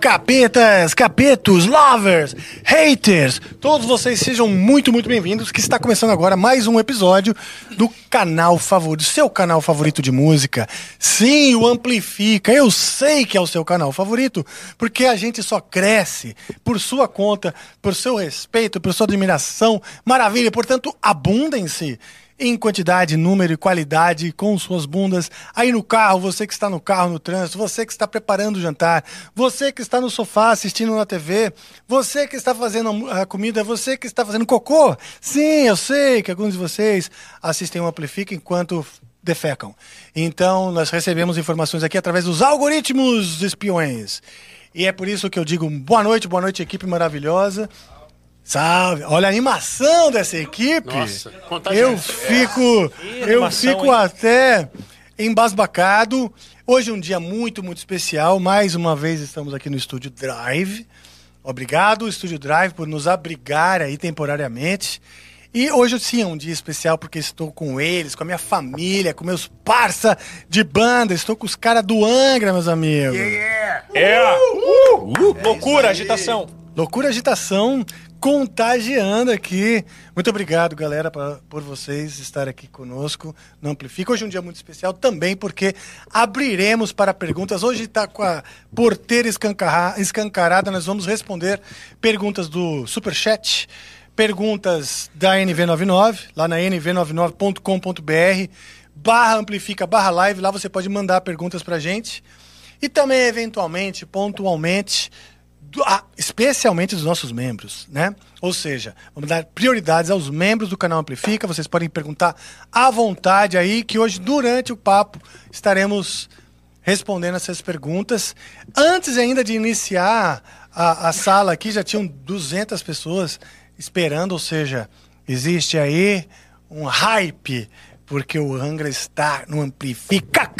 Capetas, capetos, lovers, haters, todos vocês sejam muito, muito bem-vindos, que está começando agora mais um episódio do canal favorito, seu canal favorito de música. Sim, o Amplifica, eu sei que é o seu canal favorito, porque a gente só cresce por sua conta, por seu respeito, por sua admiração, maravilha, portanto, abundem-se em quantidade, número e qualidade com suas bundas. Aí no carro, você que está no carro, no trânsito, você que está preparando o jantar, você que está no sofá assistindo na TV, você que está fazendo a comida, você que está fazendo cocô. Sim, eu sei que alguns de vocês assistem o Amplifica enquanto defecam. Então, nós recebemos informações aqui através dos algoritmos espiões. E é por isso que eu digo boa noite, boa noite, equipe maravilhosa. Salve! Olha a animação dessa equipe. Nossa, eu fico, É. eu animação, fico hein? até embasbacado. Hoje é um dia muito, muito especial. Mais uma vez estamos aqui no Estúdio Drive. Obrigado, Estúdio Drive, por nos abrigar aí temporariamente. E hoje sim é um dia especial porque estou com eles, com a minha família, com meus parça de banda. Estou com os caras do Angra, meus amigos. É! Loucura, agitação. Loucura agitação contagiando aqui. Muito obrigado, galera, pra- por vocês estarem aqui conosco no Amplifica. Hoje é um dia muito especial também porque abriremos para perguntas. Hoje está com a porteira escancarada. Nós vamos responder perguntas do Superchat, perguntas da NV99, lá na nv99.com.br, barra Amplifica, barra Live. Lá você pode mandar perguntas pra gente. E também, eventualmente, pontualmente, do- especialmente dos nossos membros, né? Ou seja, vamos dar prioridades aos membros do canal Amplifica. Vocês podem perguntar à vontade aí, que hoje, durante o papo, estaremos respondendo essas perguntas. Antes ainda de iniciar a, a sala aqui, já tinham 200 pessoas esperando, ou seja, existe aí um hype, porque o Angra está no Amplifica.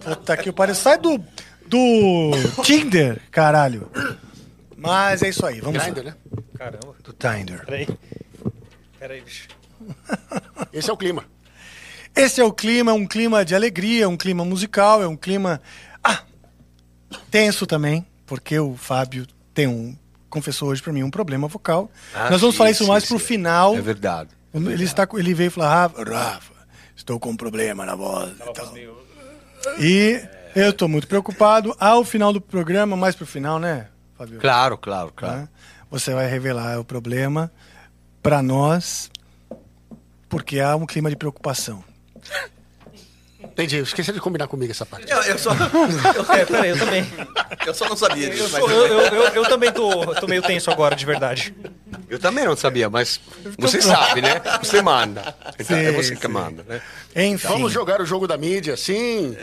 Puta que pariu. Sai do, do Tinder, caralho. Mas é isso aí, vamos Grindr, lá. né? Caramba. Do Tinder. Peraí. Peraí, bicho. Esse é o clima. Esse é o clima, um clima de alegria, um clima musical, é um clima ah, tenso também, porque o Fábio tem um confessou hoje pra mim um problema vocal. Ah, Nós vamos sim, falar isso sim, mais sim. pro final. É verdade. Ele está ele veio falar, Rafa, Rafa, estou com um problema na voz e tal. E eu estou muito preocupado. Ao final do programa, mais pro final, né, Fábio? Claro, claro, claro. né? Você vai revelar o problema para nós, porque há um clima de preocupação. Entendi. Esqueci de combinar comigo essa parte. Eu, eu só. Eu, É, peraí, eu também. eu só não sabia Eu, disso, eu, eu, eu, eu também tô, tô meio tenso agora, de verdade. Eu também não sabia, mas você sabe, né? Você manda. Então, é Sim, você que sim. manda, né? Enfim. Vamos jogar o jogo da mídia, sim.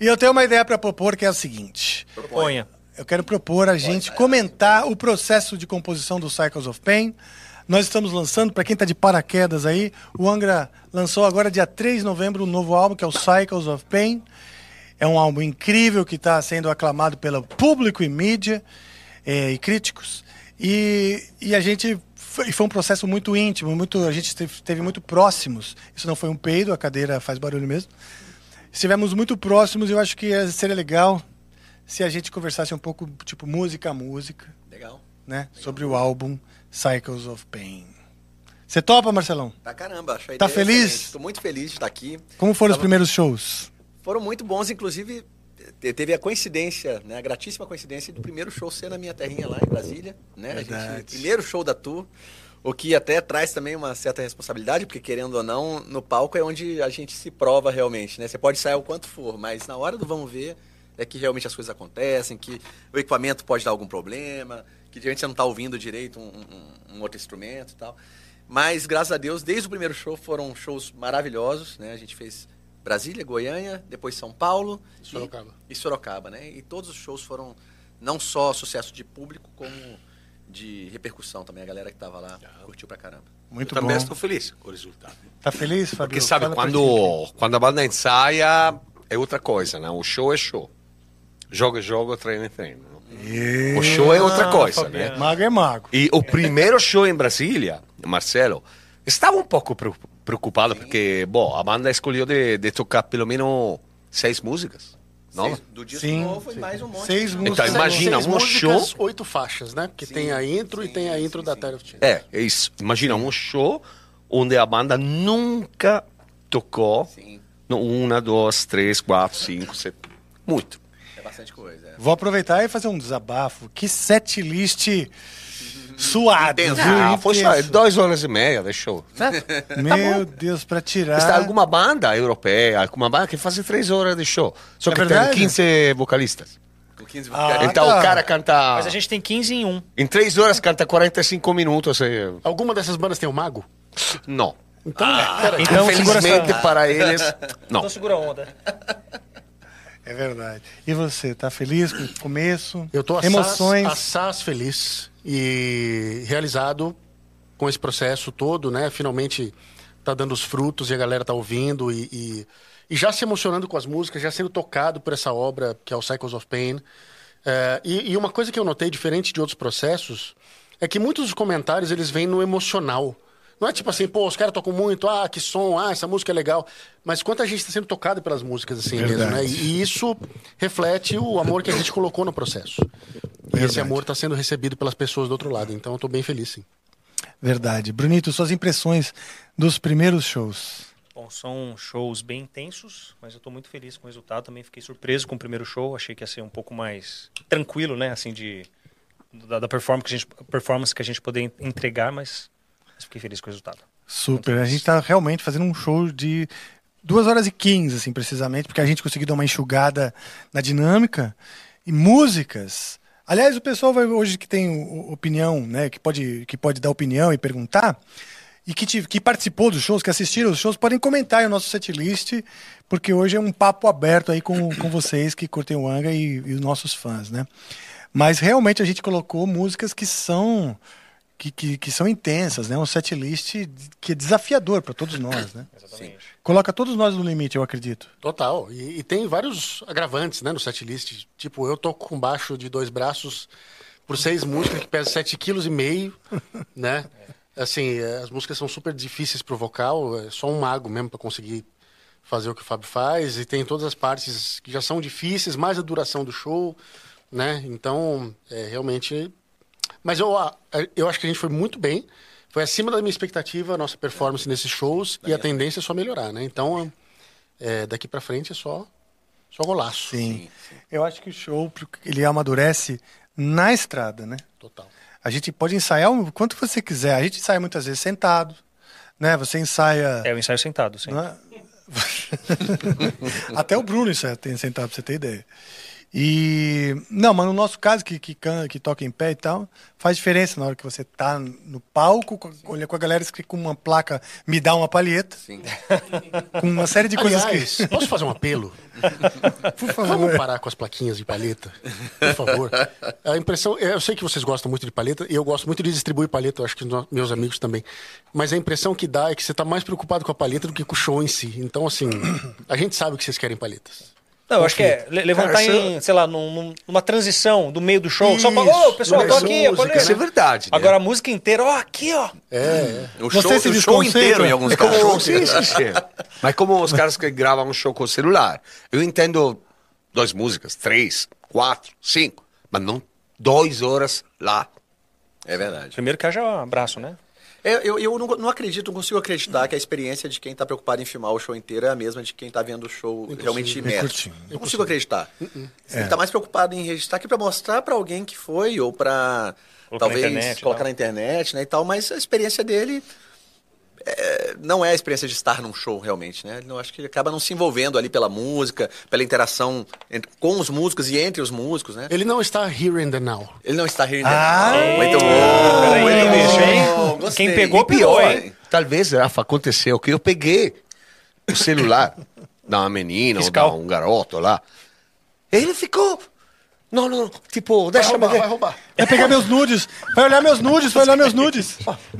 E eu tenho uma ideia para propor que é a seguinte. Proponha. Eu quero propor a gente comentar o processo de composição do Cycles of Pain. Nós estamos lançando, para quem está de paraquedas aí, o Angra lançou agora, dia 3 de novembro, um novo álbum que é o Cycles of Pain. É um álbum incrível que está sendo aclamado pelo público e mídia eh, e críticos. E, e a gente foi, foi um processo muito íntimo, muito, a gente esteve, muito próximos. Isso não foi um peido, a cadeira faz barulho mesmo. Estivemos muito próximos e eu acho que ia- seria legal se a gente conversasse um pouco, tipo, música a música, Legal. né? Sobre o álbum Cycles of Pain. Você topa, Marcelão? Pra caramba, achei Tá feliz? Estou muito feliz de estar aqui. Como foram os Tava- primeiros shows? Foram muito bons, inclusive. te- Teve a coincidência, né, a gratíssima coincidência do primeiro show ser na minha terrinha lá em Brasília, né? A gente, primeiro show da tour, o que até traz também uma certa responsabilidade, porque querendo ou não, no palco é onde a gente se prova realmente, né? Você pode sair o quanto for, mas na hora do vamos ver é que realmente as coisas acontecem, que o equipamento pode dar algum problema, que de repente você não está ouvindo direito um, um- um outro instrumento e tal. Mas, graças a Deus, desde o primeiro show foram shows maravilhosos, né? A gente fez Brasília, Goiânia, depois São Paulo e- Sorocaba. e Sorocaba, né? E todos os shows foram não só sucesso de público, como de repercussão também. A galera que tava lá curtiu pra caramba. Muito eu também bom. estou feliz com o resultado. Tá feliz, Fabio? Porque sabe, Fala quando, quando a banda ensaia, é outra coisa, né? O show é show. Jogo é jogo, treino é treino. E- O show é outra Ah, coisa, Fabiano. né? Mago é mago. E o primeiro show em Brasília, Marcelo, estava um pouco pre- preocupado porque, bom, a banda escolheu de, de tocar pelo menos seis músicas. Nova? Seis- do disco Sim, novo e mais um monte. Seis de- músicas. Então, imagina Seis um músicas, show. oito faixas, né? Porque tem a intro e tem a intro da Tide of Change. É, é isso. Imagina um show onde a banda nunca tocou Sim, no uma, dois, três, quatro, cinco, sete. Muito. Bastante coisa. é. Vou aproveitar e fazer um desabafo. Que set list suado, Intenso. Ah, foi só Intenso. duas horas e meia de show. Meu Deus, pra tirar. Está alguma banda europeia, alguma banda que faz três horas de show. Só É que tem verdade? 15 vocalistas. Com 15 Ah, então tá. o cara canta. Mas a gente tem 15 em um. Em três horas canta 45 minutos. eh, Alguma dessas bandas tem um mago? Não. Então, Ah. Então, segura Infelizmente para eles. Não. Então segura a onda. É verdade. E você, tá feliz com o começo? Eu tô assaz, Emoções. assaz feliz e realizado com esse processo todo, né? Finalmente tá dando os frutos e a galera tá ouvindo e, e, e já se emocionando com as músicas, já sendo tocado por essa obra que é o Cycles of Pain. É, e, e uma coisa que eu notei diferente de outros processos é que muitos dos comentários eles vêm no emocional. Não é tipo assim, pô, os caras tocam muito, ah, que som, ah, essa música é legal. Mas quanta gente está sendo tocada pelas músicas assim mesmo, né? Verdade. E, isso reflete o amor que a gente colocou no processo. E esse Verdade. amor está sendo recebido pelas pessoas do outro lado. Então eu tô bem feliz, sim. Verdade. Brunito, suas impressões dos primeiros shows. Bom, são shows bem intensos, mas eu tô muito feliz com o resultado. Também fiquei surpreso com o primeiro show. Achei que ia ser um pouco mais tranquilo, né? Assim, de, da, da performance, que a gente, performance que a gente poder entregar, mas, mas fiquei feliz com o resultado. Super. A gente tá realmente fazendo um show de 2 horas e 15, assim, precisamente, porque a gente conseguiu dar uma enxugada na dinâmica. E músicas. Aliás, o pessoal vai hoje que tem opinião, né? Que pode, que pode dar opinião e perguntar. E que, te- que participou dos shows, que assistiram os shows, podem comentar aí o nosso setlist, porque hoje é um papo aberto aí com, com vocês que curtem o Anga e, e os nossos fãs, né? Mas realmente a gente colocou músicas que são que, que, que são intensas, né? Um setlist que é desafiador para todos nós, né? Exatamente. Coloca todos nós no limite, eu acredito. Total. E, e tem vários agravantes, né, no setlist. Tipo, eu toco com baixo de dois braços por seis músicas que pesam sete quilos e meio, né? Assim, as músicas são super difíceis pro vocal, é só um mago mesmo para conseguir fazer o que o Fábio faz. E tem todas as partes que já são difíceis, mais a duração do show, né? Então, é realmente... Mas eu, eu acho que a gente foi muito bem. Foi acima da minha expectativa a nossa performance nesses shows e a tendência é só melhorar, né? Então, é, daqui pra frente é só, só golaço. Sim. Eu acho que o show ele amadurece na estrada, né? Total. A gente pode ensaiar o quanto você quiser. A gente ensaia muitas vezes sentado, né? Você ensaia. É o ensaio sentado, sim. é? Até o Bruno ensaia tem sentado, pra você ter ideia. E. Não, mas no nosso caso, que, que, can- que toca em pé e tal, faz diferença na hora que você tá no palco, com, olha com a galera que com uma placa me dá uma palheta, Sim. com uma série de coisas Aliás, que. posso fazer um apelo? Por favor. Vamos parar com as plaquinhas de palheta, por favor. A impressão, eu sei que vocês gostam muito de palheta, e eu gosto muito de distribuir palheta, eu acho que meus amigos também. Mas a impressão que dá é que você tá mais preocupado com a palheta do que com o show em si. Então, assim, a gente sabe que vocês querem palhetas. Não, eu acho que é le- levantar Cara, em, sei lá, num- num- numa transição do meio do show. só pra, Isso, ô, pessoal, tô aqui, música. Isso é verdade. né? Agora a música inteira, ó, aqui, ó. É, O Você show, se o show inteiro, em alguns É como, casos. sim, sim, sim. Mas como os caras que gravam um show com o celular. Eu entendo duas músicas, três, quatro, cinco, mas não duas horas lá. É verdade. Primeiro que haja um abraço, né? Eu, eu, eu não, não acredito, não consigo acreditar que a experiência de quem está preocupado em filmar o show inteiro é a mesma de quem está vendo o show realmente imerso. Não consigo acreditar. Você está mais preocupado em registrar que para mostrar para alguém que foi ou para Colocar na talvez internet colocar tal. na internet, né, e tal. Mas a experiência dele é, não é a experiência de estar num show realmente, né? Eu acho que ele acaba não se envolvendo ali pela música, pela interação entre- com os músicos e entre os músicos, né? ele não está here and the now. Ele não está rindo. Ah, muito bom. peraí, muito bom. hein? Gostei. Quem pegou, E pior, hein? talvez, Rafa, aconteceu que eu peguei o celular da uma menina Fiscal. ou da um garoto lá. Ele ficou. Não, não, tipo, deixa eu ver. roubar. Vai pegar meus nudes, vai olhar meus nudes, vai olhar meus nudes.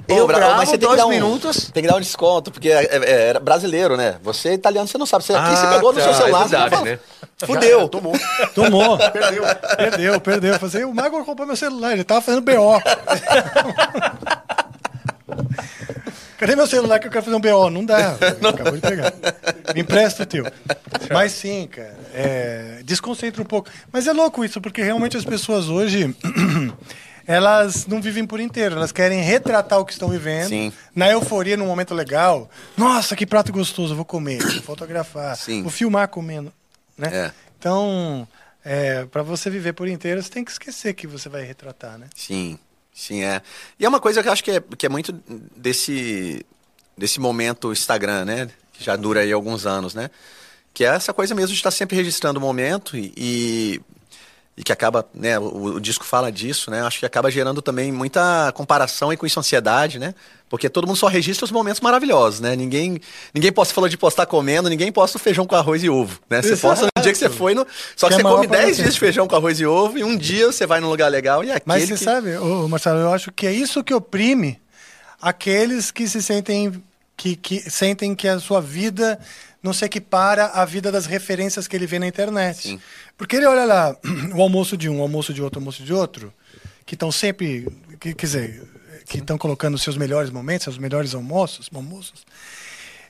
Eu Bra- gravo mas você tem que dar um, minutos. Tem que dar um desconto, porque é, é- é brasileiro, né? Você é italiano, você não sabe. Você, aqui Ah, você pegou no tá, seu celular, é verdade, você não né? Fudeu. Tomou. Tomou. Perdeu. Perdeu, perdeu. Fazer, o Mago roubou meu celular, ele tava fazendo BO. Cadê meu celular que eu quero fazer um BO? Não dá. Acabou de pegar. Me empresta o teu. Mas sim, cara. é, desconcentra um pouco. Mas é louco isso, porque realmente as pessoas hoje. Elas não vivem por inteiro, elas querem retratar o que estão vivendo. Sim. Na euforia, num momento legal. Nossa, que prato gostoso, vou comer, vou fotografar, Sim. vou filmar comendo. Né? É. Então, é, para você viver por inteiro, você tem que esquecer que você vai retratar, né? Sim, sim, é. E é uma coisa que eu acho que é, que é muito desse, desse momento Instagram, né? Que já dura aí alguns anos, né? Que é essa coisa mesmo de estar sempre registrando o momento e, e, e que acaba, né? O, o disco fala disso, né? Acho que acaba gerando também muita comparação e com isso ansiedade, né? Porque todo mundo só registra os momentos maravilhosos, né? Ninguém, ninguém posta falou de postar comendo, ninguém posta o feijão com arroz e ovo, né? Você Exato. posta no dia que você foi, no, só Que que, é você come 10 prazer. dias de feijão com arroz e ovo e um dia você vai num lugar legal e aquele Mas você que... sabe, ô, Marcelo, eu acho que é isso que oprime aqueles que se sentem que, que sentem que a sua vida não se equipara à vida das referências que ele vê na internet. Sim. Porque ele olha lá o almoço de um, o almoço de outro, o almoço de outro, que estão sempre, que, quer dizer, que estão colocando os seus melhores momentos, seus melhores almoços, almoços.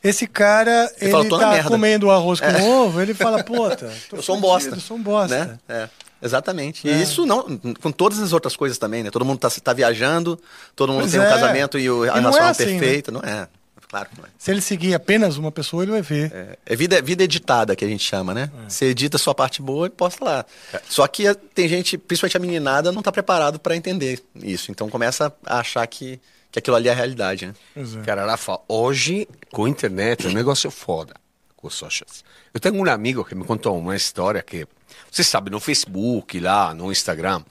Esse cara, ele, fala, "Tô na tá merda." comendo arroz com ovo, ele fala, puta, Eu sou um bosta. Eu sou um bosta. Né? É, exatamente. É. E isso não, com todas as outras coisas também, né? Todo mundo tá, tá viajando, todo mundo Pois tem um é. casamento e o- a relação é é assim, perfeita. Não é. Claro que não é. Se ele seguir apenas uma pessoa, ele vai ver. É, é vida, vida editada que a gente chama, né? É. Você edita a sua parte boa e posta lá. Só que eh, tem gente, principalmente a meninada, não tá preparado para entender isso. Então começa a achar que, que aquilo ali é a realidade, né? Pois é. Cara, Rafa, hoje com a internet é um negócio foda com os socials. Eu tenho um amigo que me contou uma história que, você sabe, no Facebook, lá no Instagram,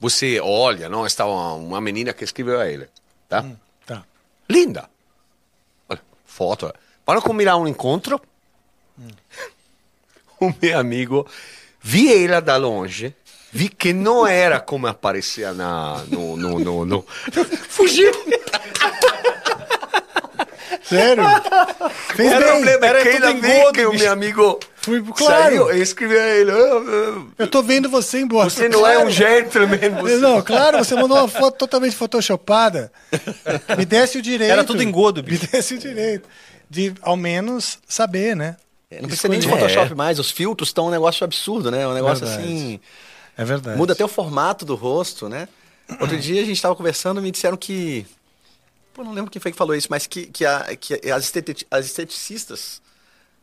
você olha, não? Está uma, uma menina que escreveu a ele, tá? Tá. Linda. Foto. Para combinar um encontro, o meu amigo, vi ela da longe, vi que não era como aparecia na, no, no, no, no. Fugiu. Sério? Fez O bem. problema é Era que tudo engodo, que o meu amigo Fui- claro. saiu e escreveu a ele. "Ah, ah, Eu tô vendo você embora. Você não é um gentleman. Você... Não, claro, você mandou uma foto totalmente photoshopada. Me desse o direito. Era tudo engodo, Me bicho. desse o direito. De, ao menos, saber, né? É, Não precisa nem de É. Photoshop mais, os filtros estão um negócio absurdo, né? Um negócio Verdade. assim. É verdade. Muda até o formato do rosto, né? Outro dia a gente estava conversando e me disseram que. Pô, não lembro quem foi que falou isso, mas que, que, a- que as, esteti- as esteticistas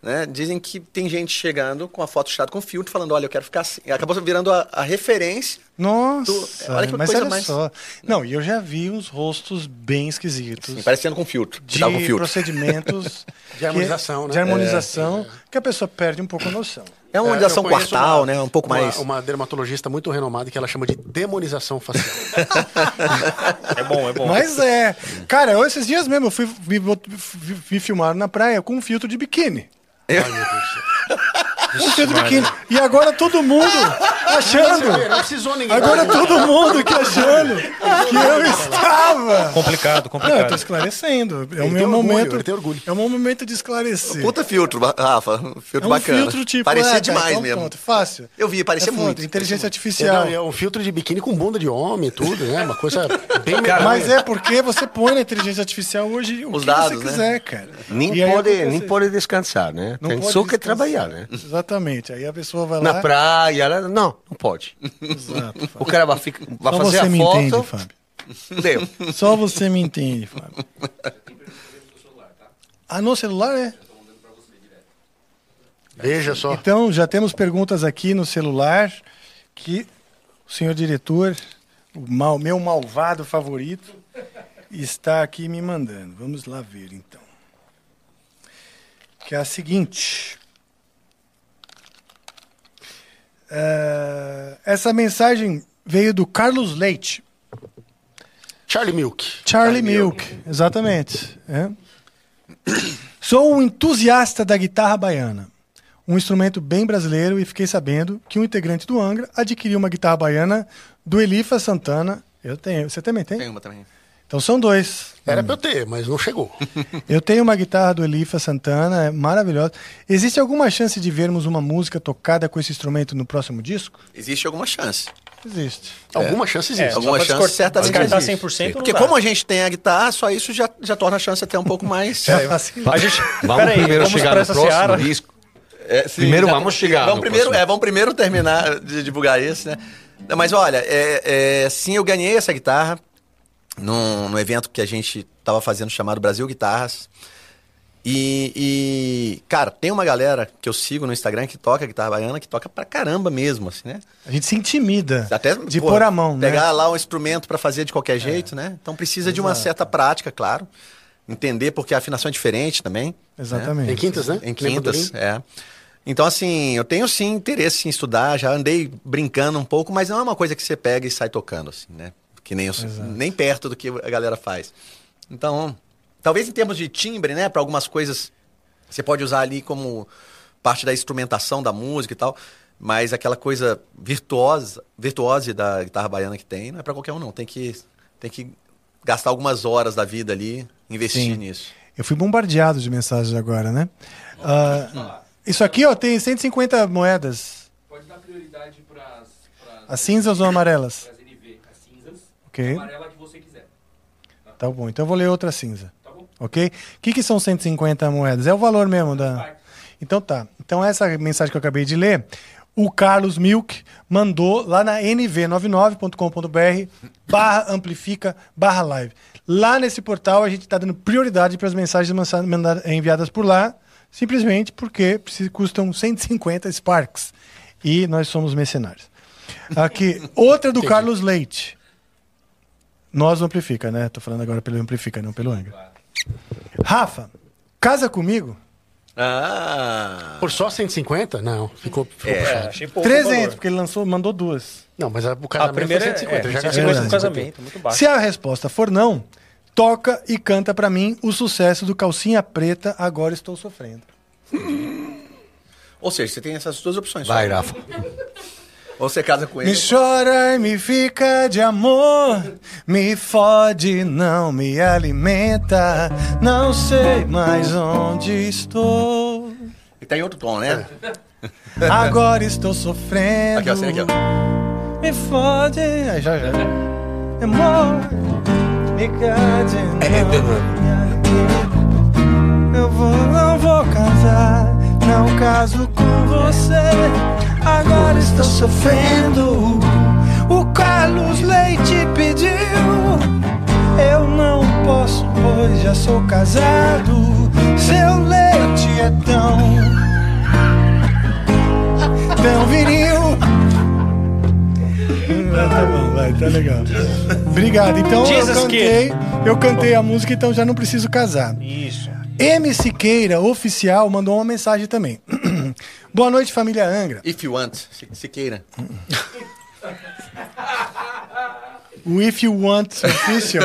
né, dizem que tem gente chegando com a foto tirada com filtro falando: olha, eu quero ficar assim. Acabou virando a, a referência. Nossa, Tu- olha que mas coisa olha mais- só. Não, e eu já vi uns rostos bem esquisitos. assim, parecendo com filtro. que de com filtro. procedimentos De harmonização, né? de harmonização que a pessoa perde um pouco a noção. É uma É, eu conheço quartal, uma- né? Um pouco uma, mais. Uma dermatologista muito renomada que ela chama de demonização facial. É bom, é bom. Mas é. Cara, eu, esses dias mesmo eu fui me, me, filmaram na praia com um filtro de biquíni. Um filtro de biquíni. E agora todo mundo achando. Não precisou ninguém. Agora todo mundo que achando que eu estava. Complicado, Não, eu complicado. tô esclarecendo. É o meu momento. tem orgulho. É o meu momento de esclarecer. Puta filtro, Rafa. Filtro é um bacana. filtro tipo. Parecia ah, tá, demais então mesmo. Pronto, fácil. Eu vi, parecia É foda, muito. Inteligência É, artificial. é um filtro de biquíni com bunda de homem e tudo, né? Uma coisa bem Mas é porque você põe na inteligência artificial hoje o Os que dados, você né? quiser, cara. Nem E aí pode, nem pode descansar, né? não Tem pode só que trabalhar, né? Exatamente. Aí a pessoa vai lá. Na praia, ela... não, não pode. Exato, Fábio. O cara vai, ficar, vai Só fazer você a me foto. entende, Fábio. Deu. Só você me entende, Fábio. Ah, no celular, é? Veja só. Então, já temos perguntas aqui no celular que o senhor diretor, o mal, meu malvado favorito, está aqui me mandando. Vamos lá ver, então. Que é a seguinte. Eh, essa mensagem veio do Carlos Leite. Charlie Milk. Charlie Milk, exatamente. é. Sou um entusiasta da guitarra baiana, um instrumento bem brasileiro, e fiquei sabendo que um integrante do Angra adquiriu uma guitarra baiana do Elifa Santana. Eu tenho. Você também tem? Tem uma também. Então são dois. Era pra eu ter, mas não chegou. Eu tenho uma guitarra do Elifa Santana, é maravilhosa. Existe alguma chance de vermos uma música tocada com esse instrumento no próximo disco? Existe alguma chance. Existe. Alguma chance É, existe. Alguma só pra chance certamente Descartar existe. 100% não Porque dá. como a gente tem a guitarra, só isso já, já torna a chance até um pouco mais. É fácil. A gente... Vamos Peraí, primeiro vamos chegar no próximo seara. disco. É, sim, Primeiro vamos chegar Vamos primeiro, é, vamos primeiro terminar de divulgar esse, né? Mas olha, é, é, sim, eu ganhei essa guitarra num, num evento que a gente tava fazendo chamado Brasil Guitarras. E, e, cara, tem uma galera que eu sigo no Instagram que toca guitarra baiana, que toca pra caramba mesmo, assim, né? A gente se intimida Até de pô, pôr a mão, né? Pegar lá um instrumento pra fazer de qualquer jeito, né? Então precisa de uma Exato. certa prática, claro. Entender porque a afinação é diferente também. né? Exatamente. Em quintas, né? Em quintas, é. Então, assim, eu tenho sim interesse em estudar, já andei brincando um pouco, mas não é uma coisa que você pega e sai tocando, assim, né? Que nem, eu- nem perto do que a galera faz. Então, talvez em termos de timbre, né? Para algumas coisas, você pode usar ali como parte da instrumentação da música e tal, mas aquela coisa virtuosa, virtuose da guitarra baiana que tem, não é para qualquer um, não. Tem que, tem que gastar algumas horas da vida ali, investir Sim. nisso. Eu fui bombardeado de mensagens agora, né? Ah, isso aqui, ó, tem 150 moedas. Pode dar prioridade para As cinzas ou amarelas? as NV, as cinzas, Ok. amarela que você quiser. Tá bom, então eu vou ler outra cinza. Tá bom? Ok? O que, que são 150 moedas? É o valor mesmo da. Então tá. Então essa mensagem que eu acabei de ler, o Carlos Milk mandou lá na nv99.com.br barra amplifica barra live. Lá nesse portal a gente está dando prioridade para as mensagens enviadas por lá, simplesmente porque custam 150 Sparks. E nós somos mercenários. Aqui, outra do Carlos Leite. Nós o Amplifica, né? Tô falando agora pelo Amplifica, não pelo Angra. Rafa, casa comigo? Ah! Por só 150? Não, ficou. ficou É. puxado. achei pouco 300, valor. porque ele lançou, mandou duas. Não, mas a- o A casamento primeira foi é 150. é, já 150 gastou no 150. casamento, muito baixo. Se a resposta for não, toca e canta pra mim o sucesso do Calcinha Preta, Agora Estou Sofrendo. Ou seja, você tem essas duas opções. só. Vai, Rafa. Ou você casa com ele. Me chora e me fica de amor, me fode, não me alimenta, não sei mais onde estou. E tá em outro tom, né? Agora estou sofrendo. Aqui, ó, assim, aqui, ó. Me fode. Aí já, já. Amor, me cade. Eu vou, não vou casar, não caso com você. Agora estou sofrendo. O Carlos Leite pediu. Eu não posso, pois já sou casado. Seu leite é tão tão viril. Ah, tá bom, vai, tá legal. Obrigado. Então eu Jesus cantei, eu cantei a música, então já não preciso casar. Isso. M. Siqueira, oficial, mandou uma mensagem também. Boa noite, família Angra. If you want, se, se queira. O If You Want Official.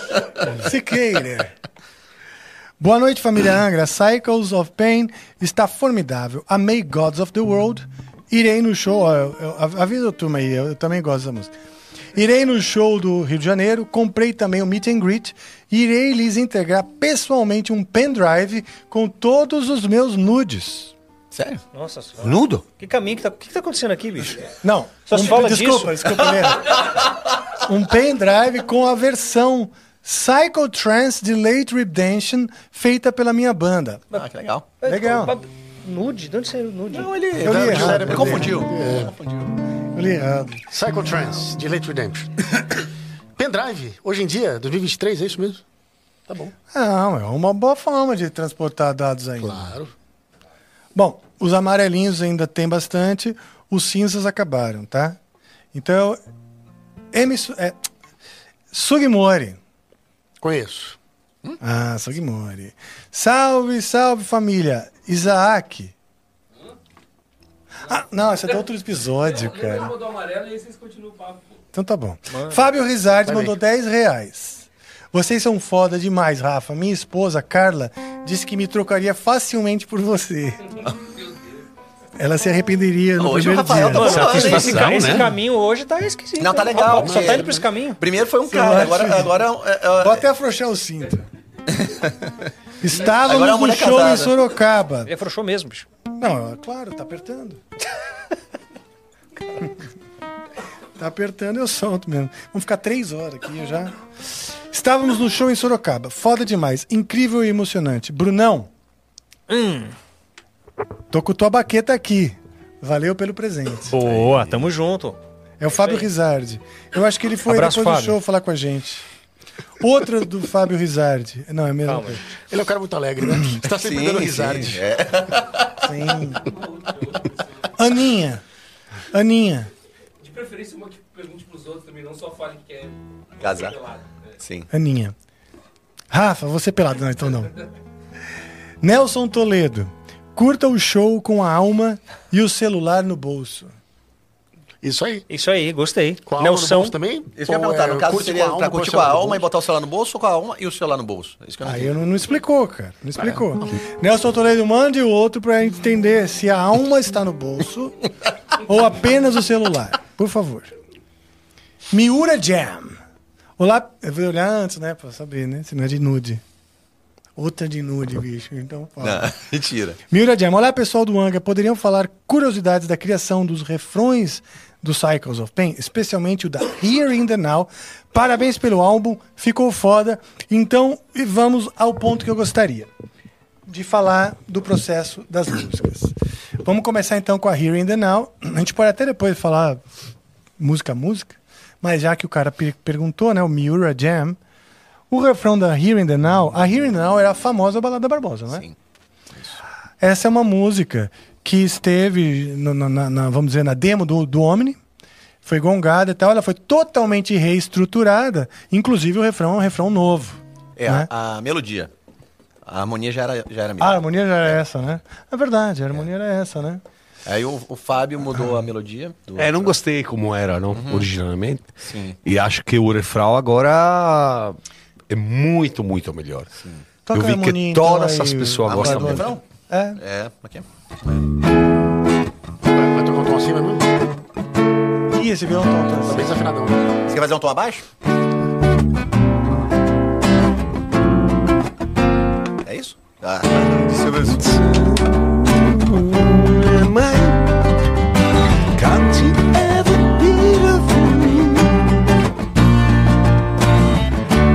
Siqueira. Boa noite, família Angra. Cycles of Pain está formidável. Amei Gods of the World. Irei no show. Avisa a turma aí, eu, eu também gosto dessa música. Irei no show do Rio de Janeiro. Comprei também o Meet and Greet. Irei lhes entregar pessoalmente um pendrive com todos os meus nudes. Sério? Nossa senhora. Nudo? Que caminho que tá. O que, que tá acontecendo aqui, bicho? Não, Só se fala desculpa, disso? desculpa, Helena. Um pendrive com a versão Psychotrance de Late Redemption feita pela minha banda. Ah, que legal. Legal. Nude? De onde saiu o nude? Não, ele, Eu li ele- errado. confundiu. Confundiu. Errado. Psychotrance, de Late Redemption. Pendrive, hoje em dia, 2023, é isso mesmo? Tá bom. Não, é uma boa forma de transportar dados ainda. Claro. Bom, os amarelinhos ainda tem bastante, os cinzas acabaram, tá? Então, M. É, Sugimori. Conheço. Ah, Sugimori. Salve, salve família. Isaac. Ah, não, esse é de outro episódio, cara. do amarelo e aí vocês continuam o papo. Então tá bom. Fábio Rizardi mandou 10 reais. Vocês são foda demais, Rafa. Minha esposa, Carla, disse que me trocaria facilmente por você. Ela se arrependeria no Hoje o primeiro Rafael dia. tá Mano, hein? esse, esse né? caminho hoje tá esquisito. Não, tá né? legal, Só tá indo pra esse caminho? Primeiro foi um cara, agora, agora é, é, Vou até afrouxar o cinto. Estávamos Agora é no show em casada. Sorocaba. Ele afrouxou mesmo, bicho. Não, claro, tá apertando. tá apertando, eu solto mesmo. Vamos ficar três horas aqui já. Estávamos no show em Sorocaba. Foda demais. Incrível e emocionante. Brunão. Tô com tua baqueta aqui. Valeu pelo presente. Boa, tamo junto. É o Fábio Rizardi. Eu acho que ele foi Abraço, depois do Fábio. show falar com a gente. Outra do Fábio Rizardi. Não, é mesmo. Calma. Ele é um cara muito alegre, né? Você tá sempre dando risada. sim, é. Sim. Aninha. Aninha. De preferência, uma que pergunte pros outros também, não só falem que é Casar. pelado. É. Sim. Aninha. Rafa, você pelado. Não, então não. Nelson Toledo. Curta o show com a alma e o celular no bolso. Isso aí. Isso aí, gostei. Com a alma no Nelson, bolso também? Isso que eu ia perguntar, é, no caso curte seria pra alma, curtir com a no alma e botar o celular no bolso ou com a alma e o celular no bolso? Isso que eu não Aí eu não, não explicou, cara. Não explicou. Nelson Toledo, mande o outro pra entender se a alma está no bolso ou apenas o celular. Por favor. Miura Jam. Olá, eu vou olhar antes, né? Pra saber, né? Se não é de nude. Outra de nude, bicho. Então fala. Não, mentira. Miura Jam. Olá, pessoal do Anga. Poderiam falar curiosidades da criação dos refrões do Cycles of Pain, especialmente o da Here in the Now. Parabéns pelo álbum, ficou foda. Então, e vamos ao ponto que eu gostaria de falar do processo das músicas. Vamos começar então com a Here in the Now. A gente pode até depois falar música a música, mas já que o cara per- perguntou, né, o Miura Jam, o refrão da Here in the Now, a Here in the Now era a famosa Balada Barbosa, né? Sim. Essa é uma música que esteve, no- na, na- na- vamos dizer, na demo do, do Omni, foi gongada e tal, ela foi totalmente reestruturada, inclusive o refrão é um refrão novo. É, né? a, a melodia. A harmonia já era, já era Ah, a harmonia já era essa, né? É verdade, a harmonia era essa, né? Aí o, o Fábio mudou a melodia. do- É, não gostei como era, não? Originalmente. Sim. E acho que o refrão agora é muito, muito melhor. Toca Eu a vi que então, todas aí, as pessoas gostam muito. refrão? É. É, aqui. Vai, vai tocar um tom acima mesmo? Ih, esse violão tá Tá bem desafinadão. Você quer fazer um tom abaixo? É isso? Ah, se- Can't you ever be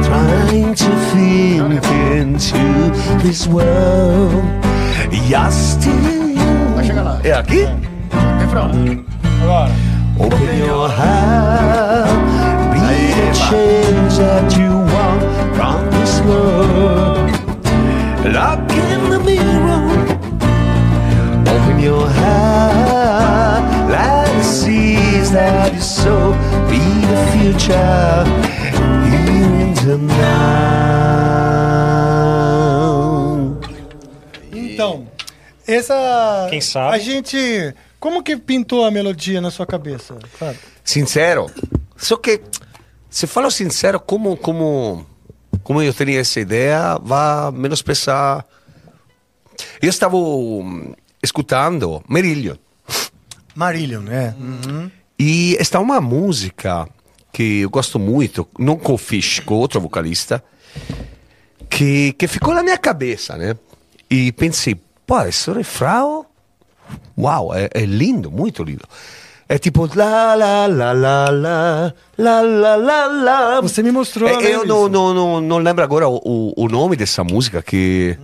Trying to think into this world. Still. Vai chegar lá. É aqui? Refrão. Agora. Open your heart, be the change that you want from this world. Look in the mirror, open your heart, let the seas that you sow be the future here in the essa. Quem sabe? A gente. Como que pintou a melodia na sua cabeça? Sabe? Sincero. Só que, se falo sincero, como, como, como eu tinha essa ideia, vai menosprezar. Eu estava hum, escutando Merillion. Marillion, né? Uhum. E está uma música que eu gosto muito, não com o Fish, com outro vocalista, que, que ficou na minha cabeça, né? E pensei, pô, esse refrão, uau, é, é lindo, muito lindo. É tipo, lá, lá, lá, lá, lá, lá, lá, lá, lá. Você me mostrou, É, né, Eu não, não, não, não lembro agora o, o, nome dessa música, que...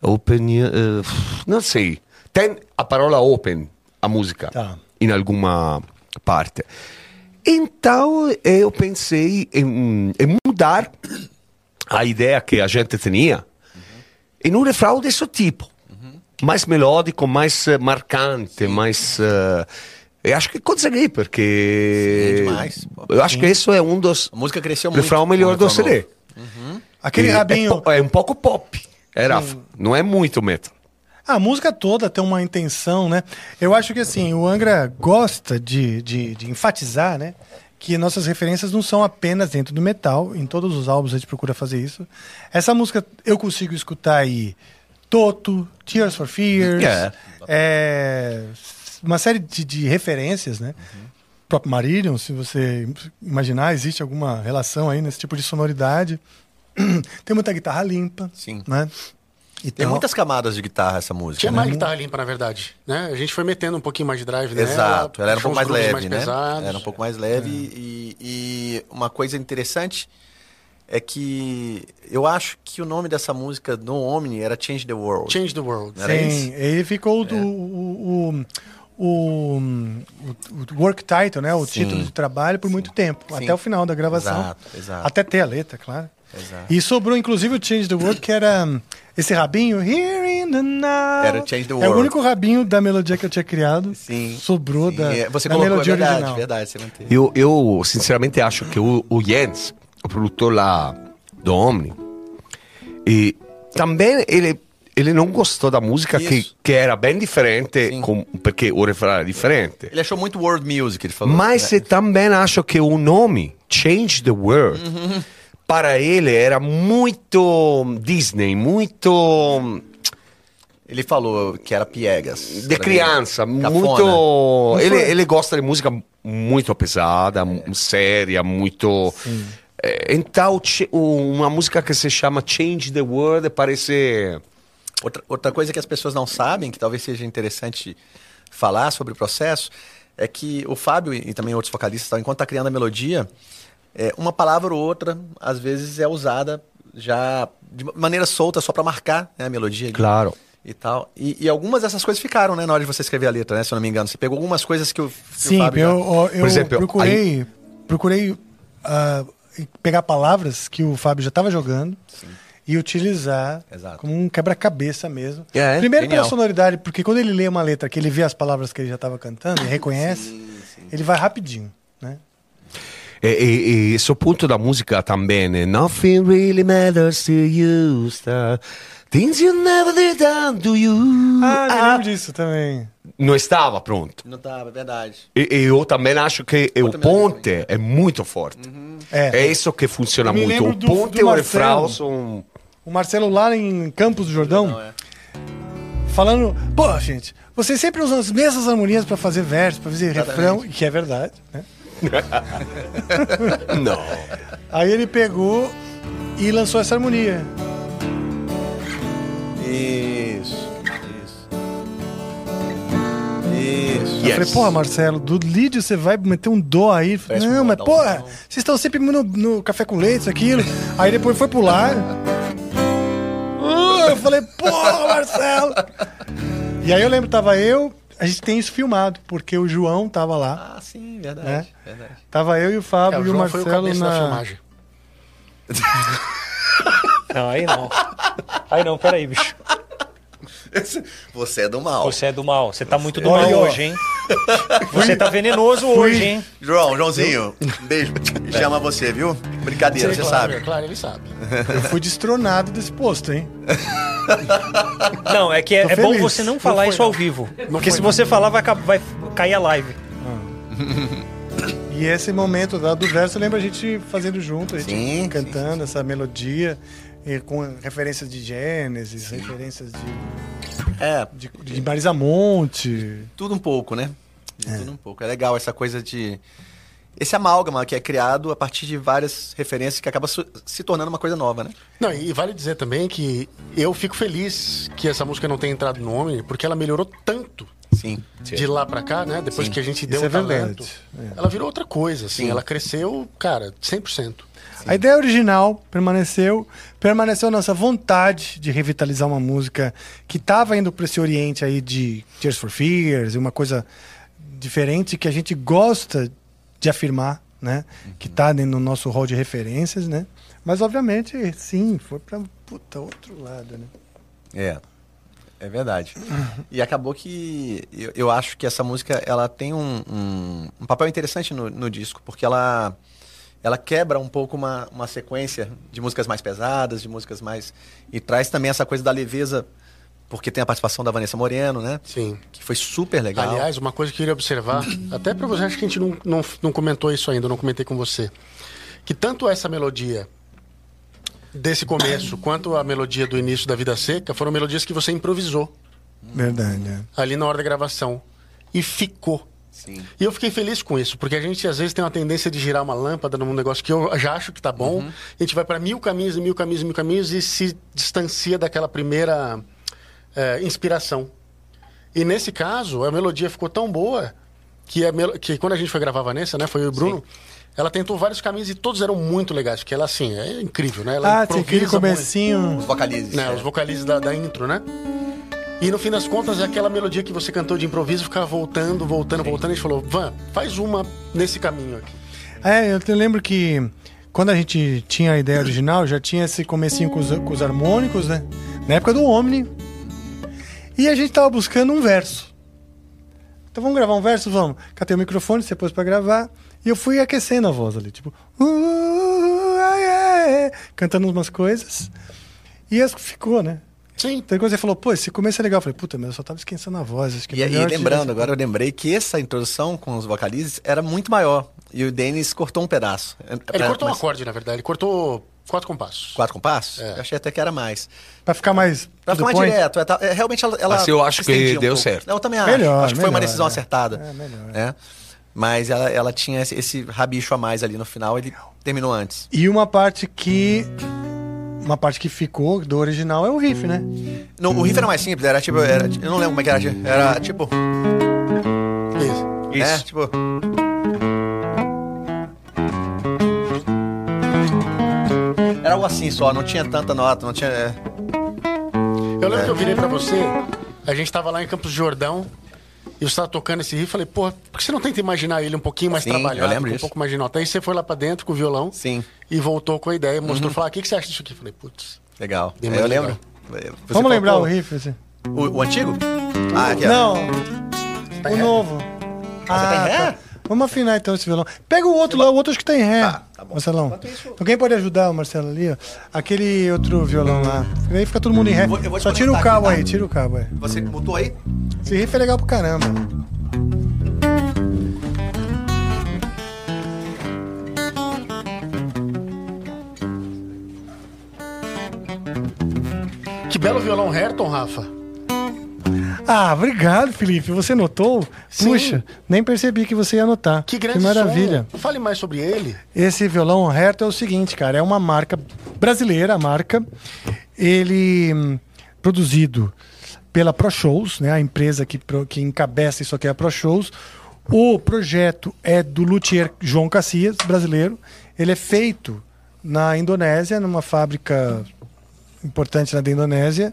Open, eh, não sei. Tem a palavra open, a música Tá. em alguma parte. Então eu pensei em, em mudar a ideia que a gente tinha em um refrão desse tipo. Mais melódico, mais eh, marcante, mais. eh, eu acho que consegui, porque. Sim, demais. Pô, eu acho que isso é um dos A música cresceu muito. refrão melhor do CD. novo. Aquele E rabinho. É, é um pouco pop. É, Rafa. Não é muito metal. A música toda tem uma intenção, né? Eu acho que assim, o Angra gosta de, de, de enfatizar, né? Que nossas referências não são apenas dentro do metal. Em todos os álbuns a gente procura fazer isso. Essa música eu consigo escutar aí Toto, Tears for Fears, É. é, uma série de, de referências, né? O próprio Marillion, se você imaginar, existe alguma relação aí nesse tipo de sonoridade. Tem muita guitarra limpa, Sim. né? E Tem tal. muitas camadas de guitarra essa música. Tinha né? mais guitarra limpa, na verdade. Né? A gente foi metendo um pouquinho mais de drive nela. Exato, ela era um pouco mais leve, né? pesados. Era um pouco mais leve e, e uma coisa interessante é que eu acho que o nome dessa música no Omni era Change the World. Change the World. Era Sim, isso? ele ficou o, o, o, o, o work title, né? O Sim. título de trabalho por muito tempo, Sim. até o final da gravação. Exato, exato. Até ter a letra, claro. Exato. E sobrou, inclusive, o Change the World, que era hum, esse rabinho. Here in the now. Era o Change the É o World. único rabinho da melodia que eu tinha criado. Sim. Sobrou Sim, da, é, Você da colocou, é melodia verdade, original. verdade, você manteve. Eu, eu sinceramente acho que o, o Jens, o produtor lá do Omni, e também ele, ele não gostou da música que, que era bem diferente, Sim. com, porque o refrão era diferente. Ele achou muito world music, ele falou. Mas né? eu também acho que o nome, Change the World, para ele era muito Disney, muito Ele falou que era piegas. de criança, muito. Ele, ele gosta de música muito pesada, mu- séria, muito. É, então, uma música que se chama Change the World parece. Outra, outra coisa que as pessoas não sabem, que talvez seja interessante falar sobre o processo, é que o Fábio e também outros vocalistas, tal, enquanto está criando a melodia, é, uma palavra ou outra, às vezes, é usada já de maneira solta, só para marcar né, a melodia. Claro. E tal. E, e algumas dessas coisas ficaram, né, na hora de você escrever a letra, né? Se eu não me engano. Você pegou algumas coisas que o, que o Sim, Fábio. já- eu, eu, eu Por exemplo, procurei, procurei ah, pegar palavras que o Fábio já estava jogando e utilizar Exato. como um quebra-cabeça mesmo. É, Primeiro genial. pela sonoridade, porque quando ele lê uma letra que ele vê as palavras que ele já estava cantando e reconhece, ele vai rapidinho, né? E, e, e esse ponto da música também, né? Nothing really matters to you, star. Things you never did done to you. Ah, eu Ah, lembro disso também. não estava pronto. Não tava, é verdade. E, e eu também acho que o Outra ponte é muito forte. É. É isso que funciona me muito. O do- ponte do e o Marcelo. refrão são. O Marcelo lá em Campos do Jordão, Não, é. falando, pô, gente, vocês sempre usam as mesmas harmonias pra fazer verso, pra fazer refrão, que é verdade, né? Não. Aí ele pegou e lançou essa harmonia. Isso. Falei, porra, Marcelo, do lead você vai meter um dó aí. Falei, não, mas porra, não. vocês estão sempre no, no café com leite, isso, aquilo. Aí depois foi pular. Uh, eu falei, porra, Marcelo. E aí eu lembro, tava eu, a gente tem isso filmado, porque o João tava lá. Ah, sim, verdade. É. verdade. Tava eu e o Fábio É, o e o João foi o Marcelo da na. filmagem. Não, aí não. Aí não, peraí, bicho. Você é do mal. Você é do mal. Você tá muito do Olha, mal ó. hoje, hein? Você tá venenoso hoje, hein? João, Joãozinho, um beijo. Chama você, viu? Brincadeira, você claro, sabe. Claro, ele sabe. Eu fui destronado desse posto, hein? Não, é que é, Tô é bom feliz. você não Não falar foi, isso ao não. vivo. Porque se você falar, vai, vai cair a live. E esse momento da- do verso, lembra a gente fazendo junto, a gente Sim, cantando essa melodia, com referências de Gênesis, referências de, É, de, de Marisa Monte. tudo um pouco, né? De Tudo um pouco. É legal essa coisa de. Esse amálgama que é criado a partir de várias referências que acaba se tornando uma coisa nova, né? Não, e vale dizer também que eu fico feliz que essa música não tenha entrado no Omni, porque ela melhorou tanto Sim. de lá pra cá, né? Depois Sim. que a gente deu Isso o é talento. verdade. É. Ela virou outra coisa, assim. Sim. Ela cresceu, cara, 100%. A ideia original permaneceu, permaneceu a nossa vontade de revitalizar uma música que estava indo para esse oriente aí de Tears for Fears, uma coisa diferente que a gente gosta de afirmar, né? Que tá dentro do nosso hall de referências, né? Mas obviamente, sim, foi para puta outro lado, né? É. É verdade. E acabou que eu, eu acho que essa música ela tem um, um, um papel interessante no, no disco, porque ela, ela quebra um pouco uma, uma sequência de músicas mais pesadas, de músicas mais. E traz também essa coisa da leveza, porque tem a participação da Vanessa Moreno, né? Sim. Que foi super legal. Aliás, uma coisa que eu queria observar, até pra você, acho que a gente não, não, não comentou isso ainda, eu não comentei com você. Que tanto essa melodia desse começo, quanto a melodia do início da Vida Seca, foram melodias que você improvisou Verdade, é. ali na hora da gravação. E ficou. Sim. E eu fiquei feliz com isso, porque a gente às vezes tem uma tendência de girar uma lâmpada num negócio que eu já acho que tá bom. A gente vai para mil caminhos e mil caminhos e mil caminhos e se distancia daquela primeira eh, inspiração. E nesse caso, a melodia ficou tão boa que, a mel- que quando a gente foi gravar a Vanessa, né, foi eu e o Bruno, Ela tentou vários caminhos e todos eram muito legais, porque ela, assim, é incrível, né? Ela Ah, tinha aquele improvisa muito. comecinho. Os vocalizes. né, os vocalizes da, da intro, né? E no fim das contas, aquela melodia que você cantou de improviso ficava voltando, voltando, voltando. E a gente falou, Van, faz uma nesse caminho aqui. É, eu te lembro que quando a gente tinha a ideia original, já tinha esse comecinho com os, com os harmônicos, né? Na época do Omni. E a gente tava buscando um verso. Então vamos gravar um verso? Vamos. Catei o microfone, você pôs pra gravar. E eu fui aquecendo a voz ali, tipo... "Uh, ah, é", cantando umas coisas. E as- ficou, né? Sim. Então quando você falou, pô, esse começo é legal. Eu falei, puta, mas eu só tava esquecendo a voz. Acho que E, é e melhor lembrando, agora eu lembrei que essa introdução com os vocalizes era muito maior. E o Denis cortou um pedaço. Ele cortou um acorde, na verdade. Ele cortou quatro compassos. Quatro compassos? É. Eu achei até que era mais. Pra ficar mais... Pra ficar mais point. direto. é, tá- é, realmente ela, ela Mas eu acho que um deu pouco. certo. Eu também acho. Melhor, acho que foi uma melhor, decisão é. acertada. É, melhor. né? Mas ela, ela tinha esse, esse rabicho a mais ali no final, ele terminou antes. E uma parte que. Uma parte que ficou do original é o riff, né? No, o riff era mais simples, era tipo. Era, eu não lembro como é que era. Era tipo. Isso. Isso. É, tipo. Era algo assim só, não tinha tanta nota, não tinha. é. Eu lembro que eu virei pra você, a gente tava lá em Campos do Jordão, e você tava tocando esse riff, falei, pô, por que você não tenta imaginar ele um pouquinho mais Sim, trabalhado, eu lembro um disso. pouco mais de nota? Aí você foi lá pra dentro com o violão Sim, e voltou com a ideia, mostrou, falou, ah, o que, que você acha disso aqui? Falei, putz, legal. É, eu legal. lembro. Você Vamos lembrar o riff, assim. O, o antigo? Ah, aqui. Não, Tá o novo. Ah, você tem ré? tá. Vamos afinar então esse violão. Pega o outro lá, o outro acho que tem ré. Tá, tá bom. Marcelão. Então quem pode ajudar o Marcelo ali, ó? Aquele outro violão lá. Aí fica todo mundo em ré. Eu vou- eu vou te Só tira o cabo aqui, tá? aí, tira o cabo aí. Você mutou aí? Esse riff é legal pro caramba. que belo violão Hairton, Rafa. Ah, obrigado, Felipe. Você notou? Sim. Puxa, nem percebi que você ia notar. Que grande maravilha. som. Fale mais sobre ele. Esse violão Herto é o seguinte, cara, é uma marca brasileira, a marca. Ele hum, produzido pela Pro Shows, né, a empresa que, que encabeça isso aqui é a Pro Shows. O projeto é do luthier João Cassias, brasileiro. Ele é feito na Indonésia, numa fábrica importante lá da Indonésia.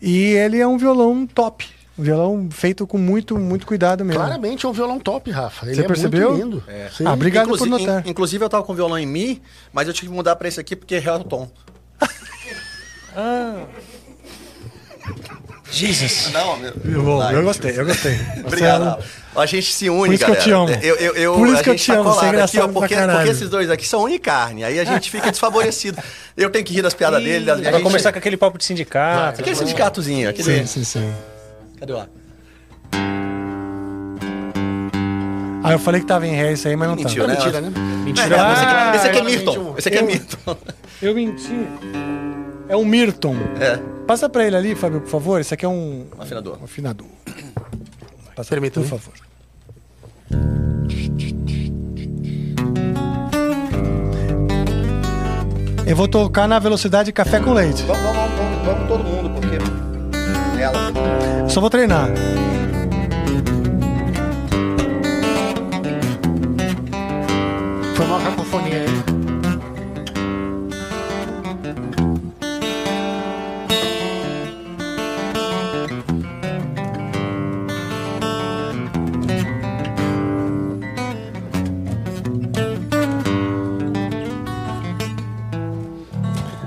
E ele é um violão top. Um violão feito com muito, muito cuidado mesmo. Claramente é um violão top, Rafa. Ele Você é percebeu? muito lindo. Sim. Ah, obrigado inclusive, por notar. in- inclusive, eu tava com violão em Mi, mas eu tive que mudar pra esse aqui porque é o tom. Jesus. Não, meu. Bom, eu gostei, eu gostei. Obrigado. Marcelo, A gente se une, Por isso que eu galera. te amo. Eu, eu, eu- Por isso a que eu gente te tá amo, você é aqui, engraçado ó, porque, porque esses dois aqui são unicarne. Aí a gente fica desfavorecido. Eu tenho que rir das piadas dele. A Vai gente... começar com aquele papo de sindicato. Aquele sindicatozinho. Aquele... Sim, sim, sim. Cadê lá? Ah, eu falei que tava em ré isso aí, mas não Mentira, tá. né? Mentira, né? Mentira. É, esse aqui, esse aqui é Ah, Milton. realmente um- Esse aqui é eu- Milton. Eu menti. É um Mirton. É, Passa pra ele ali, Fábio, por favor. Esse aqui é um, um afinador. um afinador. Passa, Permita-me. por favor. Eu vou tocar na velocidade café com leite. Vamos, vamos, vamos, vamos todo mundo, porque. Só vou treinar. Foi uma cacofonia aí.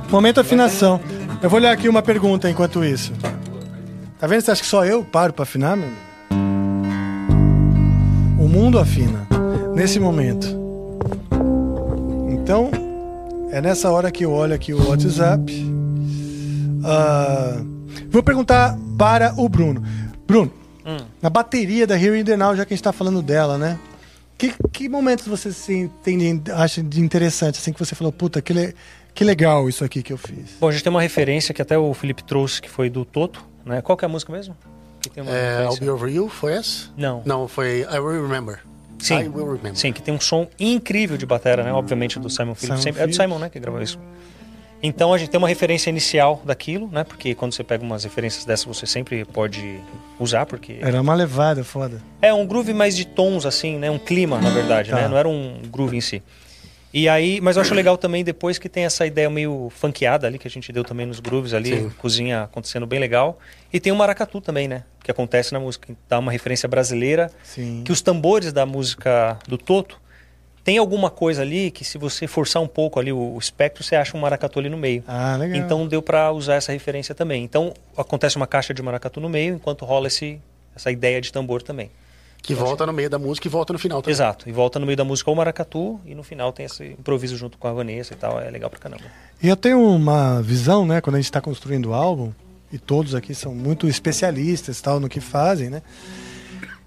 Momento afinação. Eu vou olhar aqui uma pergunta enquanto isso. Tá vendo? Você acha que só eu paro pra afinar, meu? amigo? O mundo afina. Nesse momento. Então, é nessa hora que eu olho aqui o WhatsApp. Ah, vou perguntar para o Bruno. Bruno, na bateria da the Now, já que a gente tá falando dela, né? Que, que momentos você se tem, acha de interessante, assim, que você falou, puta, que, le- que legal isso aqui que eu fiz? Bom, a gente tem uma referência que até o Felipe trouxe, que foi do Toto, né? Qual que é a música mesmo? Que tem uma É, I'll? Be Over You, foi essa? Não. Não, foi I Will Remember. Sim. I Will Remember. Sim, que tem um som incrível de batera, né? Obviamente do Simon Phillips. Simon Sempre- é do. Simon, né? Que gravou isso. Então a gente tem uma referência inicial daquilo, né? Porque quando você pega umas referências dessas, você sempre pode usar, porque Era uma levada foda. é um groove mais de tons, assim, né? Um clima, na verdade, Tá. né? Não era um groove em si. E aí, mas eu acho legal também depois que tem essa ideia meio funkeada ali, que a gente deu também nos grooves ali, Sim. cozinha acontecendo bem legal. E tem o maracatu também, né? Que acontece na música, dá uma referência brasileira. Sim. Que os tambores da música do Toto tem alguma coisa ali que se você forçar um pouco ali o, o espectro, você acha um maracatu ali no meio. Ah, legal. Então deu pra usar essa referência também. Então acontece uma caixa de maracatu no meio, enquanto rola esse, essa ideia de tambor também. Que volta no meio da música e volta no final também. Exato. E volta no meio da música o maracatu e no final tem esse improviso junto com a Vanessa e tal. É legal pra caramba. E eu tenho uma visão, né, quando a gente está construindo o álbum, e todos aqui são muito especialistas tal no que fazem, né?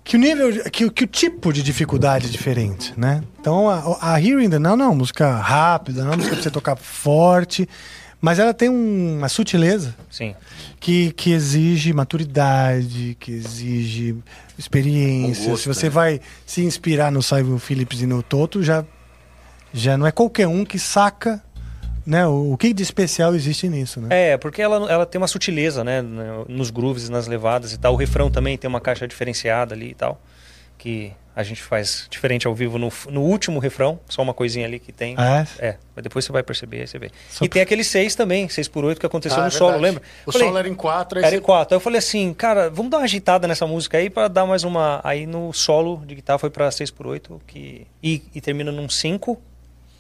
Que o nível, que, que o tipo de dificuldade é diferente, né? Então a, a Here in the Now não é uma música rápida, não é uma música pra você tocar forte, mas ela tem um- uma sutileza Sim. que, que exige maturidade, que exige experiência. Gosto, Se você né? vai se inspirar no Simon Phillips e no Toto, já, já não é qualquer um que saca né, o, o que de especial existe nisso. Né? É, porque ela, ela tem uma sutileza, né? no- Nos grooves, nas levadas e tal. O refrão também tem uma caixa diferenciada ali e tal. Que a gente faz diferente ao vivo no, no último refrão. Só uma coisinha ali que tem. Ah, É, mas depois você vai perceber, aí você vê. Só e tem aquele 6 também, 6 por 8 que aconteceu Ah, no é solo, lembra? O Falei, solo era em quatro, aí Era você- em 4. Aí eu falei assim, cara, vamos dar uma agitada nessa música aí pra dar mais uma. Aí no solo de guitarra foi pra 6 por 8 que... e, e termina num 5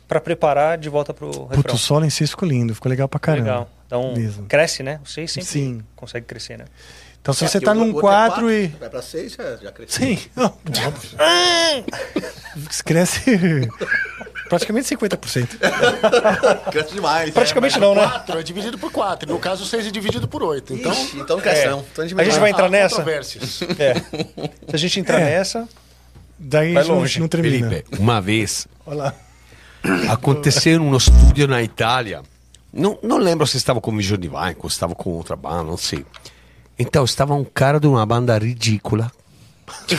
pra preparar de volta pro refrão. Puta, o solo em si ficou lindo, ficou legal pra caramba. Legal. Então, Mesmo. cresce, né? O 6 sempre Sim. consegue crescer, né? Então se É, você tá o num outro é 4 quatro, e. Vai pra 6, já, já cresceu. Sim, não, cresce praticamente 50%. Cresce demais. Praticamente É, não, né? quatro é dividido por 4. No caso, 6 é dividido por 8. Então, Ixi, então cresce É. não. Então A gente vai entrar há nessa? É. Se a gente entrar É. nessa, Daí Vai a gente não- longe. não termina. Felipe, uma vez Olha lá. aconteceu num estúdio na Itália. Não, não lembro se estava com o Vision Divine, ou estava com outra banda, não sei. Então estava um cara de uma banda ridícula.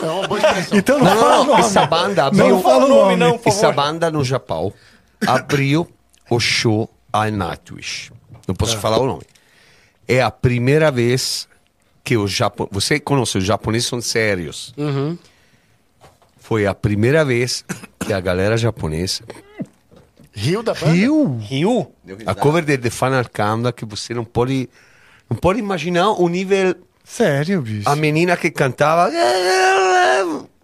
É uma boa expressão. Então não, Não, fala não, o não. nome. Essa banda Não abriu. fala o nome, não, por Essa favor. banda no Japão abriu o show a Nightwish. Não posso falar o nome. É a primeira vez que os japoneses. Você conhece, os japoneses são sérios. Foi a primeira vez que a galera japonesa Rio da banda? Rio? Rio, A cover de The Final Countdown que você não pode não pode imaginar o nível Sério, bicho. a menina que cantava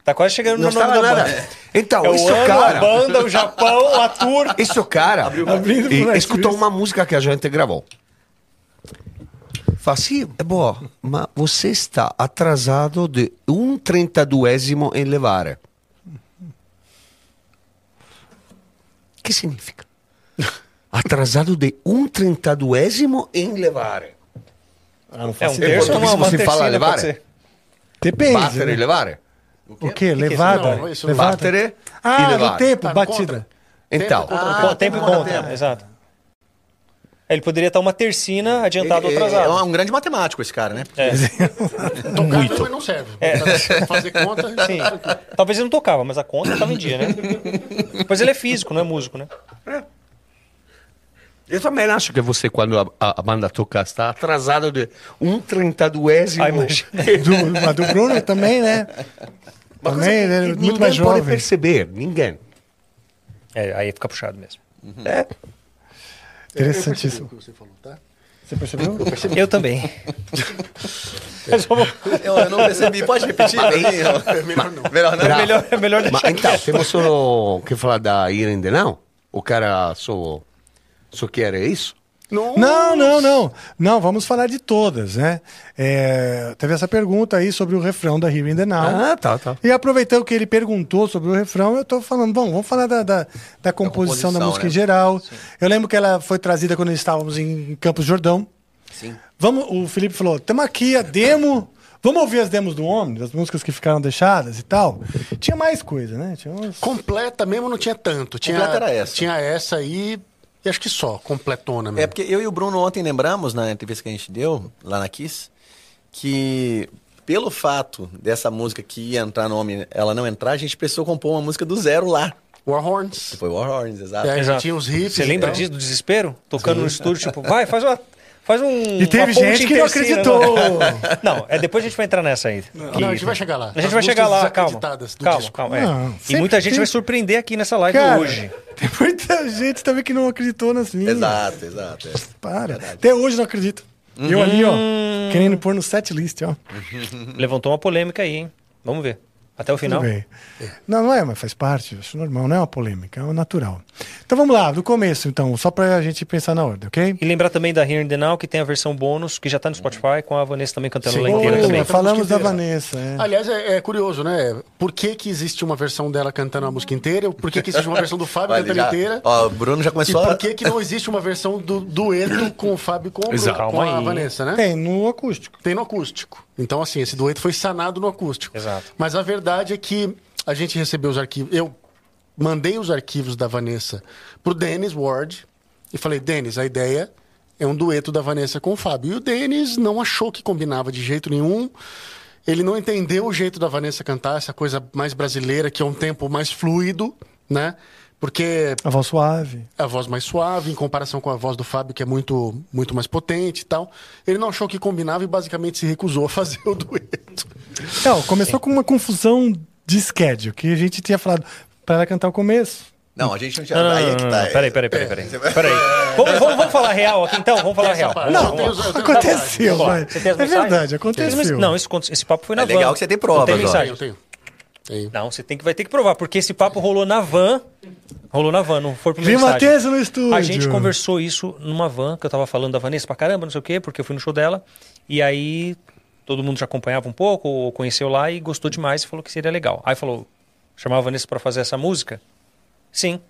tá quase chegando não no nome da nada. banda. Então, É o esse ano, a cara, banda, o Japão, a tour. esse cara Abrindo e escutou Netflix. uma música que a gente gravou. Fala assim, é boa, mas você está atrasado de um trentaduesimo em levare. que significa? Atrasado de um trentaduesimo em levare. Ah, não É faço um ideia. terço, português uma, uma você fala tercina, levar? pode ser. Depende. Battere e levare? O quê? Levada? Não, isso. Levada? Battere Ah, e do levare. tempo, Tá, no batida. contra. Então, Tempo Ah, contra tempo e conta, exato. Ele poderia estar uma tercina adiantado ou Ele- atrasado. É um grande matemático esse cara, né? É, Tocar Muito. também não serve. Fazer conta. sim. Talvez ele não tocava, mas a conta estava em dia, né? Pois ele é físico, não é músico, né? Eu também acho que você, quando a, a- a banda toca, está atrasado de um trentaduesimo. Ah, imagina. Do, mas do Bruno também, né? Uma coisa Também, que ele é ninguém muito mais pode jovem. perceber, ninguém. É, aí fica puxado mesmo. É. Interessantíssimo. o que você falou, tá? Você percebeu? Eu também. Mas vamos- Eu, eu não percebi. Pode repetir? Eu- Melhor não. Melhor não. é melhor, é melhor Mas deixar então, quieto. temos só que falar da Irene não? O cara só, só quer isso? Não, não, não. Não, vamos falar de todas, né? É, teve essa pergunta aí sobre o refrão da Here in the Now. Ah, tá, tá. E aproveitando que ele perguntou sobre o refrão, eu tô falando, bom, vamos falar da, da, da composição da, composição, música né? em geral. Eu lembro que ela foi trazida quando estávamos em Campos Jordão. Sim. Vamos, o Felipe falou, temos aqui a demo. Vamos ouvir as demos do homem, as músicas que ficaram deixadas e tal. Tinha mais coisa, né? Tinha umas... Completa mesmo não tinha tanto. Tinha, Completa era essa. Tinha essa aí e acho que só, completona mesmo. É porque eu e o Bruno ontem lembramos, na entrevista que a gente deu, lá na Kiss, que pelo fato dessa música que ia entrar no homem, ela não entrar, a gente precisou compor uma música do zero lá. Warhorns. Foi Warhorns, exato. É, a gente Exato. tinha os riffs. Você e lembra disso, do desespero? Tocando no estúdio, tipo, vai, faz uma. Faz um. E teve gente que não acreditou. Não, Não, é depois a gente vai entrar nessa aí. Não, a gente vai chegar lá. A gente As vai chegar lá, calma. Calma, disco. calma. é. Não, e muita gente tem- vai surpreender aqui nessa live Cara, hoje. Tem muita gente também que não acreditou nas minhas. Exato, exato. é. Para. Até hoje não acredito. Eu ali, ó, querendo pôr no set list, ó. Levantou uma polêmica aí, hein? Vamos ver. Até o final. Bem. Não, não é, mas faz parte, acho normal, não é uma polêmica, é o natural. Então vamos lá, do começo, então, só pra gente pensar na ordem, ok? E lembrar também da Here in the Now, que tem a versão bônus, que já tá no Spotify, com a Vanessa também cantando Sim. lá inteira também. Falamos da Vanessa, é. Aliás, é, é curioso, né? Por que, que existe uma versão dela cantando a música inteira? Por que, que existe uma versão do Fábio cantando já- inteira? Ó, o Bruno já E começou a... por que, que não existe uma versão do dueto com o Fábio e com, o Bruno, com a. Vanessa, né? Tem no acústico. Tem no acústico. Então, assim, esse dueto foi sanado no acústico. Exato. Mas a verdade é que a gente recebeu os arquivos. Eu mandei os arquivos da Vanessa pro Dennis Ward e falei, Dennis, a ideia é um dueto da Vanessa com o Fábio. E o Dennis não achou que combinava de jeito nenhum. Ele não entendeu o jeito da Vanessa cantar, essa coisa mais brasileira, que é um tempo mais fluido, né? Porque A voz suave. a voz mais suave em comparação com a voz do Fábio, que é muito, muito mais potente e tal. Ele não achou que combinava e basicamente se recusou a fazer o dueto. Não, começou com uma confusão de schedule, que a gente tinha falado pra ela cantar o começo. Não, a gente não tinha... Não, não, aí não, é que não, tá. não. Peraí, peraí, peraí, É, peraí. Peraí. Vamos, vamos, vamos falar real aqui então? Vamos falar real. eu tenho Aconteceu, vai. você tem as É verdade, aconteceu. Não, esse, esse papo foi na É van. legal que você tem prova Não tem agora. mensagem. Eu tenho. Tenho. Não, você tem que, vai ter que provar, porque esse papo rolou na van. Rolou na van, não foi por Vi mensagem. Matheus no estúdio. A gente conversou isso numa van, que eu tava falando da Vanessa pra caramba, não sei o quê, porque eu fui no show dela. E aí todo mundo já acompanhava um pouco, ou conheceu lá e gostou demais e falou que seria legal. Aí falou, chamava a Vanessa pra fazer essa música? Sim.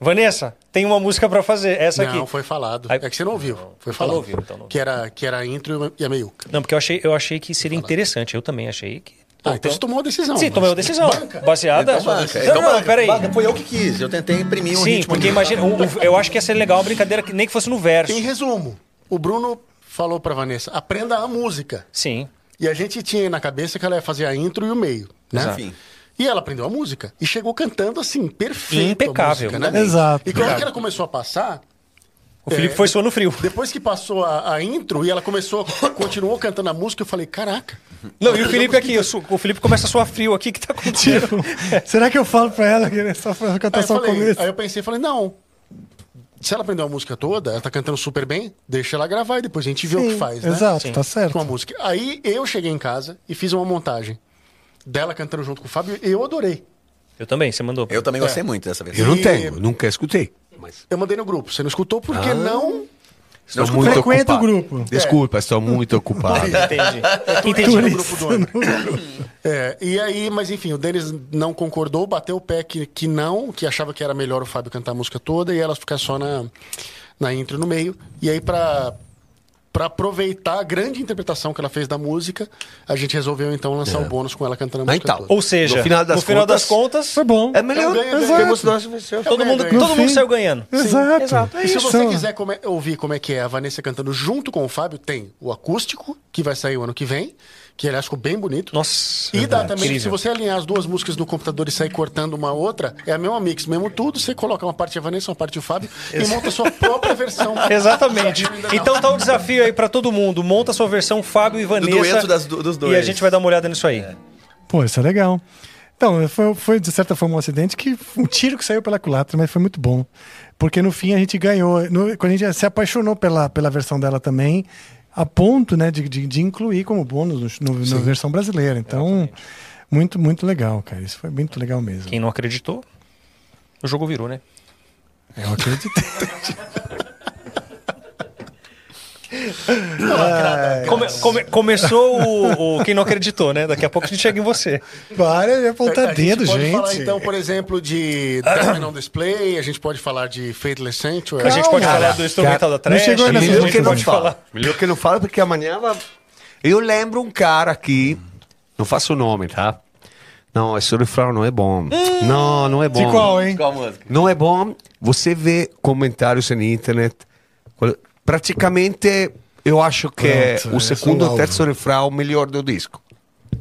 Vanessa, tem uma música pra fazer, essa Não, aqui. foi falado. Aí- É que você não ouviu. Foi Então falado. não ouviu, então não ouviu. Que era, que era a intro e a meiuca. Não, porque eu achei, eu achei que seria interessante. Eu também achei que. Ah, então você tomou a decisão. Sim, mas- tomei uma decisão. Banca. Baseada. Então banca. Não, Então não, banca. peraí. Banca, Foi eu que quis. Eu tentei imprimir um Sim, ritmo. porque de- imagina, o- o- eu acho que ia ser legal uma brincadeira que nem que fosse no verso. Em resumo, o Bruno falou pra Vanessa, aprenda a música. Sim. E a gente tinha na cabeça que ela ia fazer a intro e o meio, né? Enfim. E ela aprendeu a música. E chegou cantando assim, perfeito. Impecável. A música, né? Exato. E quando ela começou a passar, O Felipe É, foi suando frio. depois que passou a, a intro e ela começou, continuou cantando a música, eu falei, caraca. Não, e o Felipe aqui, o su- o Felipe começa a suar frio aqui, o que tá acontecendo? Tipo, será que eu falo pra ela que é só pra cantar Aí só o começo? aí eu pensei, falei, não. Se ela aprendeu a música toda, ela tá cantando super bem, deixa ela gravar e depois a gente vê o que Sim, faz, né? Exato, Sim. tá certo. Com a música. Aí eu cheguei em casa e fiz uma montagem dela cantando junto com o Fábio e eu adorei. Eu também, você mandou. Eu também É. gostei muito dessa vez. Eu não E- tenho, nunca escutei. Mas Eu mandei no grupo. Você não escutou porque Ah. não. estou Não, muito frequenta o grupo. Desculpa, estou muito ocupado. Entendi. Entendi no Turista grupo do ano. É, e aí, mas enfim, o Denis não concordou, bateu o pé que, que não, que achava que era melhor o Fábio cantar a música toda e ela ficar só na, na intro no meio. E aí, pra, pra aproveitar a grande interpretação que ela fez da música, a gente resolveu então lançar o bônus com ela cantando a Ah, música então. toda. Ou seja, No final das no final das contas- contas, Foi bom. É melhor. duas versões. todo mundo, ganho. todo mundo fim- saiu ganhando. Exato. exato, é E se isso. você quiser come- ouvir como é que é a Vanessa cantando junto com o Fábio, tem o acústico, que vai sair o ano que vem, que aliás ficou bem bonito. Nossa. E dá também, incrível. se você alinhar as duas músicas no computador e sair cortando uma outra, é a mesma mix, mesmo tudo, você coloca uma parte a Vanessa, uma parte o Fábio e monta a sua própria versão. Exatamente. Então tá o desafio aí pra todo mundo. Monta a sua versão Fábio e Vanessa. dueto das dos E dois. a gente vai dar uma olhada nisso aí. Pô, isso é legal. Então, foi, foi, de certa forma um acidente que um tiro que saiu pela culatra, mas foi muito bom. Porque no fim a gente ganhou. no- quando a gente se apaixonou pela, pela versão dela também, a ponto né, de, de, de incluir como bônus no, no- na versão brasileira. Então, muito, muito legal, cara. Isso foi muito legal mesmo. Quem não acreditou, o jogo virou, né? Eu acreditei. Come- come- começou o, o Quem não acreditou, né? Daqui a pouco a gente chega em você. Para de apontar a dedo, gente pode gente. falar então, por exemplo, de Diamond on Display, a gente pode falar de Faithless Sanctuary. A gente pode Calma. falar do instrumental da Trash. chegou a nessa gente Melhor que não fala. Melhor que não fala, porque amanhã vai... Eu lembro um cara aqui, não faço o nome, tá? Não, esse refrão não é bom. Não, não é bom. De qual, hein? Qual música? Não é bom. Você vê comentários na internet. Praticamente, eu acho que é Pronto, o é segundo o ou alvo. terceiro refrão melhor do disco.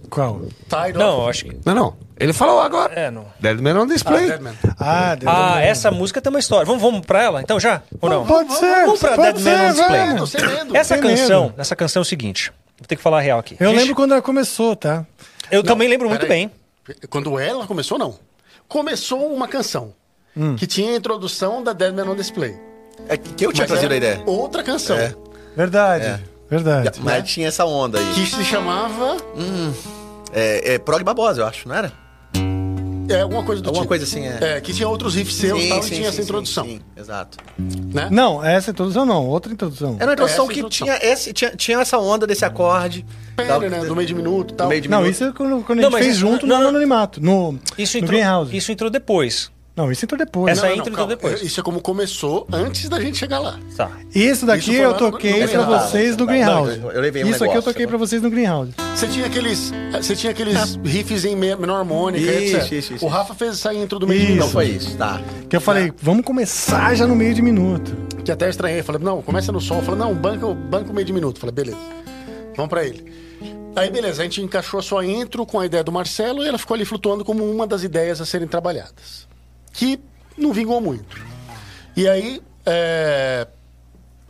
Qual? Tidal. Não, acho que. Não, não. Ele falou agora. É, não. Dead Man on Display. Deadman. Ah, Deus Ah, do céu. essa música tem uma história. Vamos, vamos pra ela, então já? Ou não? Pode ser. Vamos pra pode Dead Man on ser, Display. Sem medo. Essa Sem canção, medo. essa canção é o seguinte. Vou ter que falar a real aqui. Eu Gente, lembro quando ela começou, tá? Eu também lembro muito Peraí. bem. Quando ela começou, não. Começou uma canção Hum. que tinha a introdução da Dead Man on Display. É que eu tinha trazido a ideia. Outra canção. É. Verdade. É. Verdade. Mas tinha essa onda aí. Que se chamava. É, é Prog Barbosa, eu acho, não era? É, alguma coisa do Alguma tipo. coisa assim, é. É, que tinha outros riffs seus e tal, e tinha essa sim, introdução. Sim, exato. Né? Não, essa introdução não, outra introdução. Era uma introdução Essa que introdução. tinha, esse, tinha, tinha essa onda desse acorde. Pera, né? Do meio de minuto e tal. Meio de Não, minuto. isso é quando, quando a Não, gente mas fez isso- junto não, no não. anonimato, no, Isso no entrou, Greenhouse. isso entrou depois. Não, isso entrou depois. Essa aí entrou calma. depois. Isso é como começou antes da gente chegar lá. Tá. Isso daqui Isso eu toquei Greenhouse. vocês no Não, Greenhouse. eu- eu levei um Isso aqui eu toquei tá pra vocês no Greenhouse. Você tinha aqueles. Você tinha aqueles riffs em me- menor harmônica, Isso, etc. isso, isso, o. Rafa fez essa intro do meio de Isso. Não minuto. foi isso, tá. Que eu falei, vamos começar já no meio de minuto. Que até eu estranhei. Falei, não, começa no sol. Falei, não, banco, banco meio de minuto. Falei, beleza. Vamos pra ele. Aí, beleza, a gente encaixou a sua intro com a ideia do Marcelo e ela ficou ali flutuando como uma das ideias a serem trabalhadas. Que não vingou muito. E aí, é,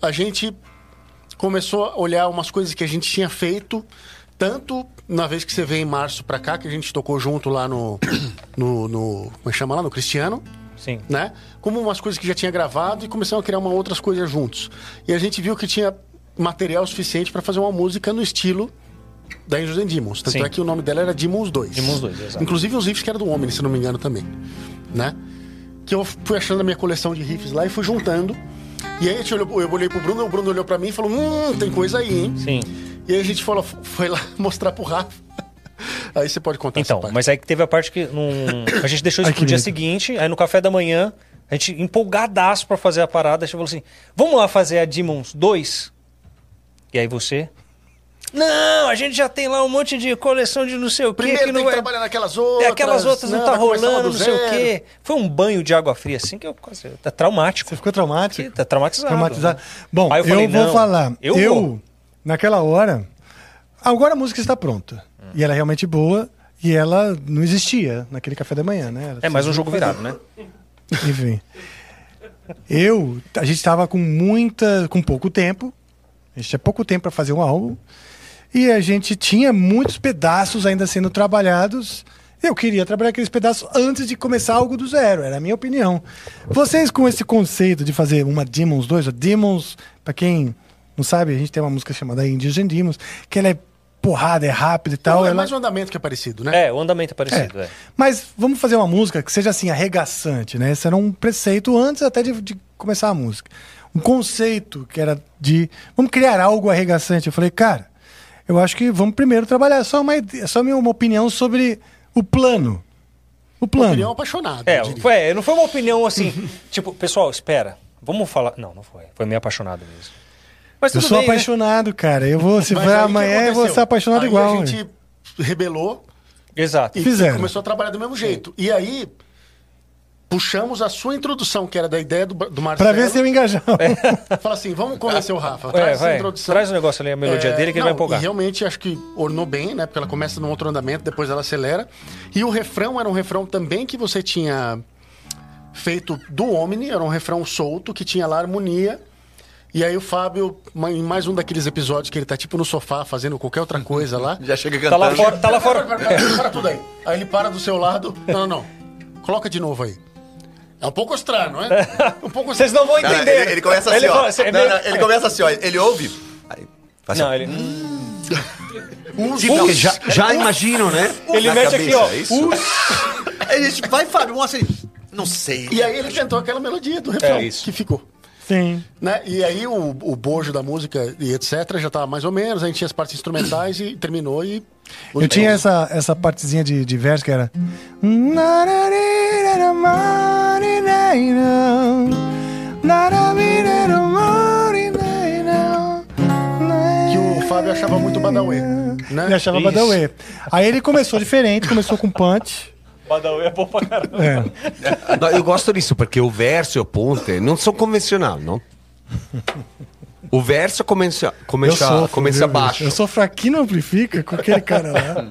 a gente começou a olhar umas coisas que a gente tinha feito, tanto na vez que você veio em março pra cá, que a gente tocou junto lá no. no, no como é que chama lá? No Cristiano Sim. né? Como umas coisas que já tinha gravado e começamos a criar uma outras coisas juntos. E a gente viu que tinha material suficiente para fazer uma música no estilo da Angels and Demons. Tanto Sim. é que o nome dela era Demons 2. Demons 2, exato. Inclusive os riffs que eram do Homem, se não me engano também, né? Que eu fui achando a minha coleção de riffs lá e fui juntando. E aí a gente olhou, eu olhei pro Bruno, o Bruno olhou pra mim e falou: Hum, tem coisa aí, hein? Sim. E aí a gente falou, foi lá mostrar pro Rafa. Aí você pode contar essa Então, parte. mas aí que teve a parte que num... a gente deixou isso Ai, pro dia querido. seguinte, aí no café da manhã, a gente empolgadaço pra fazer a parada, a gente falou assim: vamos lá fazer a Demons 2? E aí você? Não, a gente já tem lá um monte de coleção de não sei o quê. Primeiro que tem não que vai... trabalhar naquelas É, outras. aquelas outras não, tá vai começar uma rolando, do não sei o quê. Foi um banho de água fria assim que eu quase. Tá traumático. Você ficou traumático? Tá traumatizado. Traumatizado. Bom, Aí eu, eu falei, vou não, falar. eu Eu, vou. naquela hora, agora a música está pronta. E ela é realmente boa. E ela não existia naquele café da manhã, né? Ela É mais um jogo fazer. virado, né? Enfim. Eu, a gente estava com muita, com pouco tempo. A gente tinha pouco tempo para fazer um álbum. E a gente tinha muitos pedaços ainda sendo trabalhados. Eu queria trabalhar aqueles pedaços antes de começar algo do zero, era a minha opinião. Vocês com esse conceito de fazer uma Demons 2, a Demons, para quem não sabe, a gente tem uma música chamada Indies and Demons, que ela é porrada, é rápida e tal. Então, é ela... mais um andamento que é parecido, né? É, o andamento é parecido, é. Mas vamos fazer uma música que seja assim, arregaçante, né? Esse era um preceito antes até de, de começar a música. Um conceito que era de. Vamos criar algo arregaçante. Eu falei, cara, eu acho que vamos primeiro trabalhar. É só uma, é só minha- uma opinião sobre o plano. O plano. Opinião apaixonada. É, eu foi, não foi uma opinião assim, tipo, pessoal, espera, vamos falar. Não, não foi. Foi meio apaixonado mesmo. Mas Eu sou bem, né? apaixonado, cara. Eu vou, se que amanhã, eu vou ser apaixonado Aí igual. A né? gente rebelou Exato. e Fizeram. começou a trabalhar do mesmo jeito. E aí puxamos a sua introdução, que era da ideia do, do Marcelo. Pra ver se eu engajava. Fala assim, vamos convencer o Rafa. É, Traz essa vai, introdução. traz o negócio ali, a melodia É, dele, que ele não, vai empolgar. E realmente acho que ornou bem, né? Porque ela começa num outro andamento, depois ela acelera. E o refrão era um refrão também que você tinha feito do Omni, era um refrão solto que tinha lá harmonia. E aí o Fábio, em mais um daqueles episódios que ele tá tipo no sofá fazendo qualquer outra coisa lá. Já chega Tá lá cantando. fora, tá lá Para, fora. para, para, para tudo aí. Aí ele para do seu lado. Não, não, não. Coloca de novo aí. É um pouco estranho, não é? Um pouco Vocês não vão Não, entender. ele, ele começa assim, Ele ó. fala assim, é Não, meio- não, ele começa assim, ó. Ele ouve. Aí, faz Não, assim, ele. Tipo, porque já, já imagino, né? Ele Na mete aqui, cabeça, ó. é isso? Aí a gente vai, Fábio, mostra aí. Não sei. E aí ele cantou aquela melodia do refrão É isso. que ficou. Sim. Né? E aí o, o bojo da música e etc. já tava mais ou menos, a gente tinha as partes instrumentais e terminou e. Eu tinha essa, essa partezinha de, de verso que era. Que o Fábio achava muito Badawi. Né? Ele achava Isso. Badawi. Aí ele começou diferente, começou com punch. Badawi é bom pra caramba. É. Não, eu gosto disso, porque o verso e o ponte não são convencionais, não? O verso começa, Eu começa, sofro, começa viu, baixo. Eu sou fraquinho no amplifica com aquele cara lá.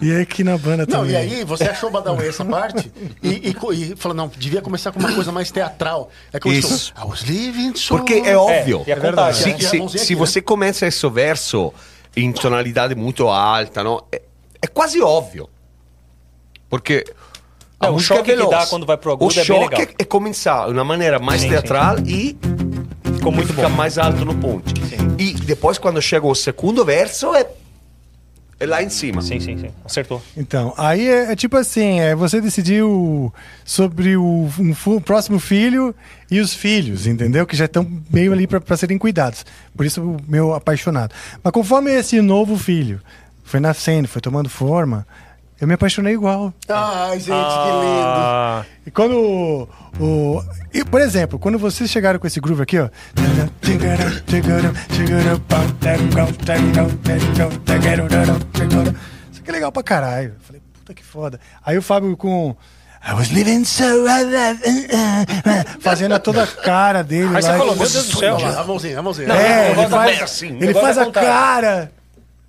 E aqui na banda Não, também. e aí você achou Badawi essa parte e, e, e falou, não, devia começar com uma coisa mais teatral. É que Isso. I was living so... Porque é óbvio. e a contagem, Se, né? Se- mãozinha se aqui, né? você começa esse verso em tonalidade muito alta, não? É, é quase óbvio. Porque a É, o música choque é que dá quando vai pro agudo o é bem choque legal. é, é começar de uma maneira mais Sim, teatral e Ficou muito fica bom. mais alto no ponto. E depois, quando chega o segundo verso, é, é lá em cima. Sim, sim, sim. Acertou. Então, aí é, é tipo assim, é, você decidiu sobre o um fu- próximo filho e os filhos, entendeu? Que já estão meio ali para serem cuidados. Por isso o meu apaixonado. Mas conforme esse novo filho foi nascendo, foi tomando forma, eu me apaixonei igual. Ai, gente, que lindo. Ah, E quando o. o- e, por exemplo, quando vocês chegaram com esse groove aqui, ó. Isso aqui é legal pra caralho. Eu falei, puta que foda. Aí o Fábio com. I was living so. Fazendo a toda a cara dele. Aí você lá. falou, meu Deus do céu. A mãozinha, a mãozinha. É, ele faz, assim. ele faz a cara.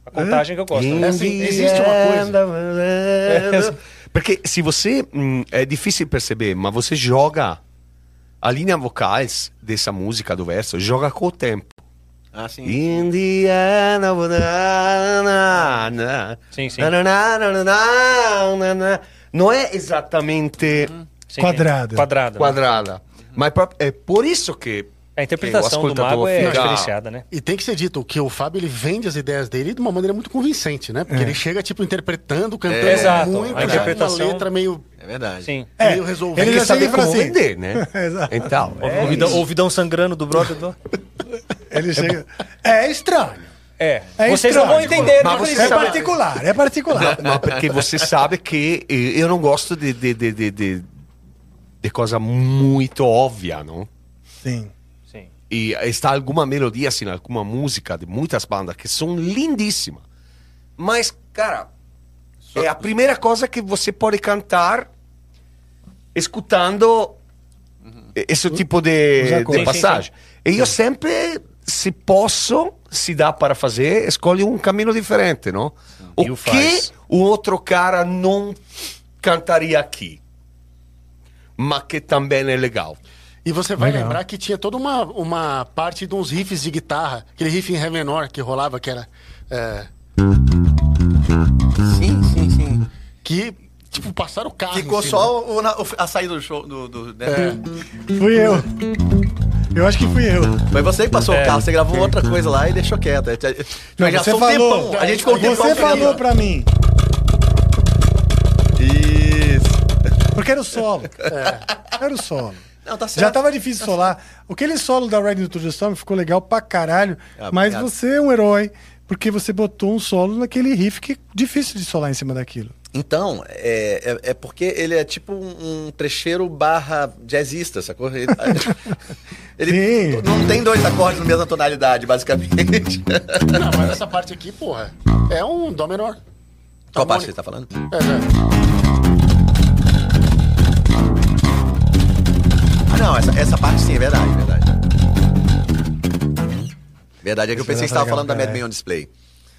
A contagem que eu gosto. É assim, existe uma coisa. Porque se você. hum, é difícil perceber, mas você joga. A linha vocais dessa música do verso joga com o tempo. Ah, sim. In the end of the- na, na, Sim, sim. Não é exatamente Sim, Quadrada. sim. Quadrada. né? quadrada. Mas é por isso que. A interpretação do mago é fica- diferenciada, né? E tem que ser dito que o Fábio ele vende as ideias dele de uma maneira muito convincente, né? Porque ele chega tipo interpretando, cantando É. Exato. muito, A interpretação- uma letra meio É verdade. Sim. É, meio resolvido. ele Tem já e fala como assim. vender, né? Exato. Então, é ouvidão, ouvidão sangrando do brother do... Ele chega. É estranho. É. É Vocês estranho. não vão entender. Mas você. É sabe- particular, é particular. Não, porque você sabe que eu não gosto de, de, de, de, de, de coisa muito óbvia, não? Sim. Sim. E está alguma melodia, assim, alguma música de muitas bandas que são lindíssimas. Mas, cara, é a primeira coisa que você pode cantar escutando esse tipo Os de, acordes. de Sim, passagem. E eu sempre, se posso, se dá para fazer, escolho um caminho diferente, não? O o que faz. o outro cara não cantaria aqui, mas que também é legal. E você vai Legal. lembrar que tinha toda uma, uma parte de uns riffs de guitarra, aquele riff em Ré menor que rolava, que era. é, Sim, sim, sim. que, tipo, passaram o carro. Ficou só o, o- a saída do show. Do, do- né? É. Fui eu. Eu acho que fui eu. Foi você que passou É. o carro, você gravou outra coisa lá e deixou quieto. Não, Nós já você um falou. tempão. A gente ficou tempão. Você falou pra mim. Isso. Porque era o solo. Era o solo. Não, tá certo. Já tava difícil solar. Aquele solo da Riding to the Storm ficou legal pra caralho. Ah, mas obrigado. você é um herói. Porque você botou um solo naquele riff que é difícil de solar em cima daquilo. Então, é, é, é porque ele é tipo um, um trecheiro barra jazzista, sacou? Ele, ele Sim. não tem dois acordes na mesma tonalidade, basicamente. Não, mas essa parte aqui, porra, é um Dó menor. Qual parte você tá falando? É, né? Não, essa, essa parte sim, é verdade, verdade. Verdade é que eu pensei que você estava falando da Mad. Men on Display.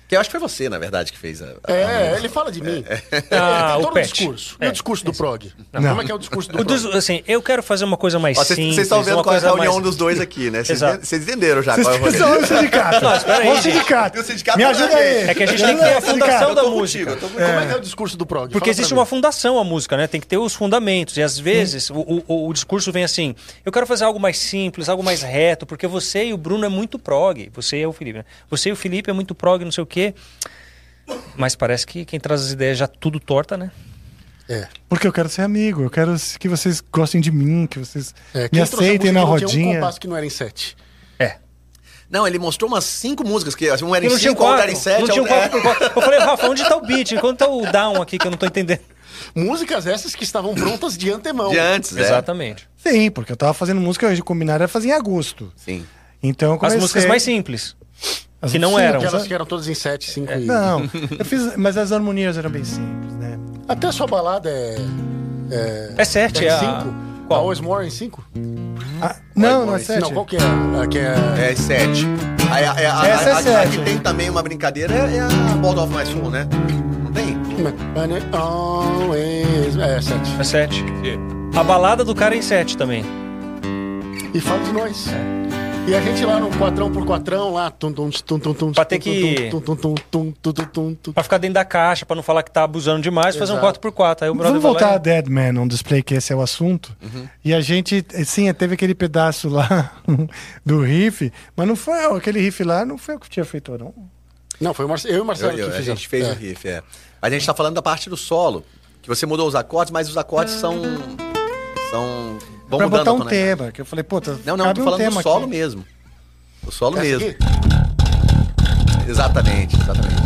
Que eu acho que foi você, na verdade, que fez a. a- É, ele fala de mim. Ah, tem o todo o Pet. discurso. E É. o discurso do prog? Não. Como é que é o discurso do O prog? dos- assim, eu quero fazer uma coisa mais Ó, simples. vocês estão vendo qual é a reunião mais... dos dois aqui, né? Vocês Exato. enten- vocês entenderam já Vocês qual é a reunião. são o sindicato. Não, espera aí, o sindicato. E o sindicato Me ajuda aí. É que a gente tem que ter a fundação da música. Como é que é o discurso do prog? Porque existe uma fundação a música, né? Tem que ter os fundamentos. E às vezes o, o, o discurso vem assim: eu quero fazer algo mais simples, algo mais reto, porque você e o Bruno é muito prog. Você e o Felipe, né? Você e o Felipe é muito prog, não sei o quê. Mas parece que quem traz as ideias já tudo torta, né? É. Porque eu quero ser amigo. Eu quero que vocês gostem de mim, que vocês É, me aceitem na não Tinha um rodinha. compasso que não era em sete. É. Não, ele mostrou umas cinco músicas, que assim, um era E em cinco, outro quatro. era em sete. não tinha outro- quatro quatro. Eu falei, Rafa, onde tá o beat? Quando tá o down aqui que eu não tô entendendo? Músicas essas que estavam prontas de antemão. De antes, é. Exatamente. Sim, porque eu tava fazendo música, a combinada era fazer em agosto. Sim. Então eu As comecei... músicas mais simples. As- que não sim, eram. Aquelas que eram todas em sete, cinco e... Não, eu fiz, mas as harmonias eram bem simples, né? Até a sua balada é... É, É sete, é é a-? Qual? Always More em cinco? Ah, não, não é Boys. sete. Não, qual que é? A que é... É sete. A, a, a, Essa é a, a, a sete. que tem também uma brincadeira é, é a Ball of My Soul, né? Não tem? Always... É, sete. É 7. A balada do cara é em 7 também. E fala de nós. E a gente lá no quatrão por quatrão, lá. Tum, tum, tum, tum, tum, Pra ter que- tum, tum, tum, tum, tum, tum, tum, tum. Pra ficar dentro da caixa, pra não falar que tá abusando demais, fazer um Exato. 4x4. Aí o brother Vamos vai lá voltar e- a Dead Man on Display, que esse é o assunto. E a gente, sim, teve aquele pedaço lá do riff, mas não foi aquele riff lá, não foi o que tinha feito, não. Não, foi eu e o Marcelo eu- que a fizemos. gente fez É. o riff, é. A gente tá falando da parte do solo. Que você mudou os acordes, mas os acordes são. São. Vão pra botar um tema, que eu falei, pô, tá, Não, não, cabe tô um falando do tema solo aqui. mesmo. O solo Essa mesmo. aqui? Exatamente, exatamente.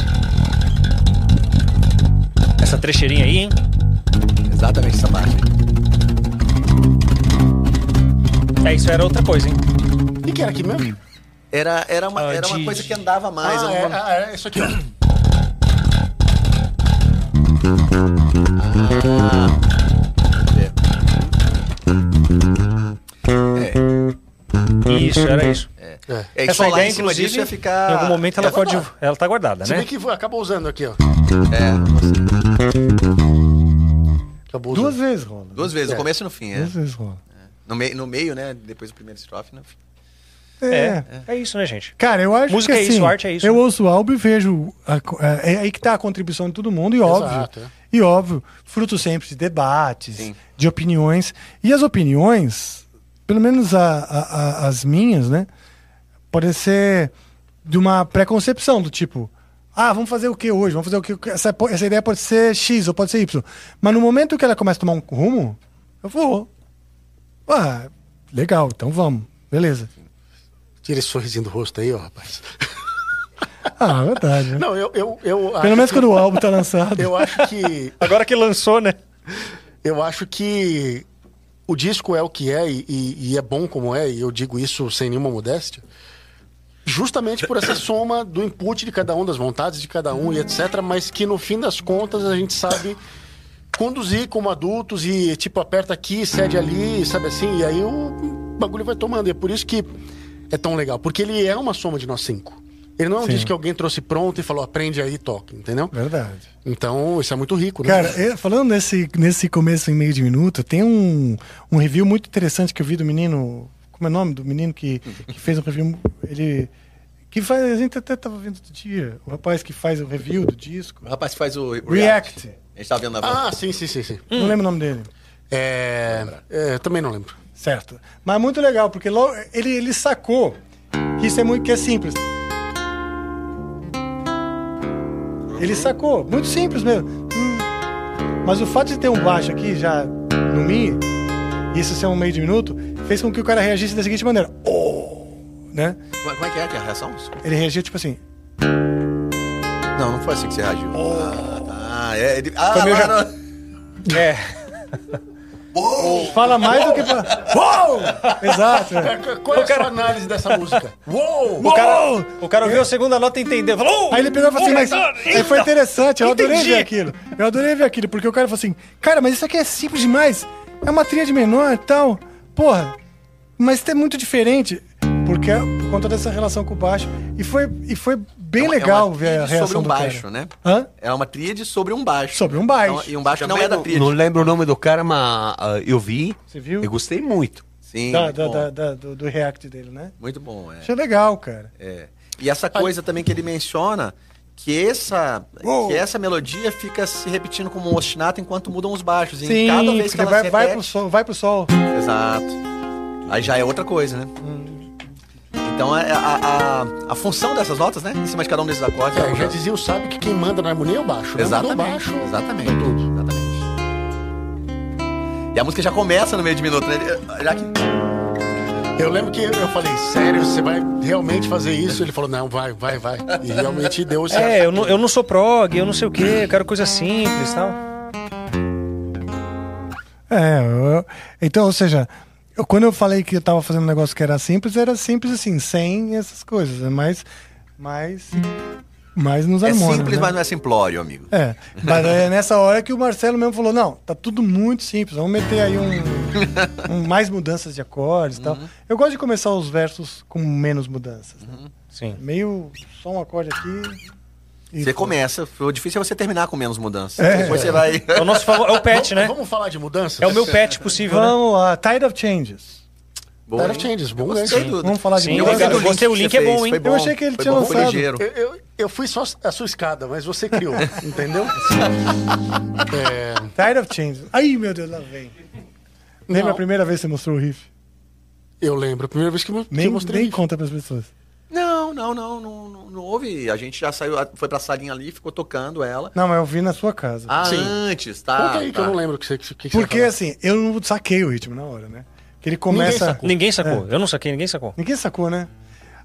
Essa trecheirinha aí, hein? Exatamente essa parte. É, isso era outra coisa, hein? O que, que era aqui mesmo? Era, era, uma, Ah, era uma de- coisa que andava mais. ah, era é, uma- ah, é isso aqui, ó. É, Isso, era isso. É. é, Essa só lá ideia, em cima inclusive, disso ia ficar. em algum momento ela ia pode... Ela tá guardada, Se né? bem que acabou usando aqui, ó. É, Acabou Duas vezes rola. duas vezes, É. no começo e no fim, é. Duas vezes rola. No, meio no meio, né? Depois do primeiro estrofe, no fim. É. É isso, né, gente? Cara, eu acho Música que é assim, isso, arte é isso, Eu né? ouço o álbum e vejo. a é, é aí que tá a contribuição de todo mundo, e óbvio. Exato, é. E óbvio, fruto sempre de debates, Sim. de opiniões. E as opiniões, pelo menos a- a- a- as minhas, né? Podem ser de uma preconcepção, do tipo. Ah, vamos fazer o que hoje? Vamos fazer o que? Essa, essa ideia pode ser X ou pode ser Y. Mas no momento que ela começa a tomar um rumo, eu vou. Ah, legal, então vamos. Beleza. Tira esse sorrisinho do rosto aí, ó, rapaz. Ah, verdade. né? Não, eu. eu, eu Pelo menos que- quando o álbum tá lançado. Eu acho que. Agora que lançou, né? Eu acho que o disco é o que é e, e- e é bom como é, e eu digo isso sem nenhuma modéstia, justamente por essa soma do input de cada um, das vontades de cada um e etc. Mas que no fim das contas a gente sabe conduzir como adultos e tipo aperta aqui, cede ali, sabe assim, e aí o bagulho vai tomando. E é por isso que é tão legal, porque ele é uma soma de nós cinco. Ele não é um Sim. disco que alguém trouxe pronto e falou aprende aí e toca, entendeu? Verdade. Então isso é muito rico, né? Cara, eu- falando nesse, nesse começo em meio de minuto, tem um, um review muito interessante que eu vi do menino. Como é o nome do menino que, que fez um review? Ele. Que faz. A gente até tava vendo outro dia. O rapaz que faz o review do disco. O rapaz que faz o React. React. A gente tava vendo na Ah, sim, sim, sim, sim. Não lembro o nome dele. É, é, também não lembro. Certo. Mas é muito legal, porque logo, ele, ele sacou que isso é muito que é simples. Ele sacou, muito simples mesmo. Hum. Mas o fato de ter um baixo aqui já no Mi, e isso ser um meio de minuto, fez com que o cara reagisse da seguinte maneira. Oh! Né? Como como é que é que é a reação? Desculpa. Ele reagiu tipo assim. Não, não foi assim que você reagiu. Ah, tá. É, ele... ah Foi meio já- no- É. Fala mais do que. Uou! Exato. Qual é a sua análise dessa música? Uou! O cara, o cara ouviu a segunda nota e entendeu. Falou! Aí ele pegou e falou assim, Oh my mas. Aí foi interessante, eu adorei Entendi. ver aquilo. Eu adorei ver aquilo, porque o cara falou assim, cara, mas isso aqui é simples demais. É uma tríade menor e tal. Porra, mas é muito diferente. Porque é por conta dessa relação com o baixo. E foi, e foi bem É uma- é legal uma ver a reação sobre um do baixo, cara. né? Hã? É uma tríade sobre um baixo. Sobre um baixo. Então, e um baixo não é da tríade. não lembro o nome do cara, mas ah, eu vi. Você viu? Eu gostei muito. Sim, Da- muito da- da- da- do, do react dele, né? Muito bom, é. Achei legal, cara. É. E essa coisa também que ele menciona, que essa, Uou. que essa melodia fica se repetindo como um ostinato enquanto mudam os baixos. E Sim, cada vez que ela vai, se vai, repete... pro sol, vai pro sol. Exato. Aí já é outra coisa, né? Então a, a, a, a função dessas notas, né? Em cima de cada um desses acordes. É, é já dizia o sábio que quem manda na harmonia é o baixo. né? Exatamente. baixo. Exatamente. Exatamente. E a música já começa no meio de minuto, né? Já que. Eu lembro que eu falei, sério, você vai realmente fazer isso? Ele falou, não, vai, vai, vai. E realmente deu certo. É, eu não, eu não sou prog, eu não sei o quê, eu quero coisa simples e tal. É, eu- então, ou seja, eu- quando eu falei que eu tava fazendo um negócio que era simples, era simples assim, sem essas coisas. É mais. mais, mais nos É harmônios. simples, né? mas não é simplório, amigo. É, mas é nessa hora que o Marcelo mesmo falou: não, tá tudo muito simples, vamos meter aí um, um- mais mudanças de acordes e tal. Eu gosto de começar os versos com menos mudanças. né? Sim. Meio só um acorde aqui. Você começa, o difícil é você terminar com menos mudanças. É. Depois você vai. É o nosso favor, é o pet, Vamos- né? Vamos falar de mudanças? É o meu pet possível, né? Vamos lá, Tide of Changes. Boa, Tide of? Changes, bom do- Vamos falar de Sim, Eu música. gostei do eu gostei, o link é bom, hein? foi Eu achei que ele tinha bom, lançado. Eu, eu, eu fui só a sua escada, mas você criou, entendeu? É, Tide of Changes. Ai, meu Deus, lá vem. Lembra Não. a primeira vez que você mostrou o riff? eu lembro, a primeira vez que eu, que Nem, mostrei. nem conta pras pessoas. Não, não, não, não, houve. A gente já saiu, foi pra salinha ali, ficou tocando ela. Não, mas eu vi na sua casa. Ah, Sim. antes, tá. Conta aí que tá. eu não lembro o que você, que, que Porque você assim, eu não saquei o ritmo na hora, né? Que ele Ninguém começa. sacou. Ninguém sacou. Eu não saquei, ninguém sacou. Ninguém sacou, né?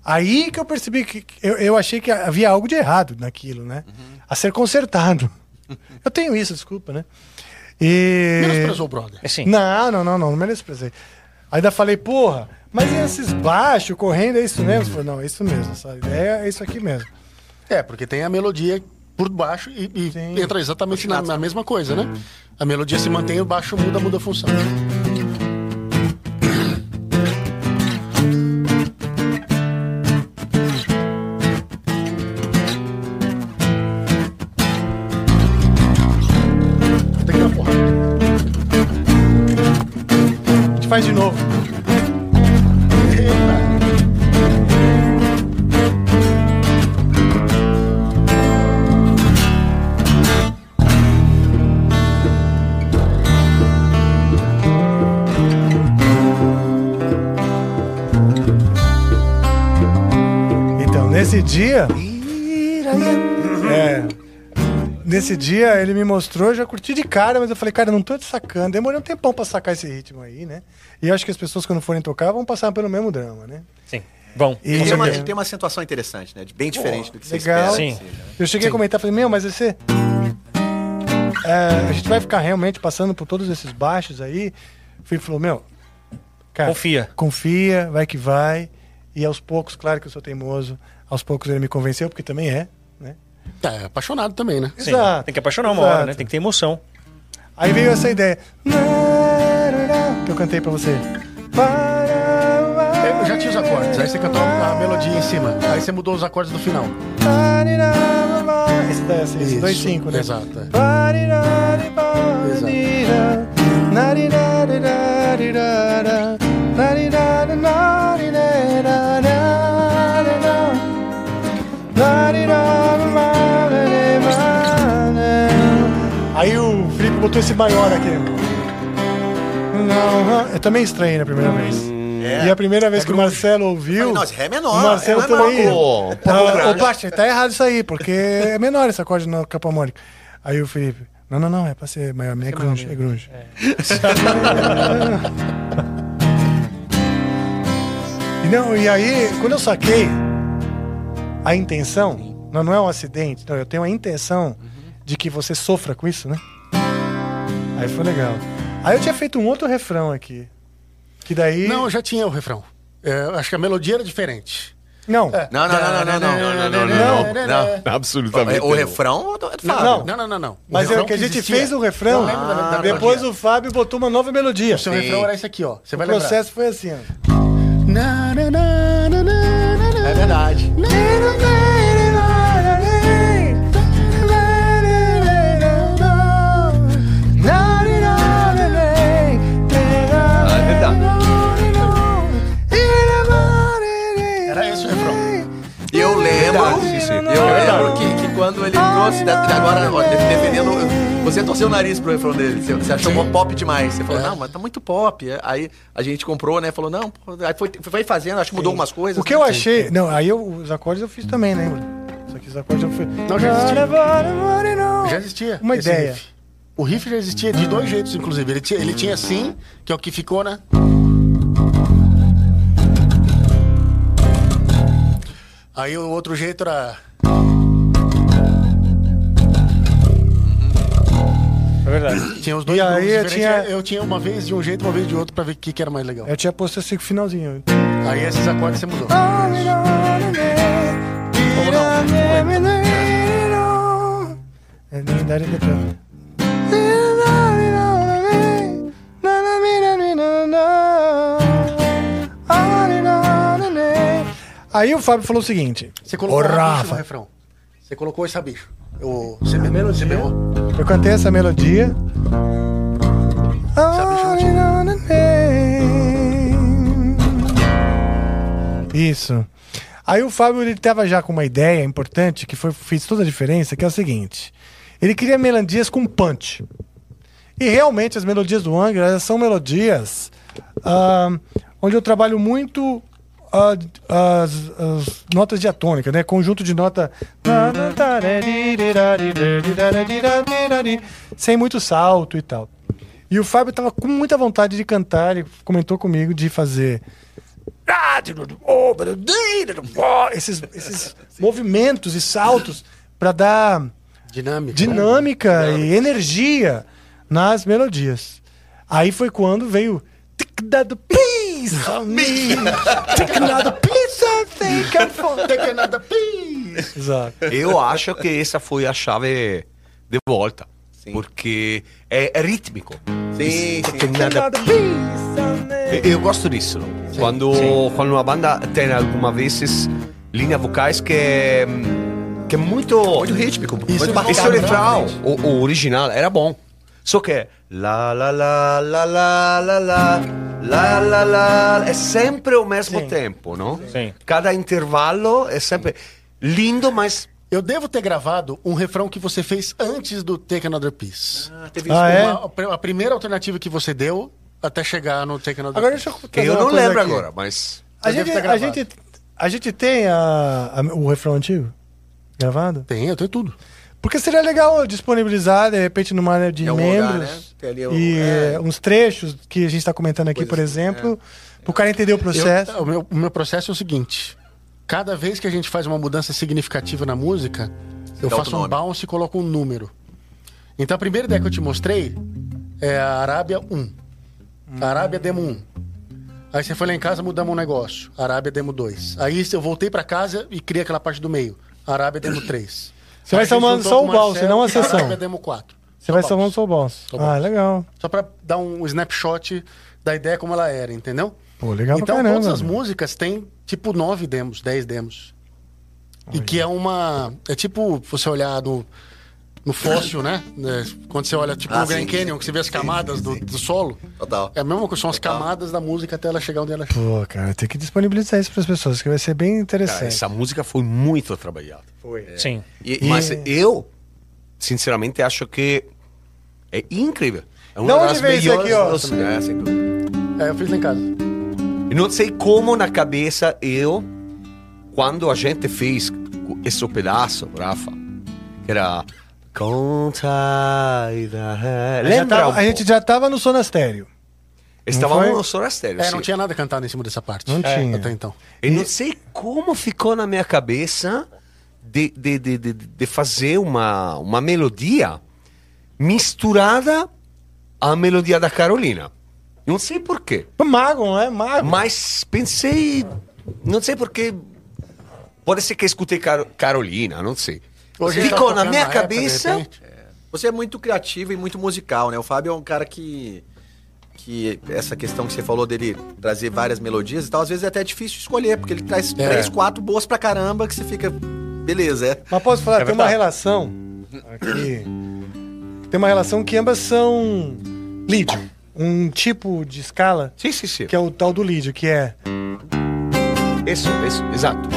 Aí que eu percebi que que eu, eu achei que havia algo de errado naquilo, né? A ser consertado. Eu tenho isso, desculpa, né? E. Menosprezou o brother. Assim, Não, não, não, não, não menosprezei. Ainda falei, porra, mas e esses baixos correndo, é isso mesmo? Falei, não, é isso mesmo, essa ideia é isso aqui mesmo. É, porque tem a melodia por baixo e, e entra exatamente na, na mesma coisa, né? A melodia se mantém, o baixo muda, muda a função. Tem que dar porrada. A gente faz de novo. Dia. É. Nesse dia ele me mostrou, eu já curti de cara, mas eu falei, cara, eu não tô te sacando. Demorei um tempão pra sacar esse ritmo aí, né? E eu acho que as pessoas, quando forem tocar, vão passar pelo mesmo drama, né? sim. Bom, E- tem, uma, tem uma acentuação interessante, né? Bem diferente do que você legal. espera. Sim. assim, né? Eu cheguei a comentar, falei, meu, mas você. é, a gente vai ficar realmente passando por todos esses baixos aí. O Felipe falou, meu. Cara, Confia. Confia, vai que vai. E aos poucos, claro que eu sou teimoso. Aos poucos ele me convenceu, porque também é, né? É, apaixonado também, né? sim, Exato. tem que apaixonar uma Exato. hora, né? Tem que ter emoção. Aí veio essa ideia. Que eu cantei pra você. Eu já tinha os acordes, aí você cantou a melodia em cima, aí você mudou os acordes do final. Esse daí, esse, esse Isso, 2-5, né? exato, Aí botou esse maior aqui. Eu também estranhei na primeira vez. E a primeira vez que o Marcelo ouviu. Falei, Nossa, Ré menor. O Marcelo é menor. também. Ô, Paty, tá errado isso aí, porque é menor esse acorde no capa harmônica. Aí o Felipe, não, não, não, é pra ser maior, é grunge, é grunge. E não, e aí, quando eu saquei a intenção, não, não é um acidente, não, eu tenho a intenção de que você sofra com isso, né? Aí foi legal. Aí eu tinha feito um outro refrão aqui. Que daí. Não, eu já tinha o refrão. É, acho que a melodia era diferente. Não. Não, não, não, não, não, não. não, não, não, não. Absolutamente. O refrão é do Não, Fábio. Não, não, não, não. O Mas é refrão que a gente existia- fez o refrão, depois o Fábio botou uma nova melodia. O seu Sim. refrão era esse aqui, ó. Você O vai lembrar. processo foi assim, ó. É verdade. Quando ele trouxe, né, agora ó, de- defendendo, você torceu o nariz pro refrão dele, você, você achou pop demais, você falou, não, mas tá muito pop, aí a gente comprou, né, falou, não, pô, aí foi, foi fazendo, acho que mudou algumas coisas. O que eu achei. Não, aí eu, os acordes eu fiz também, lembra? Isso aqui, os acordes eu fiz. Não, já existia. Já existia. Uma ideia. riff. O riff já existia de dois jeitos, inclusive. Ele tinha, ele tinha assim, que é o que ficou, né? Aí o outro jeito era. É verdade. Tinha os dois E aí eu tinha- Eu tinha uma vez de um jeito, uma vez de outro, pra ver o que, que era mais legal. Eu tinha posto esse finalzinho. Aí esses acordes você mudou. Aí o Fábio falou o seguinte. Você colocou Ô, o Rafa no Rafa. refrão. Você colocou essa bicho. O C. C bemol. Eu cantei essa melodia. Isso. Aí o Fábio ele tava já com uma ideia importante que foi, fez toda a diferença, que é o seguinte. Ele queria melodias com punch. E realmente as melodias do Angra são melodias ah, onde eu trabalho muito as, as notas diatônicas, né? Conjunto de nota. Sem muito salto e tal. E o Fábio tava com muita vontade de cantar, ele comentou comigo de fazer. Esses, esses movimentos e saltos para dar Dinâmica. dinâmica e energia nas melodias. Aí foi quando veio another piece of me. Take another piece of for- Take another piece. Exato. Eu acho que essa foi a chave de volta. Sim. Porque é, é rítmico. Sim, Tem sim. Another piece of me. Eu gosto disso. Quando, quando uma banda tem algumas vezes linhas vocais que é, que é muito. Muito rítmico. Muito Esse marcado, refrão, né? o, o original, era bom. Só que lá, lá, lá, lá, lá, lá, lá, lá, lá, lá, é sempre o mesmo Sim. tempo, não? Sim. Cada intervalo é sempre lindo, mas Eu devo ter gravado um refrão que você fez antes do Take Another Piece. Ah, teve Ah, é? Uma- a primeira alternativa que você deu até chegar no Take Another Agora Piece. deixa eu eu não lembro aqui. agora, mas A gente, a, gente, a gente tem a- a- o refrão antigo gravado? Tem, eu tenho tudo. Porque seria legal disponibilizar, de repente, numa área de Em algum membros. lugar, né? Tem ali o- e é. uns trechos que a gente está comentando aqui, por exemplo, para o cara entender o processo. Eu- o, meu, o meu processo é o seguinte: cada vez que a gente faz uma mudança significativa na música, eu Dá faço um bounce e coloco um número. Então a primeira ideia que eu te mostrei é a Arábia 1. A Arábia Demo 1. Aí você foi lá em casa, mudamos um negócio. Arábia Demo 2. Aí eu voltei pra casa e criei aquela parte do meio. Arábia Demo 3. Você vai somando juntou só o Marcelo, não a sessão. Demo 4. Você vai bounce. só o. Só Ah, legal. Só pra dar um snapshot da ideia como ela era, entendeu? Pô, legal Então caramba, todas as músicas têm tipo nove demos, dez demos. E que é uma. É tipo você olhar no, no fóssil, né? É, Quando você olha tipo Ah, no Grand sim, Canyon, sim. que você vê as camadas sim, do, sim. do solo. Total. É a mesma coisa, são as Total. camadas da música até ela chegar onde ela chega. Pô, cara, tem que disponibilizar isso para as pessoas, que vai ser bem cara, interessante. essa música foi muito trabalhada. Sim. E- E- Mas eu, sinceramente, acho que é incrível. É Da onde veio isso aqui, ó? das- É. É, eu fiz lá em casa. E não sei como na cabeça eu, quando a gente fez esse pedaço, Rafa, que era Conta e da- Lembra? tava- um a gente já tava no sonastério. Estávamos no Sorastério. É, não sim. tinha nada cantado em cima dessa parte. Não É, tinha. Até então. Eu não sei como ficou na minha cabeça de, de, de, de, de fazer uma, uma melodia misturada à melodia da Carolina. Não sei porquê. Mago, não é? Mago. Mas pensei. Não sei porquê. Pode ser que escutei Caro- Carolina, não sei. Hoje ele tá Ficou na minha época, cabeça. repente. Você é muito criativo e muito musical, né? O Fábio é um cara que. que essa questão que você falou dele trazer várias melodias e tal, às vezes é até difícil escolher, porque ele traz É. três, quatro boas pra caramba que você fica. Beleza, é. Mas posso falar, É tem uma relação aqui. Tem uma relação que ambas são lídio. Um tipo de escala Sim, sim, sim. que é o tal do lídio, que é. Isso, isso, exato.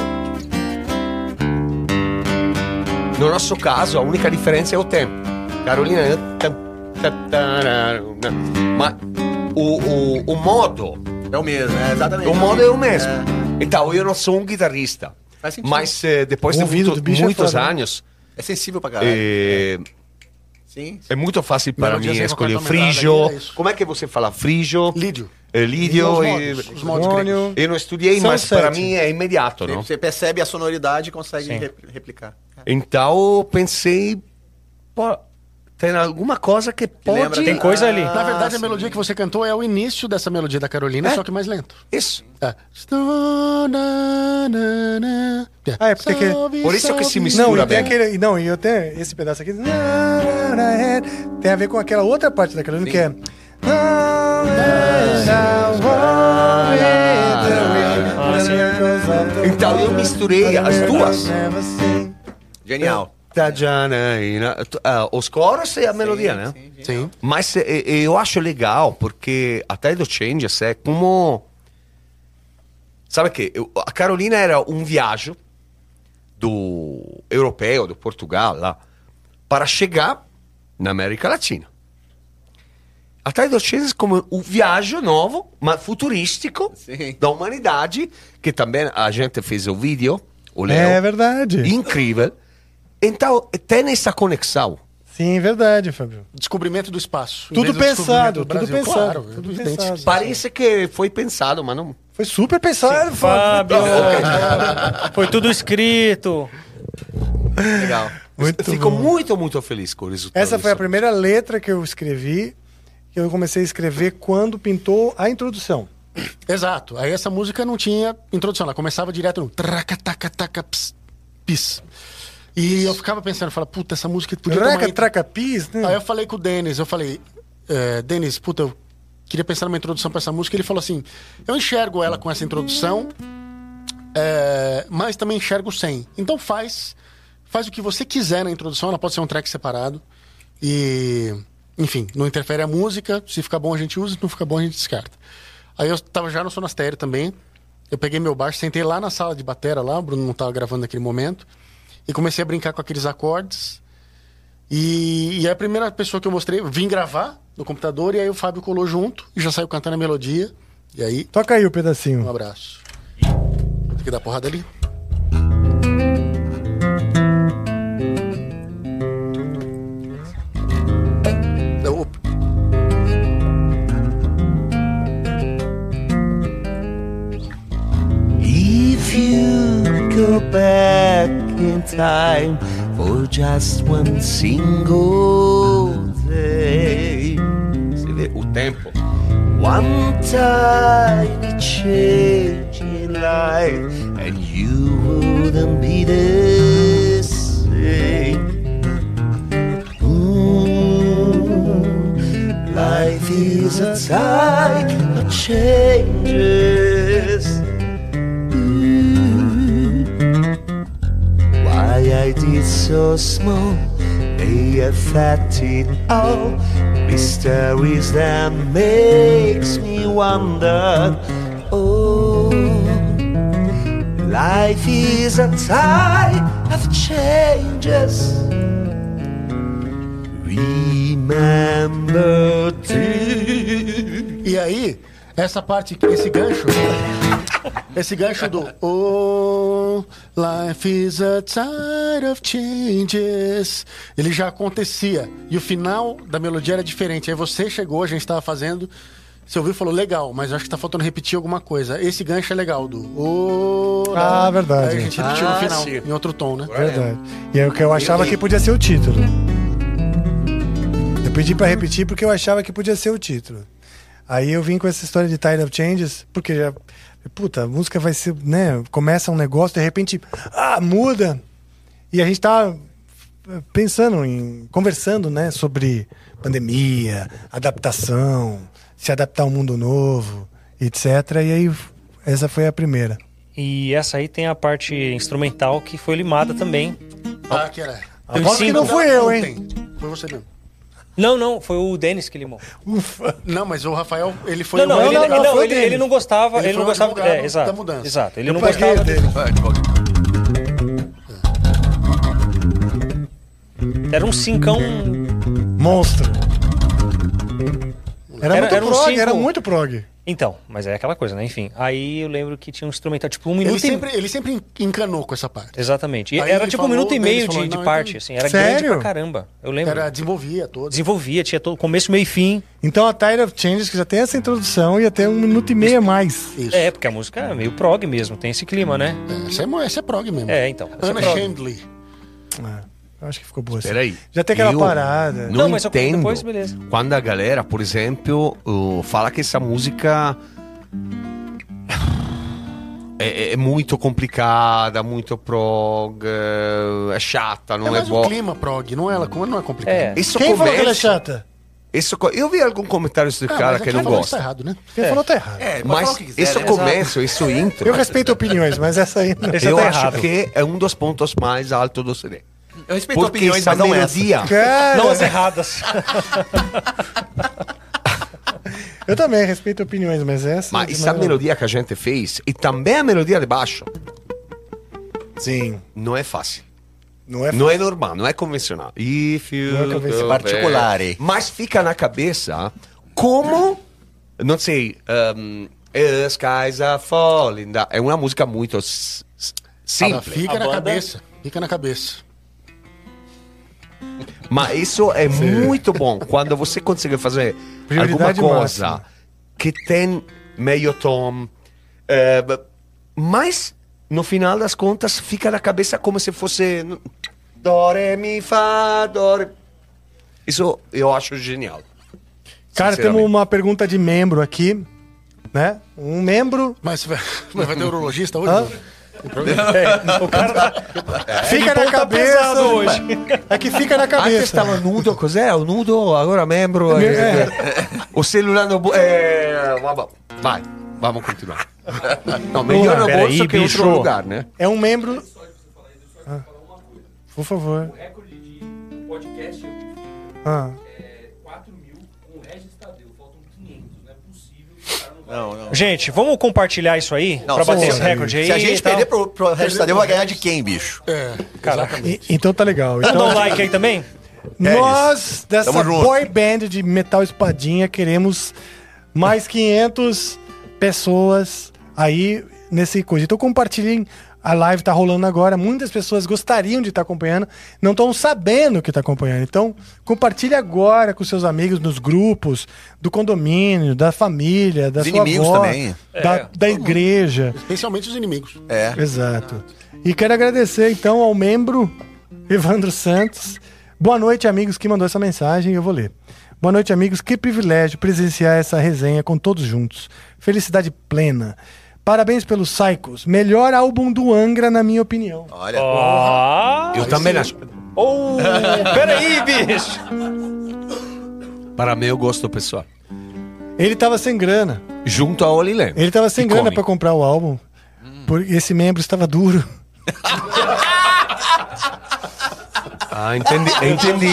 No nosso caso, a única diferença é o tempo. Carolina é. Mas o, o, o modo, É o mesmo, é exatamente. o modo é o mesmo. É. Então, eu não sou um guitarrista. Mas eh, depois de muito- é muitos né? anos, É sensível pra caralho. eh, Sim. é muito fácil para Melodia mim escolher frigio. é. Como é que você fala frigio? Lídio. Lídio. Os e- modos, os modos Mônio. gregos. Eu não estudei, São mas para mim é imediato, não? Você percebe a sonoridade e consegue Sim. re- replicar. Então eu pensei, pô, tem alguma coisa que pode. lembra- Tem coisa ali. Na verdade, Ah, a melodia que você cantou é o início dessa melodia da Carolina, É? só que mais lento. Isso. É. Ah, é porque que- Por isso que se mistura Não, e bem. aquele. Não, e eu tenho esse pedaço aqui. Tem a ver com aquela outra parte da Carolina que é. Então eu misturei as duas. Genial. Tá, Janaína. Os coros e a melodia, né? Sim. Mas eh, eh, eu acho legal porque a Tide of Changes é como. Sabe que a Carolina era um viagem do europeu, do Portugal, lá, para chegar na América Latina. A Tide of Changes é como um viagem novo, mas futurístico, Sim. da humanidade, que também a gente fez o vídeo, o Leo, É verdade. incrível. Então, tem essa conexão. Sim, verdade, Fabio. Descobrimento do espaço. Tudo pensado, tudo pensado, Claro, tudo pensado. Parece que foi pensado, mas não. Foi super pensado, Fábio! Fábio. Foi tudo escrito. Legal. Muito Fico bom. muito, muito feliz com o resultado. Essa foi a primeira letra que eu escrevi, que eu comecei a escrever quando pintou a introdução. Exato. Aí essa música não tinha introdução, ela começava direto no traca, taca, taca, ps, pis. E eu ficava pensando, eu falava, puta, essa música podia uma Traca, intro- traca, pis, né? Aí eu falei com o Denis, eu falei, é, Denis, puta, eu queria pensar numa introdução pra essa música. Ele falou assim: eu enxergo ela com essa introdução, é, mas também enxergo sem. Então faz, faz o que você quiser na introdução, ela pode ser um track separado. E, enfim, não interfere a música. Se ficar bom a gente usa, se não ficar bom a gente descarta. Aí eu tava já no sonastério também. Eu peguei meu baixo, sentei lá na sala de batera lá, o Bruno não tava gravando naquele momento. E comecei a brincar com aqueles acordes. E, e a primeira pessoa que eu mostrei, eu vim gravar no computador, e aí o Fábio colou junto e já saiu cantando a melodia. E aí, Toca aí o um pedacinho. abraço. Tem que dar porrada ali. Time for just one single day, Você vê o tempo. one tiny change in life, and you wouldn't be the same. Mm, life is a time of changes. So small may affect it all. Mysteries that makes me wonder. Oh, life is a time of changes. Remember to E aí, essa parte, esse gancho. Esse gancho do Oh, life is a tide of changes. Ele já acontecia. E o final da melodia era diferente. Aí você chegou, a gente tava fazendo. Você ouviu e falou, legal, mas acho que tá faltando repetir alguma coisa. Esse gancho é legal, do Oh. Ah, verdade. Aí a gente repetiu Ah, no final, sim. em outro tom, né? Verdade. E é o que eu achava que podia ser o título. Eu pedi pra repetir porque eu achava que podia ser o título. Aí eu vim com essa história de Tide of Changes, porque já. Puta, a música vai ser. né? Começa um negócio, de repente. Ah, muda! E a gente tá pensando em. conversando, né? Sobre pandemia, adaptação, se adaptar ao mundo novo, etc. E aí, essa foi a primeira. E essa aí tem a parte instrumental que foi limada também. Ah, que era. Aposto que não fui eu, hein? Foi você mesmo. Não, não, foi o Denis que limou. Ufa! Não, mas o Rafael, ele foi não, não, o ele, não, ele- não, não, ele, ele não gostava, Ele ele, não gostava é, exato, da mudança. Exato, ele Eu não gostava dele. Era um cincão. Monstro. Era, Era- muito era um prog, cinco. era muito prog. Então, mas é aquela coisa, né? Enfim. Aí eu lembro que tinha um instrumental, tipo um Ele minuto e sempre, ele sempre encanou com essa parte. Exatamente. E Aí era ele tipo um minuto e meio de, falou, de não, parte, então- assim. Era grande Sério? pra caramba. Eu lembro. Era, desenvolvia todo. Desenvolvia, tinha todo começo, meio e fim. Então a Tide of Changes, que já tem essa introdução, ia ter um minuto e meio a mais. Isso. É, porque a música é meio prog mesmo, tem esse clima, né? É, essa, é, essa é prog mesmo. É, então. essa é Ana prog. Shandley. É, eu acho que ficou boa assim. Peraí. Já tem aquela Eu parada. Não, Não, mas eu- entendo depois, beleza. quando a galera, por exemplo, uh, fala que essa música é, é muito complicada, muito prog, é, é chata, não É é, mais o boa. clima prog, não é, não é complicado. É. Isso Quem falou que ela é começa- chata? isso eu vi algum comentário desse Ah, cara que não falou gosta. Tá errado, né? Quem falou tá errado. É, Mas falar o que quiser, esse né? começo, isso intro, Eu respeito opiniões, mas essa aí não. Eu tá acho errado. que é um dos pontos mais altos do CD. Eu respeito Porque opiniões, mas não essa. melodia... Cara, Não as erradas. eu também respeito opiniões, mas essa. Mas essa melodia que a gente fez, e também a melodia de baixo, Sim. não é fácil. Não é Não é normal, não é convencional. If you Não é convencional. particular? Mas fica na cabeça como, não sei, um, "The skies are falling. down". É uma música muito simples. fica A na banda- cabeça. Fica na cabeça. Mas isso é muito bom quando você consegue fazer alguma Prioridade coisa máxima. que tem meio tom, eh, mas no final das contas fica na cabeça como se fosse do re mi fa do re. Isso eu acho genial. Cara, temos uma pergunta de membro aqui, né? Um membro Mas vai, mas vai ter urologista hoje? Hã? O cara fica na ponta cabeça hoje. É que fica na Antes cabeça. estava nudo, cos'è? O nudo, agora membro. eh, É. O celular no bolso. Vabbè. vai, vamos continuar. Não, melhor no bolso que em outro lugar, né? É um membro. Ah, Por favor. O recorde de podcast Ah. é 4 mil com o Regis Tadeu. Faltam 500. Não é possível. O cara não. Gente, vamos compartilhar isso aí? Não, pra bater se- esse recorde aí. Se a gente e perder pro, pro Tadeu, vai ganhar de quem, bicho? É, Caraca. E- então tá legal. Dá Então, um like aí também? nós, dessa Tamo junto. boy band de metal espadinha, queremos mais 500 pessoas aí nesse coisa. Então compartilhem. A live tá rolando agora. Muitas pessoas gostariam de estar acompanhando, não estão sabendo que tá acompanhando. Então, compartilhe agora com seus amigos nos grupos do condomínio, da família, da Os sua inimigos avó, também. da, É. da igreja. especialmente os inimigos. É. Exato. E quero agradecer então ao membro Evandro Santos. Boa noite, amigos, que mandou essa mensagem, eu vou ler. Boa noite, amigos. Que privilégio presenciar essa resenha com todos juntos. Felicidade plena. Parabéns pelos Psychos. Melhor álbum do Angra, na minha opinião. Olha. Ah! Eu também acho. Oh, peraí, bicho! Para meu gosto pessoal. Ele tava sem grana. Junto a Oli Lem. Ele tava sem grana pra comprar o álbum. Por esse membro estava duro. Ah, entendi, entendi,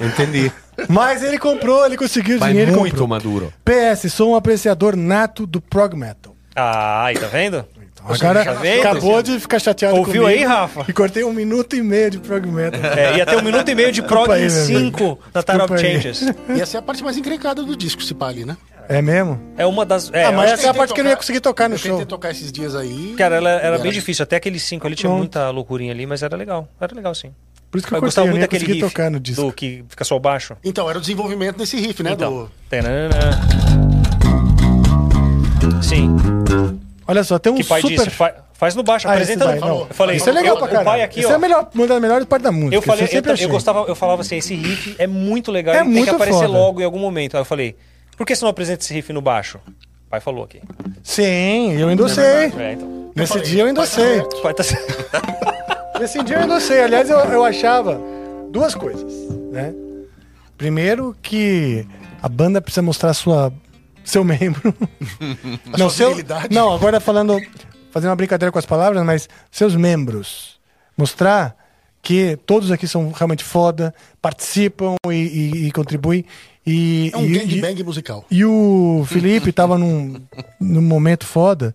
entendi. Mas ele comprou, ele conseguiu o Mas dinheiro muito comprou. maduro. PS, sou um apreciador nato do prog metal. Ah, aí, tá vendo? Agora tá vendo? acabou de ficar chateado Ouviu comigo aí, Rafa? E cortei um minuto e meio de prog metal. É, ia ter um minuto e meio de prog Desculpa aí, em meu 5 na Time of. Changes. E essa é a parte mais encrencada do disco, se pá ali, né? É mesmo? É uma das. É, ah, eu mas essa é a parte que eu não ia tocar- conseguir tocar no Eu tentei show. tocar esses dias aí. Cara, ela era Era. bem difícil. Até aqueles 5 ali tinha Pronto. muita loucurinha ali, mas era legal. Era legal, sim. Por isso que eu Eu gostava eu muito daquele riff tocar no disco. do que fica só o baixo. Então, era o desenvolvimento desse riff, né? Então. Do... Tanana. Sim. Olha só, tem um Que pai super... disse? Fa- faz no baixo, Ah, apresenta no. não. Eu falei, Isso é legal eu- pra O caralho. pai aqui, Isso ó. é melhor, uma das melhores partes da música. Eu falei, eu eu, sempre eu gostava, eu falava assim, esse riff é muito legal, É ele tem que muito aparecer foda. logo em algum momento. Aí eu falei, por que você não apresenta esse riff no baixo? O pai falou aqui. Sim, eu endossei. É, então. Nesse dia eu endossei. O pai tá... Nesse dia eu endossei. Aliás, eu, eu achava duas coisas, né? Primeiro que a banda precisa mostrar sua seu membro. não, virilidade. não, agora falando, fazendo uma brincadeira com as palavras, mas seus membros. Mostrar que todos aqui são realmente foda, participam e, e- e contribuem. E, É um e- gangbang musical. e o Felipe tava num, num momento foda.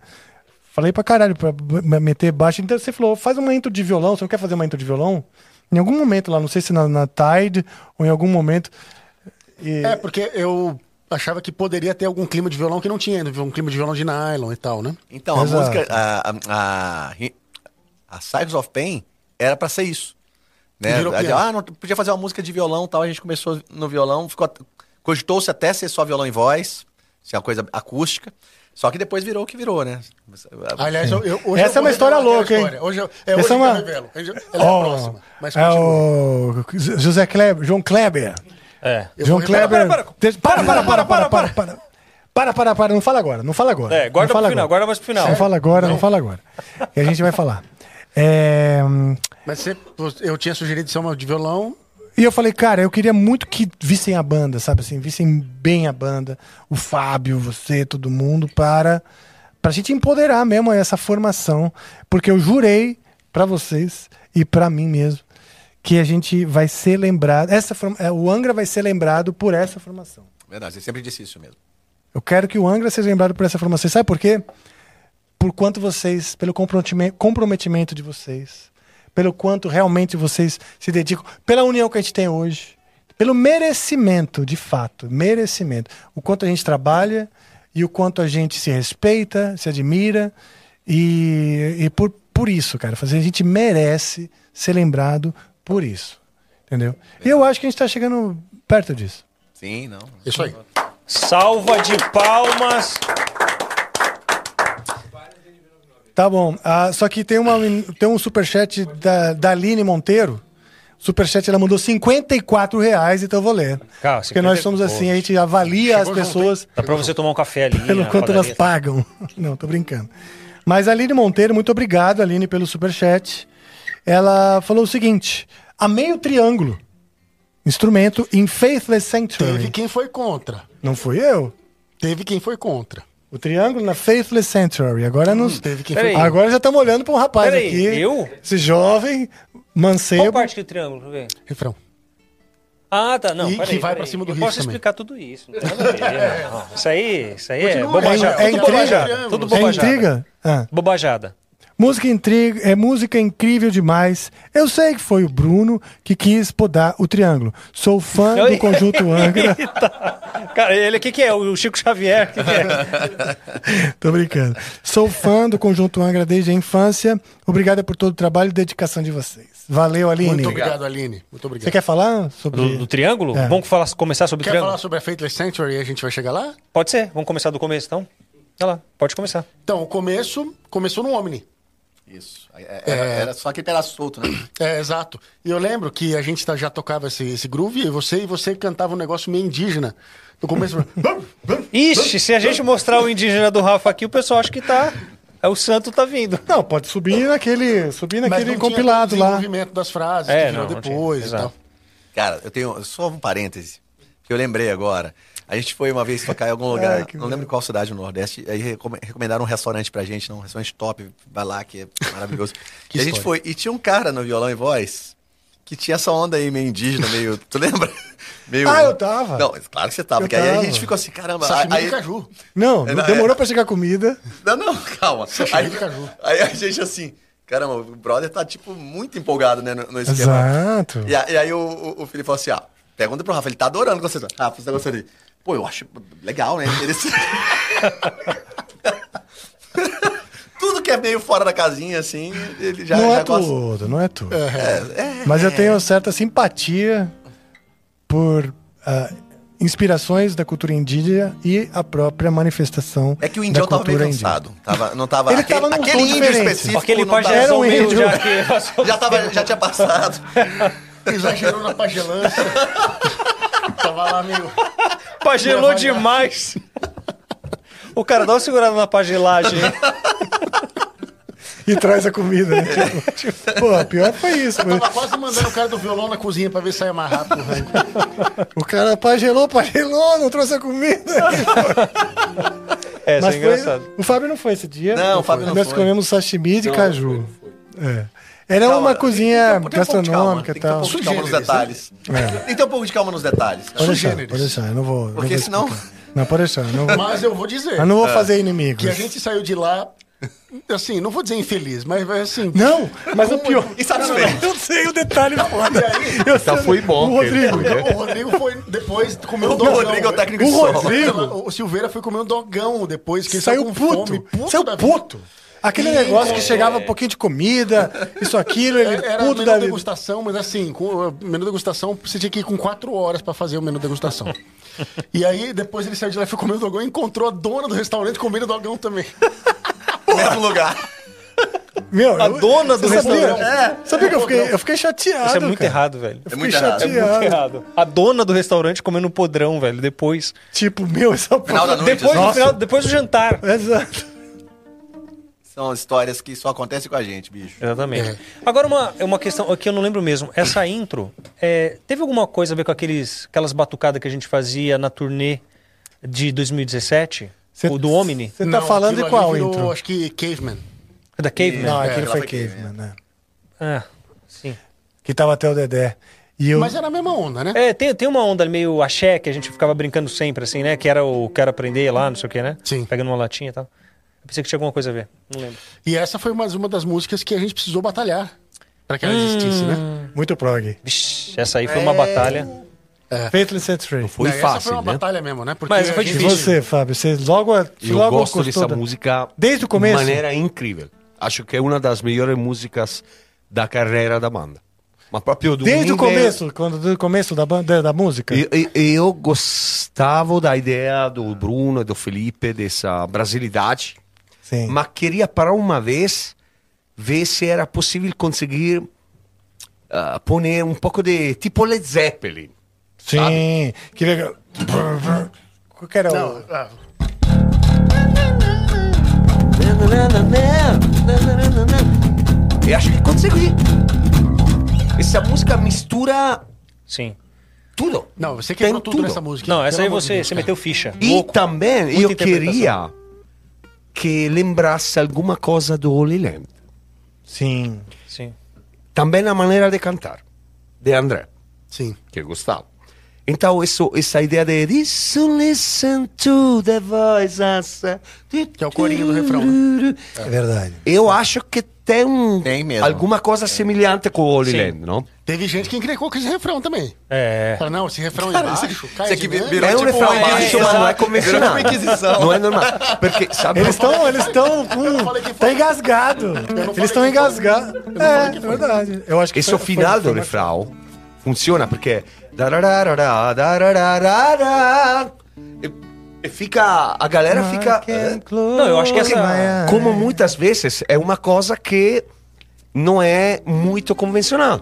Falei pra caralho, pra meter baixo. Então você falou, faz uma intro de violão. Você não quer fazer uma intro de violão? Em algum momento lá, não sei se na, na Tide ou em algum momento. E- É, porque eu achava que poderia ter algum clima de violão que não tinha, ainda, um clima de violão de nylon e tal, né? Então, a Exato. música, a, a, a, a Cycles of Pain era pra ser isso. Né? Ah, não podia fazer uma música de violão e tal. A gente começou no violão, ficou cogitou-se até ser só violão em voz, ser uma coisa acústica. Só que depois virou o que virou, né? Aliás, eu, eu- hoje Essa eu é uma história louca, hein? história. Hoje, eu- é Essa hoje é uma- eu revelo. Ela é a próxima. Mas é o José Kleber, João Kleber. É. Eu João Kleber. para, para. Para, para, para, para, para, para. Para, para, para, não fala agora, não fala agora. É, guarda não fala pro final, agora. guarda mais pro final. Não fala agora, não. fala agora. E a gente vai falar. É, Mas você- eu tinha sugerido ser uma de violão. E eu falei, cara, eu queria muito que vissem a banda, sabe assim, vissem bem a banda, o Fábio, você, todo mundo, para pra gente empoderar mesmo essa formação, porque eu jurei pra vocês e pra mim mesmo que a gente vai ser lembrado. Essa é, o Angra vai ser lembrado por essa formação. Verdade, você sempre disse isso mesmo. Eu quero que o Angra seja lembrado por essa formação. Sabe por quê? Por quanto vocês, pelo comprometime- comprometimento de vocês, pelo quanto realmente vocês se dedicam, pela união que a gente tem hoje, pelo merecimento, de fato, merecimento. O quanto a gente trabalha e o quanto a gente se respeita, se admira. E, e por, por isso, cara, fazer, a gente merece ser lembrado por isso. Entendeu? E eu acho que a gente está chegando perto disso. Sim, não. Isso aí. Salva de palmas. Tá bom. Ah, só que tem, uma, tem um superchat da, da Aline Monteiro. Superchat, ela mandou 54 reais, então eu vou ler. Cara, Porque nós 50 somos assim, a gente avalia as Chegou junto, pessoas Dá pra você tomar um café ali. pelo na quanto elas padaria. pagam. Não, tô brincando. Mas a Aline Monteiro, muito obrigado, Aline, pelo superchat. Ela falou o seguinte: amei o triângulo. Instrumento em Faithless Sanctuary. Teve quem foi contra. Não fui eu. Teve quem foi contra. O triângulo na Faithless Sanctuary. Agora nos. Teve quem Peraí. foi Agora já estamos olhando para um rapaz Peraí, aqui. eu? Esse jovem, Qual mancebo. parte do triângulo? Deixa eu ver. refrão. Ah, tá. Não, E peraí, que vai peraí. pra cima do Eu posso também. explicar tudo isso. Não tem nada a ver. não. Isso aí, isso aí é Continua, bobajada. é Tudo intriga. bobajada. Tudo É bobajada. intriga? Ah. Bobajada. Música intriga, é música incrível demais. Eu sei que foi o Bruno que quis podar o triângulo. Sou fã do conjunto Angra. Cara, ele aqui que é? O Chico Xavier? Que que é? Tô brincando. Sou fã do conjunto Angra desde a infância. Obrigada por todo o trabalho e dedicação de vocês. Valeu, Aline. Muito obrigado, Aline. Muito obrigado. Você quer falar sobre Do, do triângulo? É. Vamos falar, começar sobre o Quer triângulo? falar sobre a Faithless Sanctuary e a gente vai chegar lá? Pode ser. Vamos começar do começo, então? Vai lá, pode começar. Então, o começo começou no Omni. Isso. É, Era, era só aquele pedaço solto, né? É, exato. E eu lembro que a gente tá- já tocava esse, esse groove e você, e você cantava um negócio meio indígena. No começo. Ixi, se a gente mostrar o indígena do Rafa aqui, o pessoal acha que tá. É o santo tá vindo. Não, pode subir naquele, subir naquele compilado o lá. desenvolvimento das frases É, que virou não, não tinha. depois e Exato. tal. Cara, eu tenho só um parêntese, que eu lembrei agora. A gente foi uma vez tocar em algum lugar, Ai, que não lembro qual cidade no Nordeste, aí recome- recomendaram um restaurante pra gente, não, um restaurante top, vai lá, que é maravilhoso. e a gente foi, e tinha um cara no violão e voz, que tinha essa onda aí meio indígena, meio, tu lembra? Meio, Ah, eu tava. Não, claro que você tava, Eu que aí a tava. gente ficou assim, caramba. Sashimi aí, de caju. Não, É, não é. demorou pra chegar comida. Não, não, calma. Aí, de caju. aí a gente assim, caramba, o brother tá, tipo, muito empolgado, né, no, no esquema. Exato. E, aí o, o, o Felipe falou assim, ó, pergunta pro Rafa, ele tá adorando você. Rafa, você tá gostando dele? Pô, eu acho legal, né? Tudo que é meio fora da casinha, assim, ele já, não já é gosta. tudo, não é tudo. É, Mas eu tenho certa simpatia por ah, inspirações da cultura indígena e a própria manifestação é que o da indião tava meio cultura indígena. cansado. Tava, não tava, Ele aquele, tava num aquele índio diferente. específico Aquele não tava- Era um índio. já que... já, tava, já tinha passado. Exagerou na pagelância. Tava lá meio. Pagelou demais. O cara dá uma segurada na pagelagem. E traz a comida, né? Tipo, tipo, pô, pior foi isso. Eu tava quase mandando o cara do violão na cozinha pra ver se saia mais rápido o rango. O cara pagelou, pagelou, não trouxe a comida. É, isso Mas é foi, engraçado. o Fábio não foi esse dia. Não, o Fábio não Nós foi. comemos sashimi de caju. É. Era Calma, uma cozinha tem que ter um pouco de calma, gastronômica e Tem que ter um tal. pouco de calma nos detalhes. É. Tem que ter um pouco de calma nos detalhes. Pode deixar, pode deixar, eu não vou. não Porque vou senão-. Não, pode deixar. eu Não vou, Mas eu vou dizer eu não vou fazer inimigos. que a gente saiu de lá, assim, não vou dizer infeliz, mas assim. Não, mas o pior. Insatisfeito. Eu sei o detalhe foda. Eu Então sei- foi bom. O Rodrigo. né? O Rodrigo foi depois comer um O dogão. Rodrigo é o técnico O. Rodrigo O Silveira foi comer um dogão depois, que ele saiu com puto. fome. Puto Saiu puto. Aquele negócio que chegava um pouquinho de comida, isso, aquilo, ele Era puto menu da degustação, mas assim, com o menu degustação, você tinha que ir com quatro horas pra fazer o menu degustação. e aí, depois ele saiu de lá e foi comer o dogão e encontrou a dona do restaurante comendo o dogão também. Mesmo lugar. Meu, A eu- dona do restaurante. É. Sabia que eu fiquei, eu fiquei chateado. Isso é muito cara. errado, velho. Eu É muito errado. É chateado. muito errado. A dona do restaurante comendo podrão, velho, depois. Tipo, meu, essa Final da noite. Depois, do final, depois do jantar. Exato. São histórias que só acontecem com a gente, bicho. Exatamente. Agora, uma, uma questão aqui eu não lembro mesmo. Essa intro, é, teve alguma coisa a ver com aqueles, aquelas batucadas que a gente fazia na turnê de 2017? Cê- o do Omni? Você tá Não, falando de qual virou, intro? Acho que Caveman. Da Caveman? Não, É, aquele foi foi Caveman, né? Ah, sim. que tava até o Dedé. E eu, Mas era a mesma onda, né? É, tem, tem uma onda meio axé que a gente ficava brincando sempre, assim, né? Que era o quero aprender lá, não sei o que, né? Sim. Pegando uma latinha e tal. Eu pensei que tinha alguma coisa a ver. Não lembro. E essa foi mais uma das músicas que a gente precisou batalhar pra que ela existisse, né? muito prog. Vixe, essa aí foi uma batalha. Faithless Set Free. Foi Não, Essa foi fácil, uma né? batalha mesmo, né? Porque Mas foi E difícil. você, Fábio? Você logo, Eu logo gosto gostou dessa da- música Desde o começo? de maneira incrível. Acho que é uma das melhores músicas da carreira da banda. Mas proprio do Desde o começo, quando do começo da banda da música. E- e- Eu, gostava da ideia do Bruno e do Felipe, dessa brasilidade, Sim. mas queria para uma vez ver se era possível conseguir ah, pôr um pouco de tipo Led Zeppelin. Sim. Que legal. Qual que era Não, o... ah, E acho que consegui. Essa música mistura Sim. tudo. não, você Tem quebrou tudo, tudo. nessa música. Não, essa aí você, você meteu ficha. E Louco. também Muita eu queria que lembrasse alguma coisa do Holy Land. Sim. Sim. Também a maneira de cantar, de André, Sim. que eu gostava. Então, isso, essa ideia de Listen, listen to the voice I say", Que é o corinho do refrão, né? É verdade. Eu acho que tem, um- Tem mesmo. alguma coisa semelhante com o Holy Sim. Land, não? Teve gente que encrencou com esse refrão também. É. Fala, não, esse refrão embaixo, cai isso aqui de virou-. É um tipo refrão uma baixo, mas não é Virou convencional. uma inquisição. Não é normal. Porque, sabe, Eles estão eles estão que tá engasgado. Eles estão engasgados. É, que é verdade. Eu acho que esse é o final foi- do refrão. Funciona porque. Fica. A galera fica. eh, Não, eu acho que essa- Como muitas vezes é uma coisa que não é muito convencional.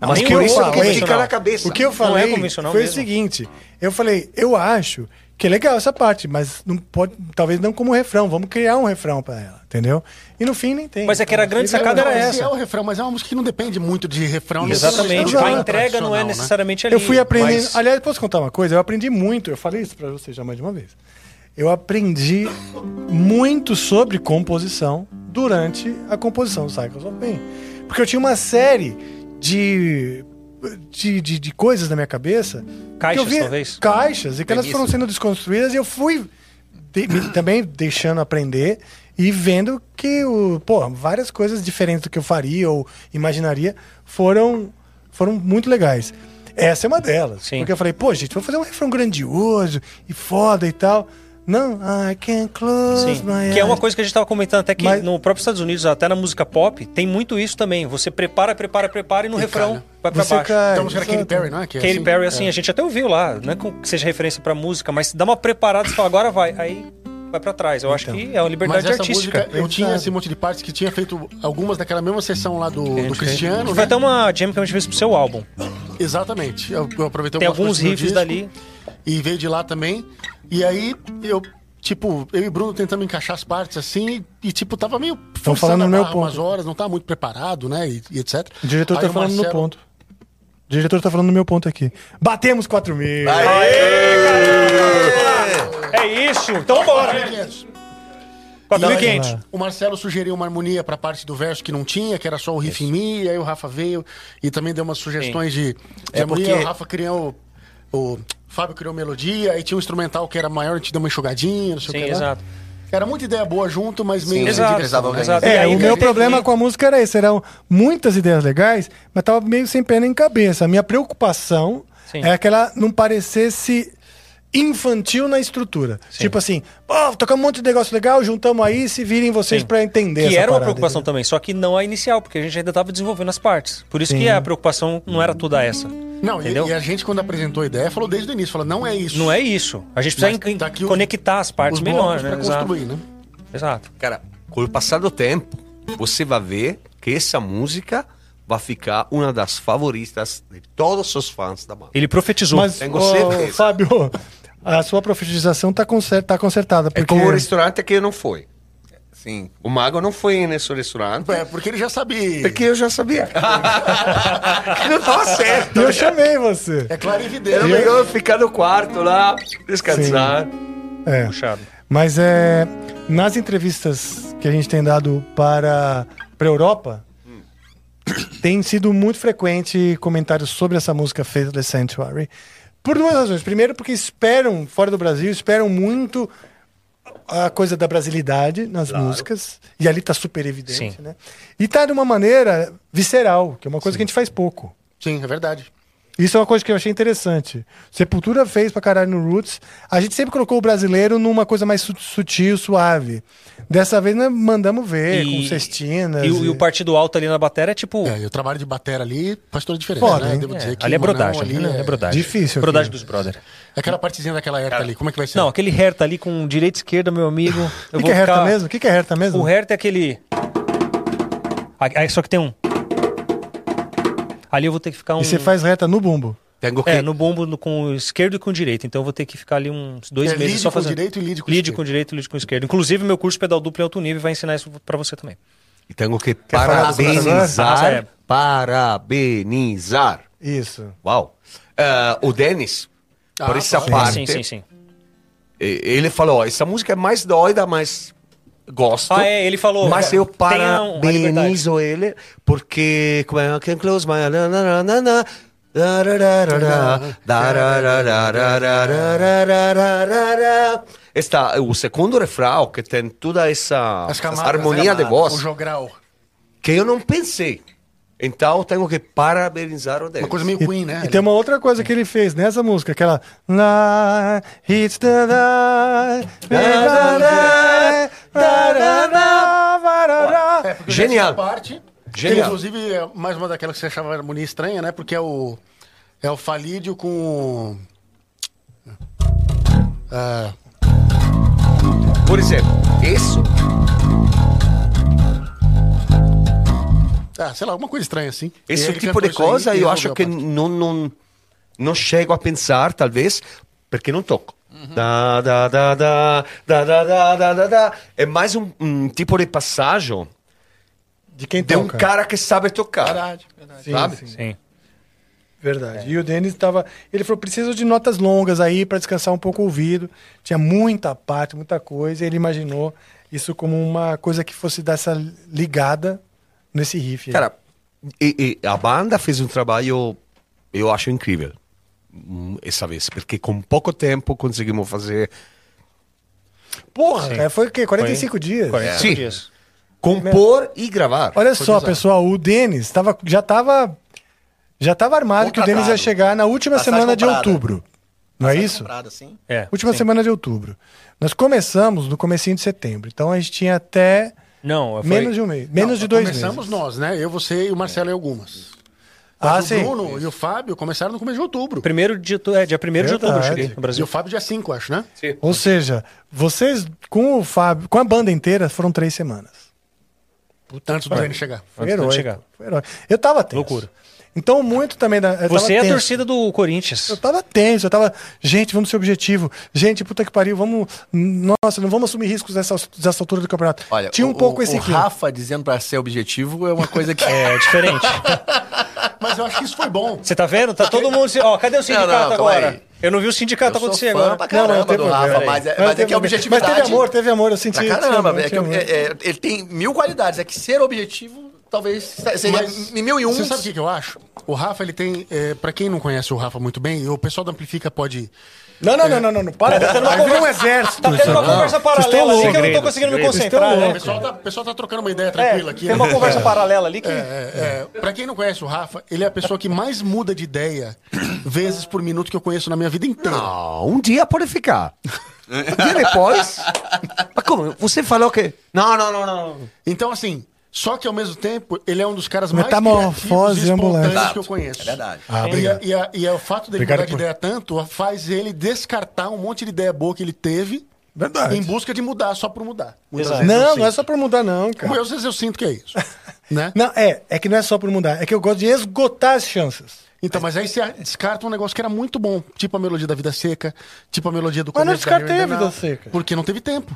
Mas nem por o isso rock que é fica na cabeça. O que eu Não é falei convencional foi mesmo. o seguinte: eu falei, eu acho que é legal essa parte, mas não pode, talvez não como refrão. Vamos criar um refrão pra ela, entendeu? E no fim nem tem. Mas é que era a grande sacada Não, era essa. é o refrão, mas é uma música que não depende muito de refrão. Exatamente. A Exato. entrega não é né? necessariamente ali. Eu fui aprendendo. mas- Aliás, posso contar uma coisa? Eu aprendi muito. Eu falei isso pra você já mais de uma vez. Eu aprendi muito sobre composição durante a composição do Cycles of Pain. Porque eu tinha uma série de. De, de, de coisas na minha cabeça. Caixas, via- talvez? Caixas, e que elas foram sendo desconstruídas e eu fui de- me- também deixando aprender e vendo que o, pô, várias coisas diferentes do que eu faria ou imaginaria foram, foram muito legais. Essa é uma delas. Sim. Porque eu falei, pô, gente, vou fazer um refrão grandioso e foda e tal. Não, I can close Sim. my Que é uma eyes. coisa que a gente estava comentando até que Mas- no próprio Estados Unidos, até na música pop, tem muito isso também. Você prepara, prepara, prepara e no refrão cai. vai pra Você baixo. cai, Então, a música era Katy. Perry, não é? Que é Katy assim? Perry, assim, a gente até ouviu lá, não é que seja referência pra música, mas dá uma preparada e fala, agora vai. Aí vai pra trás. Eu acho Então. que é uma Mas liberdade essa artística. música, eu tinha esse monte de partes que tinha feito algumas daquela mesma sessão lá do, do Cristiano. Foi né? até uma jam que a gente fez pro seu álbum. Exatamente. Eu, eu aproveitei Tem algumas alguns riffs disco dali. E veio de lá também. E aí, eu, tipo, eu e Bruno tentamos encaixar as partes assim, e, e, tipo, tava meio forçando falando no meu barra umas ponto. horas, não tava muito preparado, né? E, e etc. O diretor Aí tá falando no Marcelo- ponto. O diretor tá falando no meu ponto aqui. Batemos 4 mil. É isso! Então bora! 500. 4.500. O Marcelo sugeriu uma harmonia pra parte do verso que não tinha, que era só o riff em mi, e aí o Rafa veio e também deu umas sugestões de, de É harmonia. porque- O Rafa criou. O Fábio criou melodia, aí tinha um instrumental que era maior, a gente deu uma enxugadinha, não sei Sim, o que. lá. exato. Era muita ideia boa junto, mas meio. Exato, precisava exato. É, aí o meu problema com a música era esse, eram muitas ideias legais, mas tava meio sem pé nem cabeça. A minha preocupação Sim. é que ela não parecesse infantil na estrutura. Tipo assim, pô, tocamos um monte de negócio legal, juntamos aí, se virem vocês Sim. pra entender Que essa era uma preocupação entendeu? também, só que não a inicial, porque a gente ainda estava desenvolvendo as partes. Por isso Sim. que a preocupação não era toda essa. Não, e, Entendeu? e a gente, quando apresentou a ideia, falou desde o início: falou, não é isso. Não é isso. A gente precisa Mas tá aqui o- conectar as partes os melhor, blocos né? pra Exato. construir, né? Exato. Cara, com o passar do tempo, você vai ver que essa música vai ficar uma das favoritas de todos os fãs da banda. Ele profetizou. Mas, Tenho ô, certeza. Fábio, a sua profetização tá, concer tá consertada. É Porque... como o restaurante que não foi. Sim. O Mago não foi nesse restaurante. É, porque ele já sabia. Porque eu já sabia. não estava certo. Eu chamei você. É claro e evidente. Era melhor ficar no quarto lá, descansar. É. Puxado. Mas é, nas entrevistas que a gente tem dado para a Europa, tem sido muito frequente comentários sobre essa música Faithless Sanctuary. Por duas razões. Primeiro, porque esperam, fora do Brasil, esperam muito a coisa da brasilidade nas músicas. E ali tá super evidente, Sim. né? E tá de uma maneira visceral, que é uma coisa que a gente faz pouco. Sim, é verdade. Isso é uma coisa que eu achei interessante. Sepultura fez pra caralho no Roots. A gente sempre colocou o brasileiro numa coisa mais su- sutil, suave. Dessa vez nós mandamos ver, com cestinas. E, o- e o partido alto ali na bateria é tipo. É, e o trabalho de batera ali faz toda a diferença, Foda, né? hein? Devo é, dizer que ali é brodagem. ali né? é, brodagem. Difícil Brodagem aquilo. dos brother. Aquela partezinha daquela herta ali, como é que vai ser? Não, aquele herta ali com direita e esquerda, meu amigo. O que, que é herta ficar- mesmo? O que, que é herta mesmo? O herta é aquele. Ah, Só que tem um. Ali eu vou ter que ficar um. E você faz reta no bumbo. Tengo que... É, no bombo no- com o esquerdo e com o direito. Então eu vou ter que ficar ali uns dois É, meses lead só com fazendo. direito e lead com lead esquerdo. com direito e lead com esquerdo. Inclusive, meu curso pedal duplo em alto nível vai ensinar isso pra você também. E tenho que parabenizar. É. Parabenizar. Isso. Uau. Ah, o Denis, por Ah, essa sim, parte, Sim, sim, sim. ele falou: essa música é mais doida, mas gosto. Ah, é, ele falou. Mas eu um- parabenizo ele porque como é can close my na, na, na, Está o segundo refrão que tem toda essa, camadas, harmonia de voz. O. Que eu não pensei. Então tenho que parabenizar o Davis. Uma coisa meio ruim, né? E, e tem uma outra coisa que ele fez nessa música, aquela. Genial. Parte, Genial. Inclusive, é mais uma daquelas que você achava harmonia estranha, né? Porque é o. É o falídio com. Ah, Por exemplo, isso ah, sei lá, alguma coisa estranha assim. Esse Ele tipo de aí coisa e eu acho que não, não, não chego a pensar, talvez, porque não toco. Uhum. Da, da, da, da, da, da, da, da, da. É mais um, um tipo de passagem De quem de um cara que sabe tocar. Verdade, verdade. Sim, sabe? sim. Sim. Verdade. E o Denis estava. Ele falou: preciso de notas longas aí para descansar um pouco o ouvido. Tinha muita parte, muita coisa. E ele imaginou isso como uma coisa que fosse dessa ligada nesse riff. aí. Cara, e, e a banda fez um trabalho, eu acho incrível, hum, essa vez, porque com pouco tempo conseguimos fazer, porra, Sim. cara, foi o quê? 45 dias? 45 Sim. dias. Compor e gravar. Olha só, pessoal, o Denis tava, já estava já tava armado que o Denis ia chegar na última Passagem semana de comprada. outubro. Não é Passagem isso? comprada, assim. É. Última sim. semana de outubro. Nós começamos no comecinho de setembro. Então a gente tinha até Não, foi... menos de um mês, menos Não, de dois Começamos meses. nós, né? Eu, você e o Marcelo e algumas. Ah, o sim. Bruno e o Fábio começaram no começo de outubro. Primeiro de, é, dia 1 de outubro eu cheguei no E Brasil. o Fábio dia 5, acho, né? Ou seja, vocês com o Fábio, com a banda inteira, foram três semanas. Antes do Dani chegar. Foi Antes heróico, chegar. foi heróico. Eu tava tenso. Loucura. Então, muito também da. Você é a torcida do Corinthians. Eu tava tenso, eu tava. Gente, vamos ser objetivo. Gente, puta que pariu, vamos. Nossa, não vamos assumir riscos nessa, nessa altura do campeonato. Olha, Tinha um o, pouco o, esse o clima. Rafa dizendo pra ser objetivo é uma coisa que... É diferente. Mas eu acho que isso foi bom. Você tá vendo? Tá todo mundo. se- Ó, cadê o sindicato não, calma agora? aí. Eu não vi o sindicato Eu acontecer agora. pra caramba tem do problema, Rafa, mas é, Mas mas é teve- que a objetividade... Mas teve amor, teve amor, eu senti. Pra caramba, amor, é que é- é- ele tem mil qualidades. É que ser objetivo talvez seria Mas mil e um. Você sabe o que, que eu acho? O Rafa, ele tem. É, pra quem não conhece o Rafa muito bem, o pessoal da Amplifica pode. Não, não, não, não, não, não. Para. Vai vir um exército. Tá tendo uma conversa paralela ali que eu não tô Segredo, conseguindo me concentrar, Vocês O né? pessoal tá, pessoal tá trocando uma ideia É, tranquila aqui. tem né? uma conversa paralela ali que. É, é, é. Pra quem não conhece o Rafa, ele é a pessoa que mais muda de ideia vezes por minuto que eu conheço na minha vida inteira. Não, um dia pode ficar. E depois? Mas como? Você falou que. Não, não, não, não. Então, assim, só que ao mesmo tempo, ele é um dos caras mais Metamorfose e ambulante. espontâneos que eu conheço. É verdade. Ah, e, a- e, a- e o fato dele Obrigado mudar de por- ideia tanto faz ele descartar um monte de ideia boa que ele teve Verdade. em busca de mudar só por mudar. Eu Não, não é só por mudar, não, cara. Às vezes eu sinto que é isso. né? Não, é, é que não é só por mudar, é que eu gosto de esgotar as chances. Então, mas aí você descarta um negócio que era muito bom, tipo a melodia da Vida Seca, tipo a melodia do Mas não descartei a Vida Seca. Porque não teve tempo.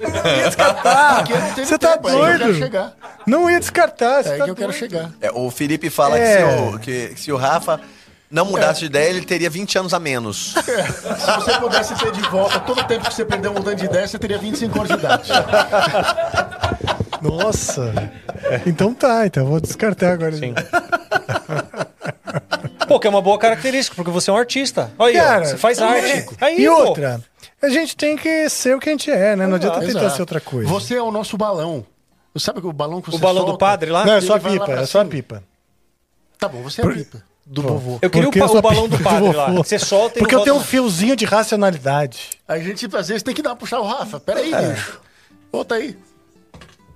Ia descartar. Porque não teve Você tá tempo, é eu quero doido? chegar. Não ia descartar. É tá que eu quero doido. chegar. É, o Felipe fala É. que, se o, que- se o Rafa não mudasse de ideia, ele teria 20 anos a menos. Se você pudesse ter de volta todo o tempo que você perdeu mudando de ideia, você teria 25 anos de idade. Nossa. Então tá, então eu vou descartar agora. Sim. Pô, que é uma boa característica, porque você é um artista. Olha aí, ó, Cara, você faz é. arte. Aí, e pô. outra, a gente tem que ser o que a gente é, né? Não adianta tentar Exato. ser outra coisa. Você é o nosso balão. Sabe o balão que você O balão do solta? padre lá? Não, é só a vai lá pipa, pra é só a cima. pipa. Tá bom, você é a pipa do vovô. Eu queria o, Porque pa- eu sou o balão do padre lá. que Você solta e Porque não eu tenho um volta fiozinho de racionalidade. A gente, às vezes, tem que dar uma puxar o Rafa. Pera aí, É. bicho. Volta aí.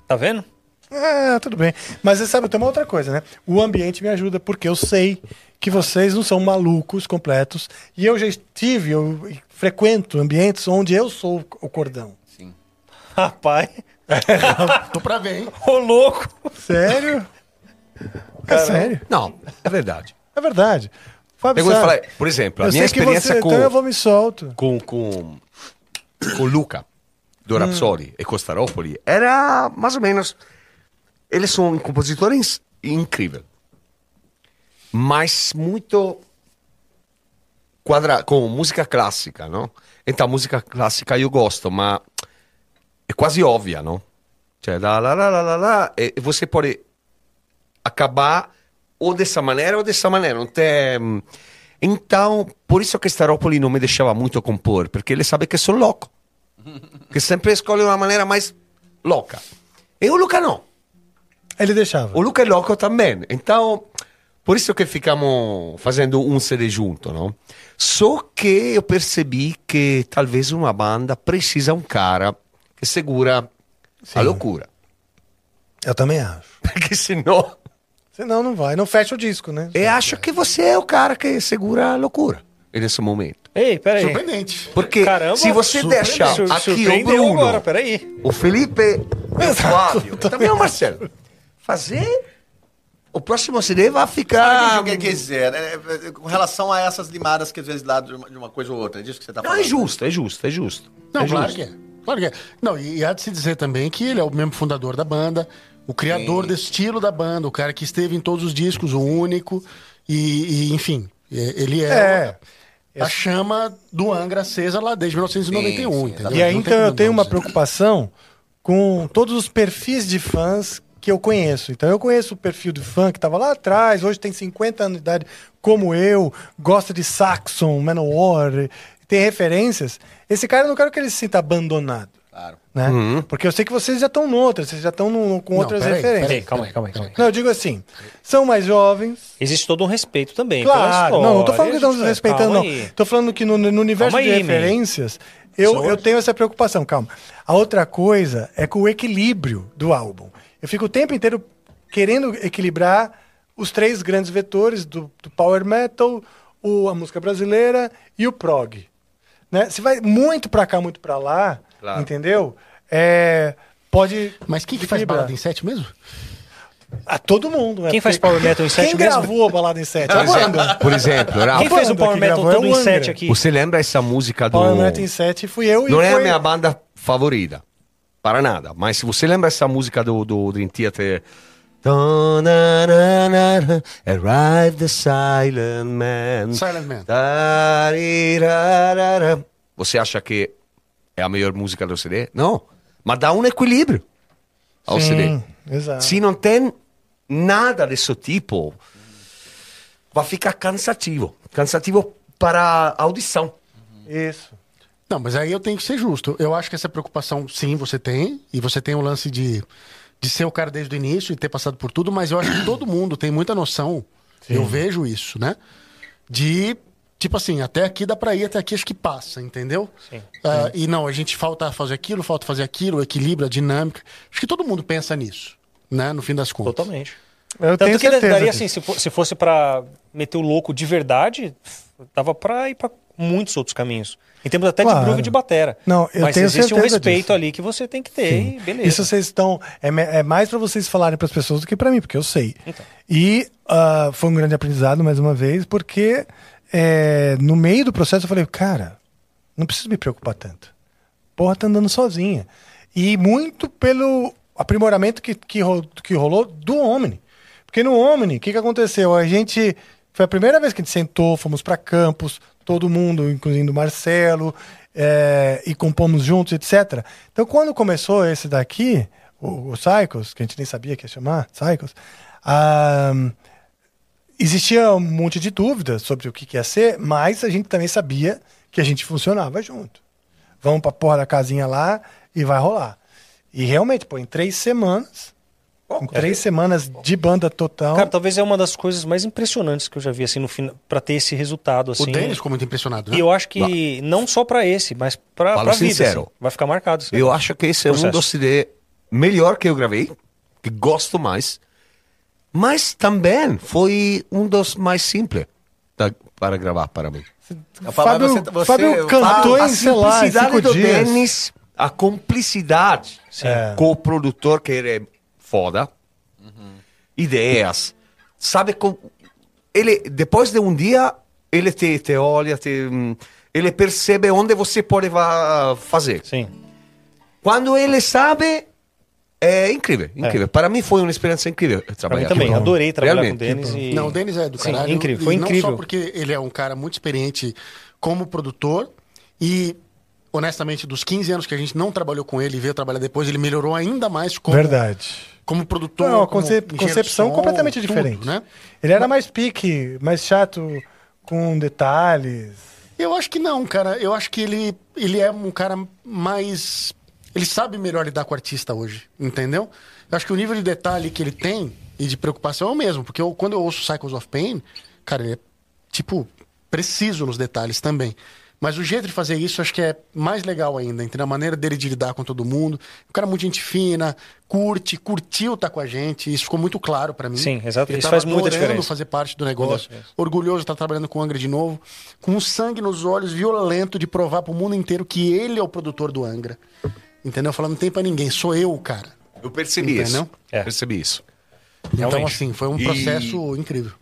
Tá vendo? Ah, tudo bem. Mas você sabe, tem uma outra coisa, né? O ambiente me ajuda, porque eu sei que vocês não são malucos completos. E eu já estive, eu frequento ambientes onde eu sou o cordão. Rapaz. Tô pra ver, hein? Ô, louco. Sério? É sério? Não, é verdade. É verdade. Fábio Eu falar, por exemplo, a eu minha experiência você, com, então eu vou me solto. com, com, com Luca, do Hum. Rhapsody e Costaropoli, era mais ou menos... Eles são compositores incríveis, mas muito quadra, com música clássica, não? Então, música clássica eu gosto, mas é quase óbvia, não? Cioè, lá, lá, lá, lá, lá, lá, e você pode acabar ou dessa maneira ou dessa maneira. Não tem... Então, por isso que Staropoli não me deixava muito compor, porque ele sabe que sou louco. Que sempre escolhe uma maneira mais louca. E o Luca não. Ele deixava. O Luca é louco também. Então, por isso que ficamos fazendo um CD junto, não? Só que eu percebi que talvez uma banda precisa um cara que segura a loucura. Eu também acho. Porque senão... Senão não vai. Não fecha o disco, né? Eu acho que você é o cara que segura a loucura nesse momento. Ei, peraí. Surpreendente. Porque Caramba, se você deixar aqui o Bruno, agora, peraí. o Felipe, o Flávio, também o Marcelo, fazer o próximo CD vai Ah, ficar... o que quer dizer, né? Com relação a essas limadas que às vezes dá de uma, de uma coisa ou outra. É disso que você tá Não, falando. é justo, é justo, é justo. Não, é claro justo. que é. Claro que é. Não, e, e há de se dizer também que ele é o mesmo fundador da banda, o criador Sim. desse estilo da banda, o cara que esteve em todos os discos, o único. E, e, enfim, ele é, É. a chama do Angra acesa lá desde 1991, Sim? E aí, Não então, eu tenho não uma preocupação com todos os perfis de fãs que eu conheço. Então, eu conheço o perfil de fã que estava lá atrás, hoje tem 50 anos de idade, como eu, gosta de Saxon, Manowar, tem referências. Esse cara, eu não quero que ele se sinta abandonado. Claro. Né? Porque eu sei que vocês já estão noutras, vocês já estão com Não, outras peraí, referências. Peraí, calma aí, calma aí, calma aí. Não, eu digo assim, são mais jovens, Existe todo um respeito também. pela Claro, não, não tô falando que estamos respeitando, não. aí. Tô falando que no, no universo Calma de aí, referências, eu, eu tenho essa preocupação, calma. A outra coisa é com o equilíbrio do álbum. Eu fico o tempo inteiro querendo equilibrar os três grandes vetores do, do power metal, o, a música brasileira e o prog. Né? Se vai muito pra cá, muito pra lá, Claro. entendeu? É, pode. Mas quem que faz balada em sete mesmo? A todo mundo. né? Quem faz Porque- power metal em sete Quem mesmo? gravou a balada em sete? A Por banda. exemplo, por exemplo, Rafa, Quem fez o banda Power Metal é todo em Angra. set aqui? você lembra essa música do... Power Metal em 7 fui eu e Não é a minha banda favorita, para nada. Mas se você lembra essa música do, do Dream Theater... Arrive the silent man. Silent Man. Você acha que é a melhor música do CD? Não. Mas dá um equilíbrio ao CD. Sim, exato. Se não tem nada desse tipo, vai ficar cansativo. Cansativo para a audição. Isso. Não, mas aí eu tenho que ser justo. Eu acho que essa preocupação, sim, você tem. E você tem o lance de, de ser o cara desde o início e ter passado por tudo, mas eu acho que todo mundo tem muita noção. Eu vejo isso, né? De, tipo assim, até aqui dá pra ir, até aqui acho que passa, entendeu? Sim. Ah, e não, a gente falta fazer aquilo, falta fazer aquilo, equilíbrio, a dinâmica. Acho que todo mundo pensa nisso, né? No fim das contas. Totalmente. Eu Tanto tenho que certeza daria assim, se, fo- se fosse pra meter o louco de verdade, dava pra ir pra muitos outros caminhos. Em termos até Claro. de groove de batera. Não, eu Mas tenho existe um respeito disso. ali que você tem que ter e beleza. Isso vocês estão. É, é mais pra vocês falarem pras pessoas do que pra mim, porque eu sei. Então. E ah, foi um grande aprendizado, mais uma vez, porque é, no meio do processo eu falei, cara, não preciso me preocupar tanto. Porra, tá andando sozinha. E muito pelo aprimoramento que, que, ro- que rolou do Omni. Porque no Omni, o que, que aconteceu? A gente. Foi a primeira vez que a gente sentou, fomos para campus, todo mundo, incluindo Marcelo, é, e compomos juntos, etc. Então, quando começou esse daqui, o, o Cycles, que a gente nem sabia que ia chamar, Cycles, existia um monte de dúvidas sobre o que, que ia ser, mas a gente também sabia que a gente funcionava junto. Vamos pra porra da casinha lá e vai rolar. E realmente, pô, em três semanas, em três semanas de banda total. Cara, talvez é uma das coisas mais impressionantes que eu já vi, assim, no final, pra ter esse resultado, assim. O Denis ficou muito impressionado, né? E eu acho que não só pra esse, mas pra, Falo pra vida, sincero. assim. Vai ficar marcado. esse Eu acho que esse é um Processo. dos CD melhor que eu gravei, que gosto mais, mas também foi um dos mais simples da- para gravar para mim. Fábio, você- você- Fábio cantou em, sei lá, cinco do dias. Dennis, a cumplicidade É. com o produtor que ele é foda, ideias, sabe com ele depois de um dia ele te, te olha, te, hum, ele percebe onde você pode va- fazer. Sim. Quando ele sabe é incrível, incrível. Para mim foi uma experiência incrível Pra trabalhar mim também. Adorei trabalhar Realmente. com o Denis. E... Não, o Denis é do Sim, caralho. incrível, foi Não incrível. só porque ele é um cara muito experiente como produtor e, honestamente, dos 15 anos que a gente não trabalhou com ele e veio trabalhar depois, ele melhorou ainda mais como, Verdade. Como produtor. Não, a como concepção som, completamente tudo, diferente. né? Ele era mais pique, mais chato, com detalhes. Eu acho que não, cara. Eu acho que ele, ele é um cara mais. Ele sabe melhor lidar com o artista hoje, entendeu? Eu acho que o nível de detalhe que ele tem e de preocupação é o mesmo, porque eu, quando eu ouço Cycles of Pain, cara, ele é, tipo, preciso nos detalhes também. Mas o jeito de fazer isso acho que é mais legal ainda, entendeu? A maneira dele de lidar com todo mundo. Um cara muito gente fina, curte, curtiu estar com a gente. Isso ficou muito claro pra mim. Sim, exato. Ele Isso tava faz muita diferença. fazer parte do negócio. Orgulhoso de estar trabalhando com o Angra de novo. Com um sangue nos olhos, violento, de provar pro mundo inteiro que ele é o produtor do Angra. Entendeu? Falando, não tem pra ninguém, sou eu o cara. Eu percebi Entendeu? isso. É. Percebi isso. Então, Realmente. assim, foi um E- processo incrível.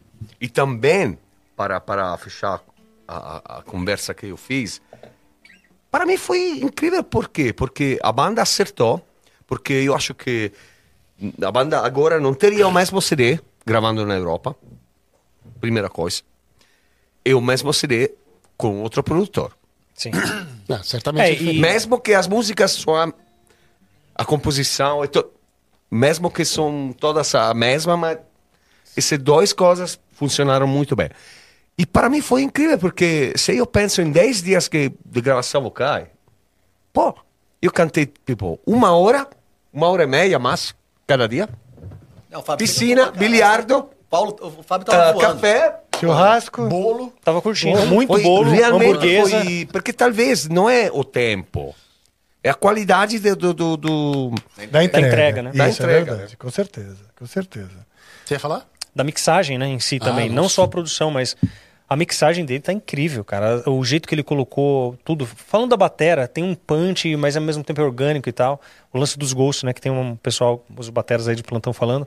E também, para, para fechar a, a- conversa que eu fiz, para mim foi incrível por quê? Porque a banda acertou, porque eu acho que a banda agora não teria o mesmo CD gravando na Europa, primeira coisa, e o mesmo CD com outro produtor. Sim. Ah, certamente. É, é e-. Mesmo que as músicas são a composição, e to- mesmo que são todas a mesma, mas essas duas coisas funcionaram muito bem. E para mim foi incrível, porque se eu penso em 10 dias que, de gravação vocal, pô, eu cantei tipo uma hora, uma hora e meia mais cada dia. Não, Piscina, bilhardo, Paulo, o Fábio tava ah, voando. café, Churrasco. Bolo. Tava curtindo. Muito Foi bolo, realmente hamburguesa. foi- porque talvez não é o tempo, é a qualidade de- do, do, do- Da entrega. entrega, né? Isso, Da é entrega, verdade. Com certeza, com certeza. Você ia falar? da mixagem, né, em si também. Não nossa. só a produção, mas a mixagem dele tá incrível, cara. O jeito que ele colocou tudo. Falando da batera, tem um punch, mas ao mesmo tempo é orgânico e tal. O lance dos ghosts, né, que tem um pessoal, os bateras aí de plantão falando.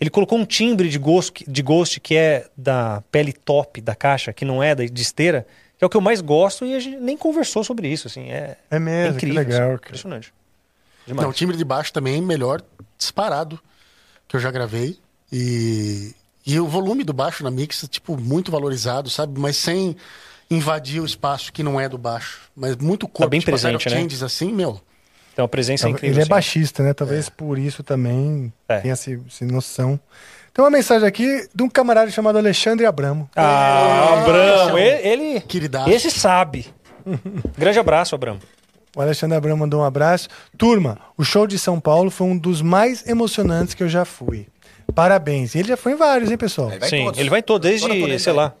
Ele colocou um timbre de ghost, de ghost que é da pele top da caixa, que não é da, de esteira, que é o que eu mais gosto e a gente nem conversou sobre isso, assim. É, É mesmo, que incrível. legal, assim, impressionante. Demais. Não, o timbre de baixo também, melhor disparado que eu já gravei. E, e o volume do baixo na mix, tipo, muito valorizado, sabe? Mas sem invadir o espaço que não é do baixo. Mas muito corpo. bem tipo, presente, né? changes assim, meu. Então a presença é incrível. Ele é assim. baixista, né? Talvez por isso também É. tenha essa, essa noção. Tem uma mensagem aqui de um camarada chamado Alexandre Abramo. Ah, Abramo, é ele, ele- Queridaço. esse sabe. Grande abraço, Abramo. O Alexandre Abramo mandou um abraço. Turma, o show de São Paulo foi um dos mais emocionantes que eu já fui. Parabéns. Ele já foi em vários, hein, pessoal? Ele vai Sim, todos. ele vai todo, desde, sei vai. lá.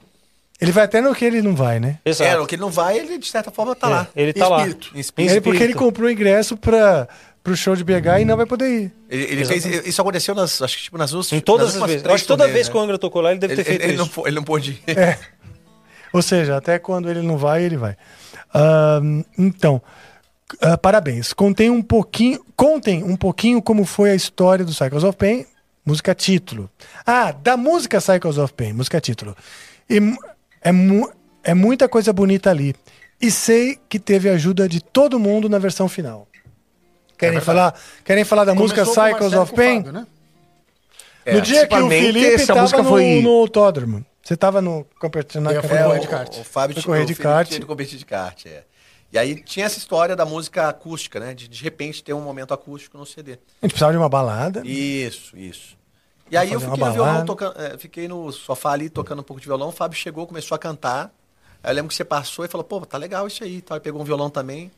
Ele vai até no que ele não vai, né? Exato. É, o que ele não vai, ele de certa forma tá lá. É, ele Em tá lá. espírito. Em espírito. Ele, porque ele comprou ingresso para pro show de BH e não vai poder ir. Ele, ele fez, isso aconteceu nas, acho que tipo nas duas Em todas as últimas vezes. Acho que toda vez né? que o Angra tocou lá, ele deve ele, ter feito ele, ele isso. não, ele não pôde ir. Ou seja, até quando ele não vai, ele vai. Ahn, então, ah, parabéns. Contem um pouquinho, contem um pouquinho como foi a história do Cycles of Pain, música título. Ah, da música Cycles of Pain, música título. E é, mu- é muita coisa bonita ali. E sei que teve ajuda de todo mundo na versão final. Querem falar, querem falar da música Começou com o Cycles of o Pain? Fábio, né? no dia que o Felipe estava música no, foi- no autódromo. Você estava no campeonato É, Correr o, de kart. o Fábio Foi correr o de kart. tinha de kart, é. E aí tinha essa história da música acústica, né? De de repente ter um momento acústico no CD. A gente precisava de uma balada. Isso, isso. E aí eu fiquei no violão, tocando, é, fiquei no sofá ali tocando um pouco de violão. O Fábio chegou, começou a cantar. Aí eu lembro que você passou e falou, pô, tá legal isso aí. e tal. Ele pegou um violão também,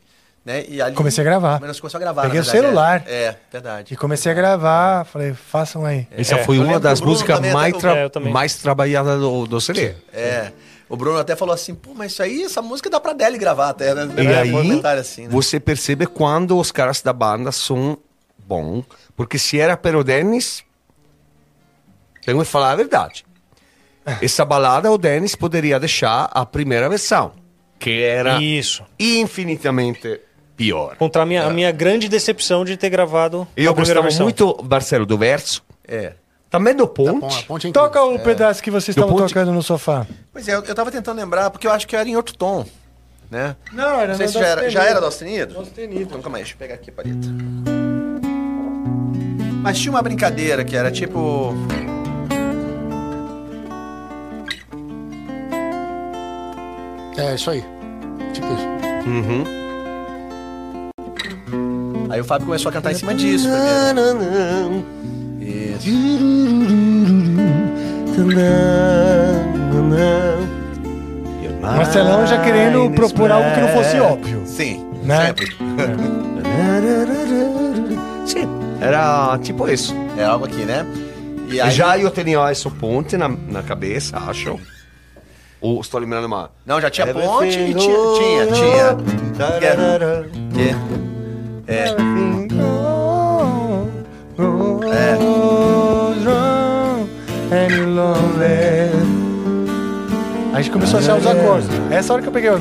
né? E ali, Comecei a gravar. Mas começou a gravar. Peguei na o verdade, celular. É, é, verdade. E comecei a gravar, falei, façam aí. Essa É. foi uma das músicas mais, tra- É, mais trabalhadas do, do CD. É. O Bruno até falou assim, pô, mas isso aí, essa música dá pra Deli gravar até, né? E É, aí, um comentário assim, né? você percebe quando os caras da banda são bons. Porque se era pelo Dennis, tenho que falar a verdade. Essa balada o Dennis poderia deixar a primeira versão, que era Isso. infinitamente pior. Contra a minha, a minha grande decepção de ter gravado Eu a primeira gostava versão. muito, Marcelo, do verso. É. Também do Bom, a ponte. ponte é. Toca o pedaço que vocês Do estavam ponte- tocando no sofá. Pois é, eu, eu tava tentando lembrar, porque eu acho que era em outro tom, né? Não, era Não sei se já era, já era do Astenido? Destinido. Então calma aí, deixa eu pegar aqui a palheta. Mas tinha uma brincadeira que era tipo. É, isso aí. Tipo isso. Uhum. Aí o Fábio começou a cantar em cima disso primeiro. Isso. Marcelão já querendo propor algo que não fosse óbvio. Sim, Né? sempre. Sim, era tipo isso. É algo aqui, né? E aí, Já eu tinha esse ponte na, na cabeça, acho. Ou estou lembrando uma. Não, já tinha ponte e tinha. Tinha, tinha. Que- É. Aí a gente começou a achar os acordes. Essa hora que eu peguei o.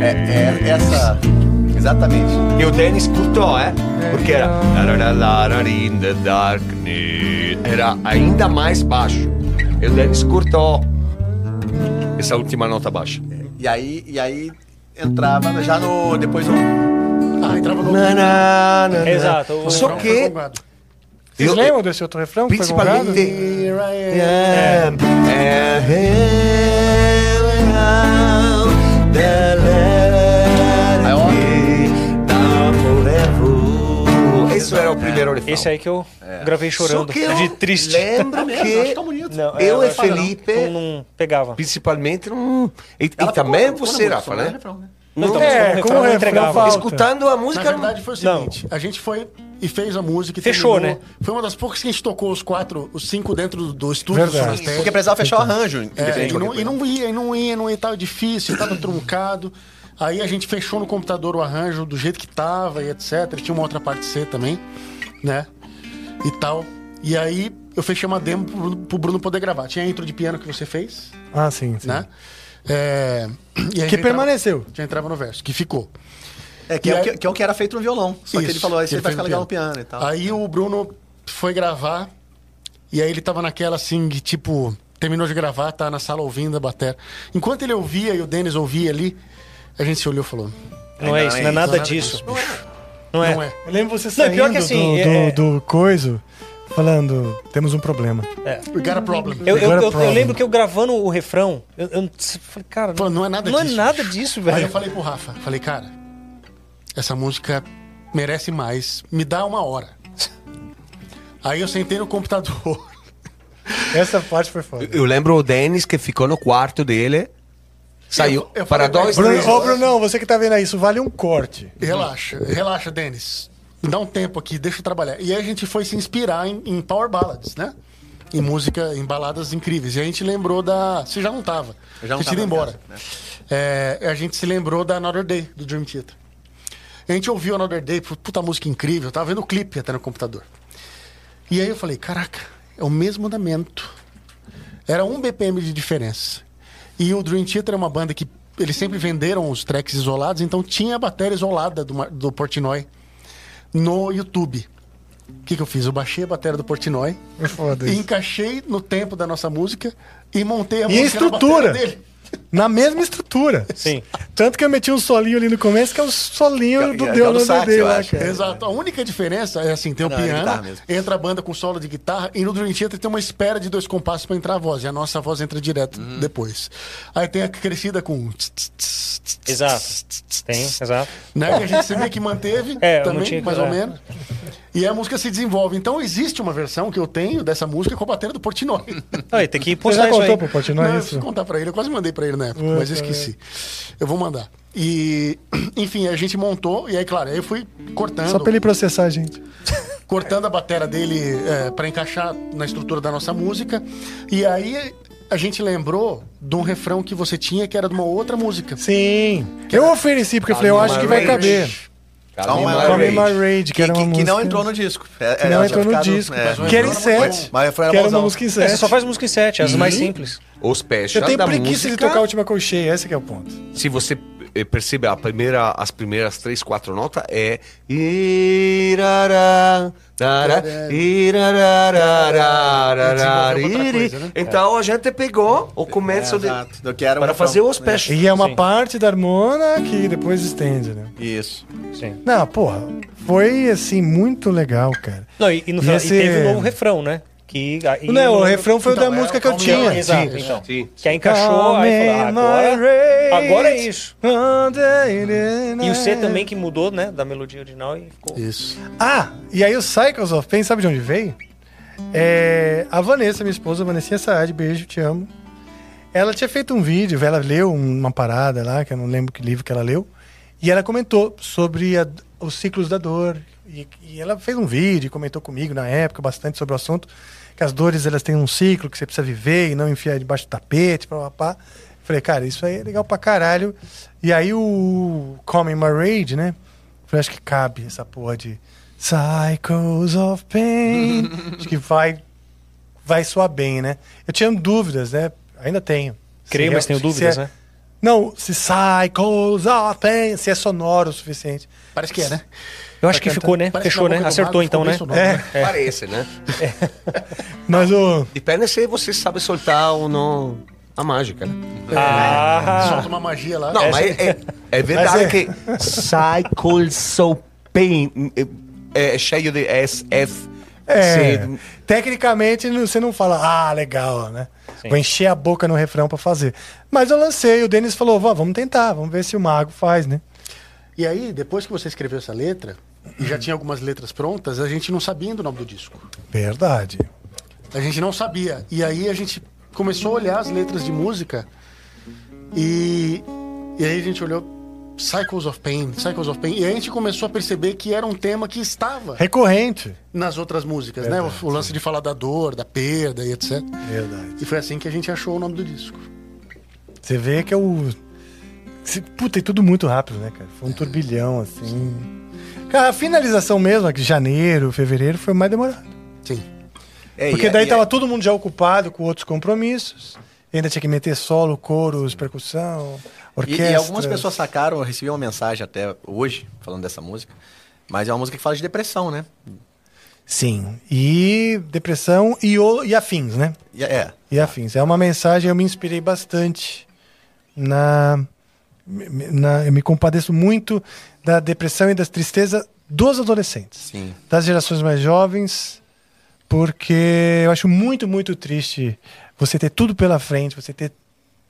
É, é essa. Exatamente. E o Dennis curtou, é? Porque era. In the darkness. Era ainda mais baixo. E o Dennis curtou essa última nota baixa. E aí, e aí entrava já no. Depois o. Ah, entrava no. Exato. o- Só que. Vocês Eu- lembram desse outro refrão? Principalmente. Here I am. Aí, ó. Isso era o primeiro refrão. Esse aí que eu gravei chorando. Só que eu de triste. lembro Mesmo, que bonito. Não, eu é, e Felipe, Não, não pegava. principalmente, não... e, e também você, Rafa, no né? refrão, né? Então, Não, mas É, como o não refrão falta. escutando a Na música. verdade foi o Não. seguinte, a gente foi e fez a música e Fechou, terminou. né? Foi uma das poucas que a gente tocou os quatro, os cinco dentro do, do estúdio do Verdade. Porque precisava fechar o arranjo, É, e, de não, e não ia, e não ia, não ia, tava difícil, tava truncado. Aí a gente fechou no computador o arranjo do jeito que tava e etc. Tinha uma outra parte C também, né? E tal. E aí eu fechei uma demo pro, Bruno- pro Bruno poder gravar. Tinha a intro de piano que você fez, Ah, sim, sim. né? É, e Que já entrava- permaneceu. Já entrava no verso, que ficou. É, que, é, o aí- que, que é o que era feito no violão. Só que Isso, ele falou, aí que você vai ficar legal no piano e tal. Aí o Bruno foi gravar, e aí ele tava naquela assim, de, tipo, terminou de gravar, tá na sala ouvindo a bateria. Enquanto ele ouvia e o Denis ouvia ali, a gente se olhou e falou: Não é isso, não é nada nada disso. disso. Não é. Não é. Eu lembro você Não, saindo pior que assim, do, do, é- do coiso, falando, temos um problema. We got a problem. Eu, eu, eu- eu problem. lembro que eu gravando o refrão, eu, eu falei, cara, não é nada não disso. é nada disso, Aí eu velho. falei pro Rafa, falei, cara, essa música merece mais, me dá uma hora. Aí eu sentei no computador. Essa parte foi foda. Eu lembro o Dennis que ficou no quarto dele, saiu Eu- eu para falei dois, Bruno, três ô, Brunão, você que tá vendo aí, isso vale um corte. Relaxa, relaxa, Denis. Dá um tempo aqui, deixa eu trabalhar. E aí a gente foi se inspirar em, em power ballads, né? Em música, em baladas incríveis. E a gente lembrou da. Você já não tava. Eu já não tava ido em embora. casa, né? É, a gente se lembrou da Another Day, do Dream Theater. A gente ouviu Another Day, puta música incrível. Eu tava vendo o clipe até no computador. E aí eu falei, caraca, é o mesmo andamento. Era um BPM de diferença. E o Dream Theater é uma banda que eles sempre venderam os tracks isolados, então tinha a bateria isolada do, do Portnoy no YouTube. O que, que eu fiz? Eu baixei a bateria do Portnoy, É foda e encaixei no tempo da nossa música e montei a E música na estrutura? dele. Na mesma estrutura. Sim. Tanto que eu meti um solinho ali no começo, que é o solinho do é- é Deus do no eu lá, acho. cara. Exato. A única diferença é assim, tem o Não, é guitarra piano, mesmo. entra a banda com solo de guitarra e no Dream Theater tem uma espera de dois compassos pra entrar a voz. E a nossa voz entra direto Uhum. depois. Aí tem a crescida com... Exato. Tem, exato. Né? Que a gente sabia que manteve É, eu também, tinha- mais é. ou menos. E a música se desenvolve. Então existe uma versão que eu tenho dessa música com a bateria do Portnoy. Aí, tem que Você postar já isso aí. contou pro Portnoy Não, eu isso? preciso contar pra ele. Eu quase mandei pra ele na época, mas eu esqueci. Eu vou mandar. E, enfim, a gente montou, e aí, claro, aí eu fui cortando, Só pra ele processar a gente. cortando a bateria dele é, para encaixar na estrutura da nossa música. E aí a gente lembrou de um refrão que você tinha que era de uma outra música. Sim. Eu ofereci, porque eu falei, eu acho que vai caber. Calma, Calma, My. My Rage, que, Que, era uma que- não entrou no disco. É, Que é, não entrou no ficado- disco. é, que era em sete. Mas foi que era uma música em É, você só faz música em sete, as mais simples. O special Eu tenho da preguiça música, de tocar a última colcheia, esse que é o ponto. Se você percebe a primeira, as primeiras três, quatro notas é irará, né? Então a gente pegou o começo de, Exato, do que era para fazer o special. E é uma Sim. parte da harmona que depois estende, né? Isso. Sim. Não, porra, foi assim, muito legal, cara. Não, e, e no E final, esse- e teve um novo refrão, né? Que, aí- Não, o refrão foi o Então, da é, música que eu tinha. Exato, Sim. então. Sim. Que aí encaixou, aí falou, ah, agora, agora é isso. E o C também que mudou, né? Da melodia original e ficou. Isso. Ah, e aí o Cycles of Pain, sabe de onde veio? É, a Vanessa, minha esposa, Vanessa Saad, beijo, te amo. Ela tinha feito um vídeo, ela leu uma parada lá, que eu não lembro que livro que ela leu, e ela comentou sobre a- os ciclos da dor. E, e ela fez um vídeo, e comentou comigo na época bastante sobre o assunto, que as dores elas têm um ciclo que você precisa viver e não enfiar debaixo do tapete, papapá. Falei, cara, isso aí é legal pra caralho. E aí o Coming My Rage, né? Falei, acho que cabe essa porra de Cycles of Pain. acho que vai, vai soar bem, né? Eu tinha dúvidas, né? Ainda tenho. Creio, Se mas é- tenho dúvidas, é- né? Não, se Cycles of Pain, se é sonoro o suficiente. Parece que é, né? Eu acho que ficou, né? Parece Fechou, né? Acertou então, né? bem sonoro, É. né? Parece, né? Mas o. Depende se você sabe soltar ou não a mágica, né? Ah, Solta uma magia lá. Não, mas é, é verdade Mas é- que Cycle So Pain é, é cheio de S, F, É, tecnicamente você não fala, ah, legal, né? Sim. Vou encher a boca no refrão pra fazer. Mas eu lancei, o Denis falou, "Vó, vamos tentar, vamos ver se o mago faz, né? E aí, depois que você escreveu essa letra, e já tinha algumas letras prontas, a gente não sabia ainda o nome do disco. Verdade. A gente não sabia. E aí a gente começou a olhar as letras de música e, e aí a gente olhou Cycles of Pain, Cycles of Pain. E aí a gente começou a perceber que era um tema que estava Recorrente. nas outras músicas, né? Verdade, O, o lance de falar da dor, da perda e etc. Verdade. E foi assim que a gente achou o nome do disco. Você vê que é o. Puta, e tudo muito rápido, né, cara? Foi um turbilhão, assim. Cara, a finalização mesmo, aqui, janeiro, fevereiro, foi mais demorado. Sim. É, Porque e- daí e- tava todo mundo já ocupado com outros compromissos. E ainda tinha que meter solo, coros, percussão, E, orquestra. e algumas pessoas sacaram, eu recebi uma mensagem até hoje, falando dessa música. Mas é uma música que fala de depressão, né? Sim. E depressão e, o, e afins, né? E é. E afins. É uma mensagem, eu me inspirei bastante na, na. Eu me compadeço muito da depressão e das tristezas dos adolescentes. Sim. das gerações mais jovens, porque eu acho muito, muito triste você ter tudo pela frente, você ter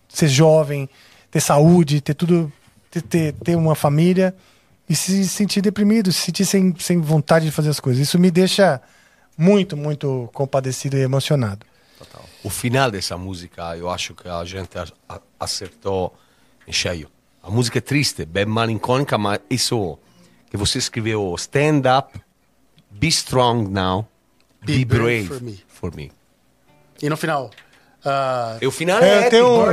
ser jovem, ter saúde, ter tudo, ter, ter, ter uma família e se sentir deprimido, se sentir sem, sem vontade de fazer as coisas. Isso me deixa muito, muito compadecido e emocionado. O final dessa música, eu acho que a gente acertou em cheio. A música é triste, bem malincônica, mas isso que você escreveu, stand up, be strong now, be, Be brave, brave for me. for me. E no final. ah, E o final É, é, eu épico,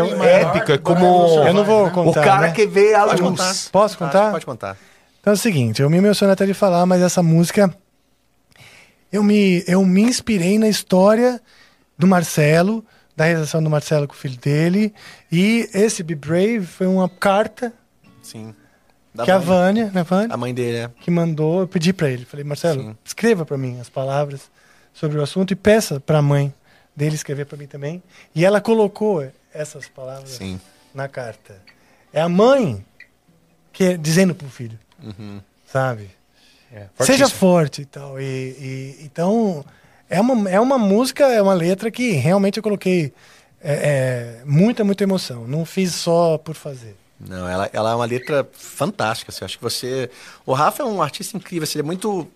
tenho- é épico, é como Eu não vou contar, o cara né? que vê a Pode luz. contar. Posso contar? Pode contar. Então é o seguinte, eu me emociono até de falar, mas essa música eu me, eu me inspirei na história do Marcelo, da realização do Marcelo com o filho dele, e esse Be Brave foi uma carta Sim. Da que a Vânia. Né, Vânia, A mãe dele, é. que mandou, eu pedi para ele, falei, Marcelo, Sim. escreva para mim as palavras sobre o assunto e peça para a mãe dele escrever para mim também. E ela colocou essas palavras Sim. na carta. É a mãe que é dizendo pro filho, sabe? É, Seja forte e tal. E, e- então, é uma, é uma música, é uma letra que realmente eu coloquei é, é, muita, muita emoção. Não fiz só por fazer. Não, ela, ela é uma letra fantástica. Assim, acho que você. O Rafa é um artista incrível, assim, ele é muito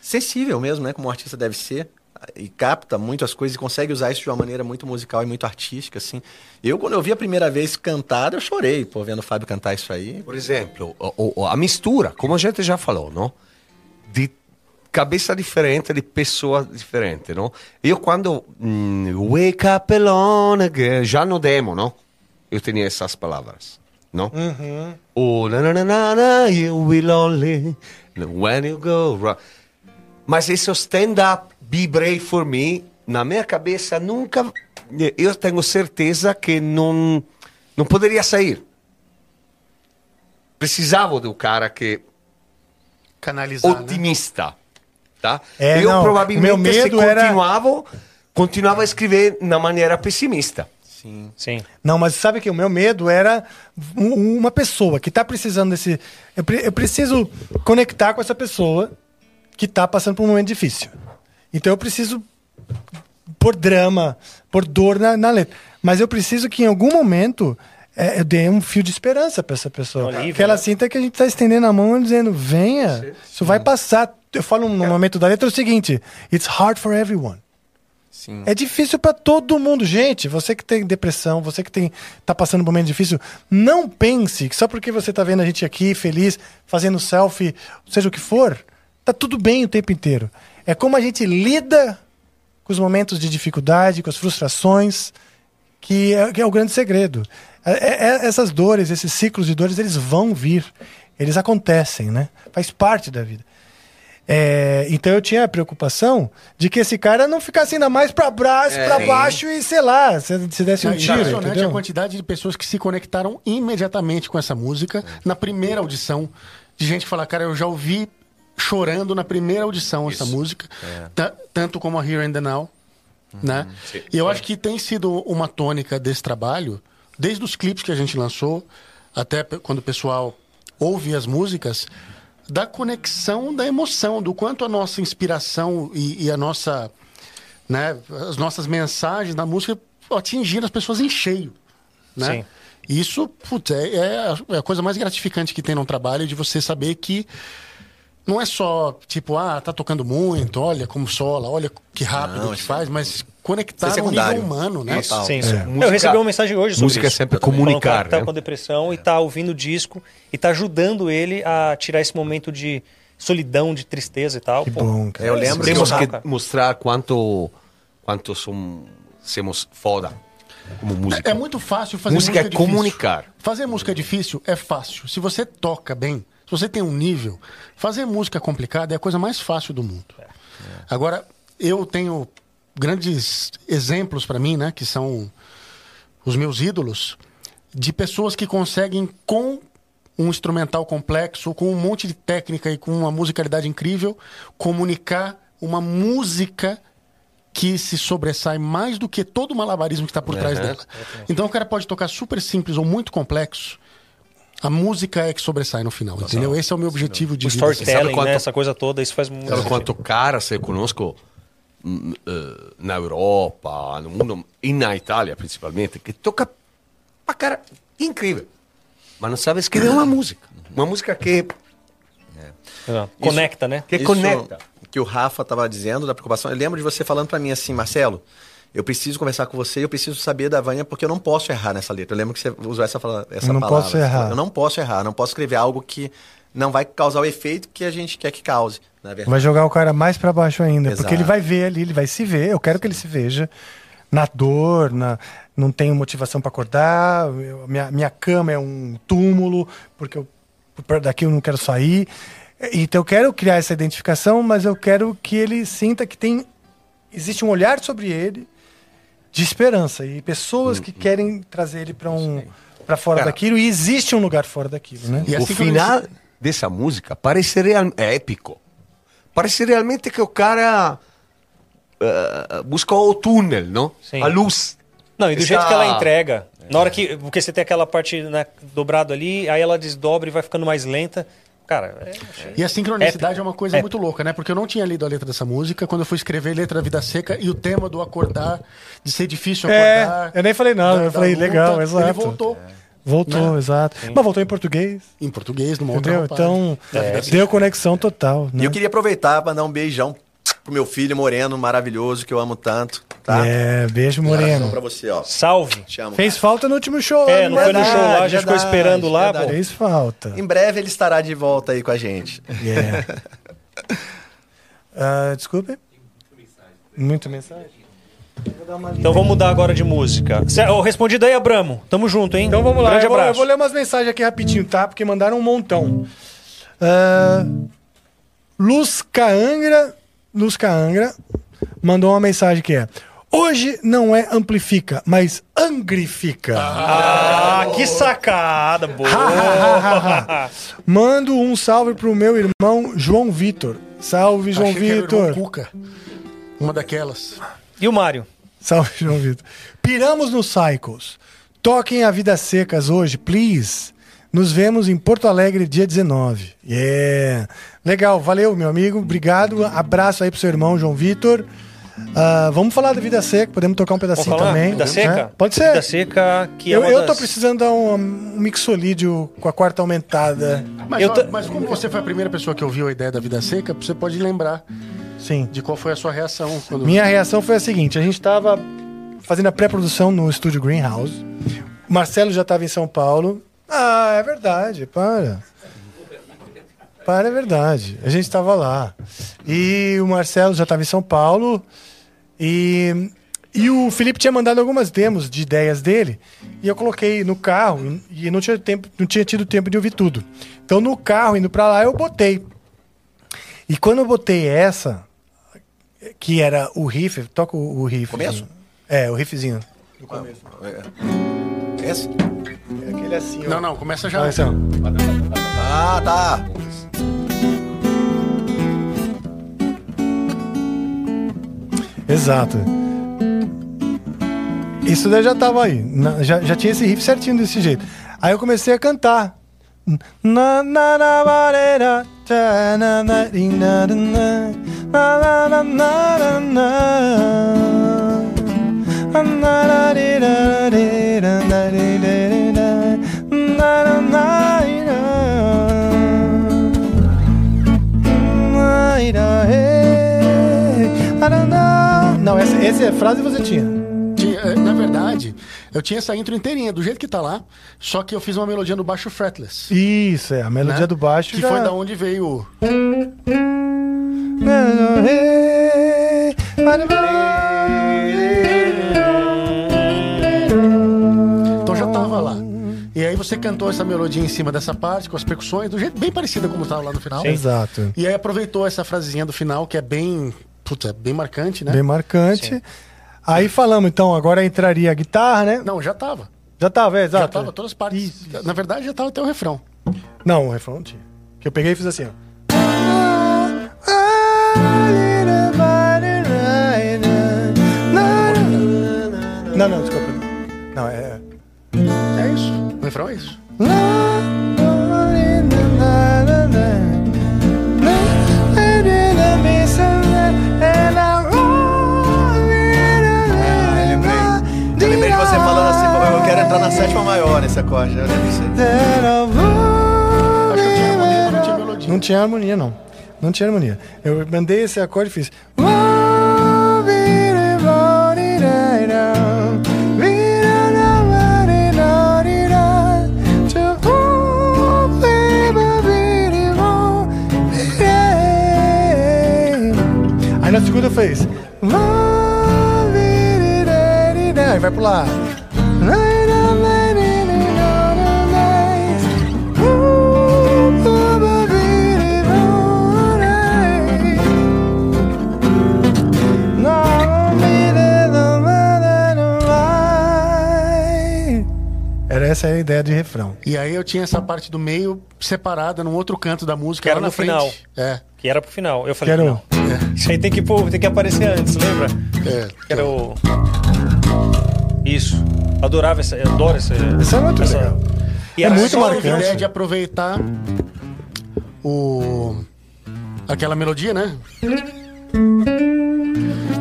sensível mesmo, né? Como um artista deve ser. E capta muito as coisas e consegue usar isso de uma maneira muito musical e muito artística, assim. Eu, quando eu vi a primeira vez cantar, eu chorei, pô, vendo o Fábio cantar isso aí. Por exemplo, a mistura, como a gente já falou, não? De cabeça diferente, de pessoa diferente, não? Eu quando hum, wake up alone again, já no demo, não? Eu tinha essas palavras, não? O na na na na na, you will only when you go wrong. Mas esse stand-up, be brave for me, na minha cabeça nunca. Eu tenho certeza que não, não poderia sair. Precisava do cara que Canalizar, né? Tá? É, eu não, provavelmente meu medo se era- continuava, continuava a escrever na maneira pessimista. Sim. Não, mas sabe que o meu medo era um- uma pessoa que está precisando desse. Eu, pre- eu preciso conectar com essa pessoa que está passando por um momento difícil. Então eu preciso pôr drama, pôr dor na, na letra. Mas eu preciso que em algum momento é, eu dê um fio de esperança para essa pessoa. Um alívio, que ela né? sinta que a gente está estendendo a mão e dizendo: venha, isso vai passar. Eu falo no momento da letra o seguinte: It's hard for everyone. Sim. É difícil pra todo mundo, gente. Você que tem depressão, você que tem tá passando um momento difícil, não pense que só porque você tá vendo a gente aqui feliz, fazendo selfie, seja o que for, tá tudo bem o tempo inteiro. É como a gente lida com os momentos de dificuldade, com as frustrações, que é, que é o grande segredo. É- é- é- essas dores, esses ciclos de dores, eles vão vir. Eles acontecem, né? Faz parte da vida. É, então eu tinha a preocupação de que esse cara não ficasse ainda mais pra, braço, pra baixo e, sei lá, se, se desse um É tiro. impressionante entendeu? a quantidade de pessoas que se conectaram imediatamente com essa música na primeira audição. De gente que fala, cara, eu já ouvi chorando na primeira audição essa música, ta- tanto como a Here and the Now. Né? E eu acho que tem sido uma tônica desse trabalho, desde os clipes que a gente lançou, até quando o pessoal ouve as músicas, da conexão da emoção, do quanto a nossa inspiração e, e a nossa né, as nossas mensagens na música atingiram as pessoas em cheio. Né? Sim. Isso putz, é, é a- é a coisa mais gratificante que tem num trabalho, de você saber que não é só, tipo, ah, tá tocando muito, olha como sola, olha que rápido Não, que faz, mas conectar isso é no nível humano, né? Total. Sim, É. sim. Música- eu recebi uma mensagem hoje sobre música é isso. sempre que o comunicar, cara tá né? com depressão e tá ouvindo o disco e tá ajudando ele a tirar esse momento de solidão, de tristeza e tal. Que Pô, bom, cara. Eu lembro Temos que- que mostrar quanto, quanto som- somos foda como música. É muito fácil fazer Música música, é difícil. comunicar. Fazer música difícil é fácil. Se você toca bem, se você tem um nível, fazer música complicada é a coisa mais fácil do mundo. Agora, eu tenho grandes exemplos para mim, né, que são os meus ídolos, de pessoas que conseguem com um instrumental complexo, com um monte de técnica e com uma musicalidade incrível, comunicar uma música que se sobressai mais do que todo o malabarismo que está por trás Uhum. dela. Então o cara pode tocar super simples ou muito complexo. A música é que sobressai no final, entendeu? Esse é o meu objetivo de o vida. storytelling, Sabe quanto- né, essa coisa toda, isso faz muito Sabe quanto caras eu conosco na Europa, no mundo, e na Itália principalmente, que toca pra cara incrível, mas não sabe escrever uma música. Uma música que, Exato. Conecta, né? que Isso conecta. que o Rafa estava dizendo da preocupação. Eu lembro de você falando para mim assim, Marcelo, eu preciso conversar com você, eu preciso saber da Vânia porque eu não posso errar nessa letra. Eu lembro que você usou essa, essa Eu não palavra. posso errar. Eu não posso errar, não posso escrever algo que não vai causar o efeito que a gente quer que cause, na verdade. Vai jogar o cara mais pra baixo ainda. Exato. Porque ele vai ver ali, ele vai se ver. Eu quero que ele se veja na dor, na, não tenho motivação pra acordar. eu- minha, minha cama é um túmulo, porque eu, daqui eu não quero sair. Então eu quero criar essa identificação, mas eu quero que ele sinta que tem. Existe um olhar sobre ele de esperança e pessoas que querem trazer ele pra um para fora Cara. daquilo e existe um lugar fora daquilo, né? E o assim como final dessa música parece real, é épico. Parece realmente que o cara eh, busca o túnel, não? Sim. A luz. Não, e do Essa- jeito que ela entrega, Na hora que. Porque você tem aquela parte né, dobrado ali, aí ela desdobra e vai ficando mais lenta. Cara, é, E a sincronicidade é uma coisa Épico. muito louca, né? Porque eu não tinha lido a letra dessa música quando eu fui escrever Letra da Vida Seca e o tema do acordar, de ser difícil É, acordar. eu nem falei nada, da- eu falei, luta, legal, exato. Ele voltou Voltou, Né? exato. Mas voltou em português, em português, numa outra entendeu? roupagem. Então, deu conexão total. E Né? eu queria aproveitar para dar um beijão pro meu filho moreno, maravilhoso, que eu amo tanto, tá? É, beijo, Moreno. pra você, ó. salve. Te amo. Fez falta no último show. É, não foi no show lá, a gente ficou verdade, esperando lá, verdade. pô. Fez falta. Em breve ele estará de volta aí com a gente. Yeah. Ah, desculpe? Muita mensagem? Então vamos mudar agora de música. Cê- respondido aí, Abramo. Tamo junto, hein? Então vamos lá, Grande eu vou, eu abraço. vou ler umas mensagens aqui rapidinho, tá? Porque mandaram um montão. Ah, Luz Caangra, Luz Caangra mandou uma mensagem que é Hoje não é amplifica, mas angrifica. Ah, que sacada, boa. Mando um salve pro meu irmão João Vitor. Salve, João Achei que era o irmão Vitor. Cuca. Uma daquelas. E o Mário? Salve, João Vitor. Piramos no Cycles. Toquem a Vidas Secas hoje, please. Nos vemos em Porto Alegre, dia 19. Yeah. Legal, valeu, meu amigo. Obrigado. Abraço aí pro seu irmão, João Vitor. Ah, vamos falar da Vida Seca, podemos tocar um Vamos pedacinho falar? também. Vida né? Seca? Pode ser. Vida Seca, que é eu, eu das... tô precisando dar um, um mixolídio com a quarta aumentada. Mas, ta- mas como você foi a primeira pessoa que ouviu a ideia da Vida Seca, você pode lembrar Sim. de qual foi a sua reação. Quando... Minha reação foi a seguinte: a gente estava fazendo a pré-produção no estúdio Greenhouse. O Marcelo já estava em São Paulo. Ah, é verdade, para. Para, é verdade. A gente estava lá. E o Marcelo já estava em São Paulo. E, e o Felipe tinha mandado algumas demos de ideias dele. E eu coloquei no carro. E não tinha, tempo, não tinha tido tempo de ouvir tudo. Então no carro, indo para lá, eu botei. E quando eu botei essa, que era o riff, toca o, o riff. Começo? É, o riffzinho. Esse? É aquele assim, ó. Não, não, começa já. Ah. Ah, tá. Exato. Isso daí já tava aí. Já, já tinha esse riff certinho desse jeito. Aí eu comecei a cantar. Na, na, na, barera, na, na, na, na, na, na, na, na. Não, essa, essa é frase você tinha. Tinha, eh, na verdade, eu tinha essa intro inteirinha, do jeito que tá lá, só que eu fiz uma melodia no baixo fretless. Isso, é. A melodia né? do baixo Que já... foi da onde veio o... Então já tava lá. E aí você cantou essa melodia em cima dessa parte, com as percussões, do jeito bem parecida como tava lá no final. Exato. E aí aproveitou essa frasezinha do final, que é bem... Puta, é bem marcante, né? Bem marcante. Aí falamos, então, agora entraria a guitarra, né? Não, já tava. Já tava, é, exato. Já tava todas as partes. Isso, isso. Na verdade, já tava até o refrão. Não, o refrão não tinha. Que eu peguei e fiz assim, ó. Não, não, desculpa. Não, é. É isso. O refrão é isso. Entrar na sétima maior nesse acorde. Eu lembro disso aí. Acho que eu tinha harmonia, mas não tinha melodia. Não tinha harmonia, não. Não tinha harmonia. Eu mandei esse acorde e fiz. Aí na segunda fez. Aí vai pro lá. Essa a ideia de refrão. E aí eu tinha essa parte do meio separada num outro canto da música. Que era no frente. final. É. Que era pro final. Eu falei, Quero- não. Isso aí tem que, pôr- tem que aparecer antes, lembra? é. Que era o... Isso. Adorava essa, eu adoro essa. Isso é muito legal. E É era muito marcante. A ideia de aproveitar o aquela melodia, né?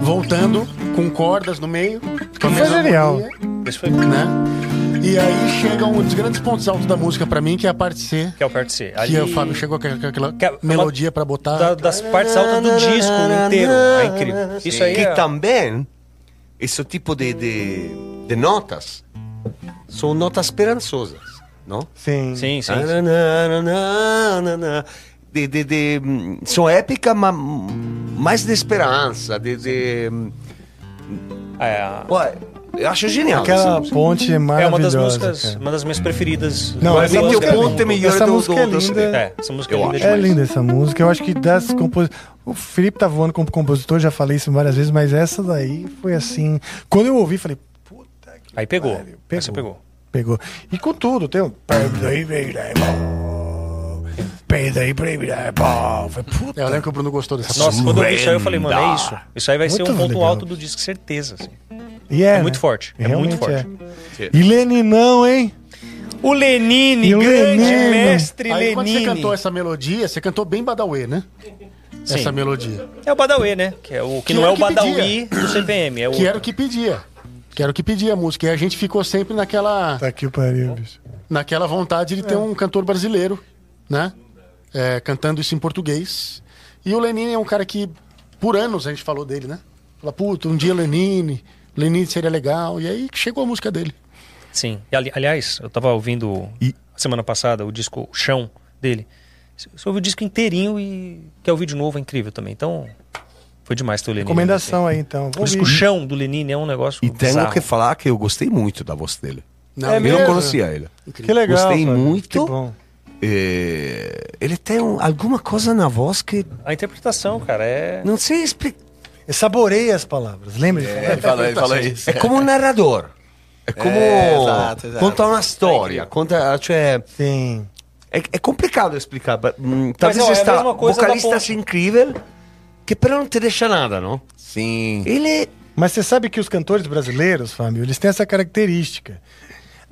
Voltando com cordas no meio. Com a Foi genial. Esse foi né? E aí chega um dos grandes pontos altos da música pra mim, que é a parte C. que é o perto C. Que o Fábio chegou com aquela Que é uma- melodia pra botar. da- das partes altas do disco inteiro. É incrível. Isso aí que é... também, esse tipo de, de, de notas, são notas esperançosas, não? Sim. Sim, sim. Na, na, na, na, na. De, de, de, são épicas, mas mais de esperança, de... de É, Ué, eu acho genial. essa Aquela música. ponte é é uma das maravilhosa. músicas, cara. uma das minhas preferidas. Não, do- essa do música Oscar é melhor Essa do- música é linda. É, essa música Eu é linda acho. É linda essa música. Eu acho que das compositores. O Felipe tá voando como compositor, já falei isso várias vezes, mas essa daí foi assim. Quando eu ouvi, falei, puta que. Aí pegou. pariu. Aí você pegou. Pegou. E com tudo, tem um. Foi puta. Eu lembro que o Bruno gostou dessa Nossa, quando eu vi isso aí, eu falei, mano, é isso. Isso aí vai ser Muito um ponto legal. alto do disco, certeza. assim. E é, É muito né? forte, é Realmente muito forte. é. E Leninão, hein? O Lenine, E o grande Lenine. mestre Aí quando você Lenine. cantou essa melodia, você cantou bem Badawi, né? Sim. Essa melodia. É o Badawi, né? Que, é o, que, Que não é o que Badawi do CPM. É o Que era o que pedia. Que era o que pedia a música. E a gente ficou sempre naquela, Tá aqui o pariu, bicho. naquela vontade de ter um cantor brasileiro, né? É, cantando isso em português. E o Lenine é um cara que, por anos, a gente falou dele, né? Fala, puta, um dia Lenine, Lenine seria legal. E aí chegou a música dele. Sim. E, ali- aliás, eu tava ouvindo E- semana passada o disco Chão dele. Você ouviu o disco inteirinho e quer ouvir de novo, é incrível também. Então, foi demais ter o Lenine. Recomendação aí, então. O Vou disco ouvir. Chão do Lenine é um negócio E tenho bizarro. que falar que eu gostei muito da voz dele. Não, É eu mesmo? não conhecia ele. Que legal. Gostei muito. Que bom. É, ele tem um- alguma coisa na voz que A interpretação, cara, é... não sei explicar. Eu saborei as palavras, lembra? de falar? É, ele falou, ele falou isso. É como um narrador. É como É, exato, exato. conta uma história. Conta, cioè, Sim. é, é complicado explicar. but, hum, talvez é mesma coisa da vocalista seja incrível, que però não te deixa nada, não? Sim. Ele Mas você sabe que os cantores brasileiros, Fábio, eles têm essa característica.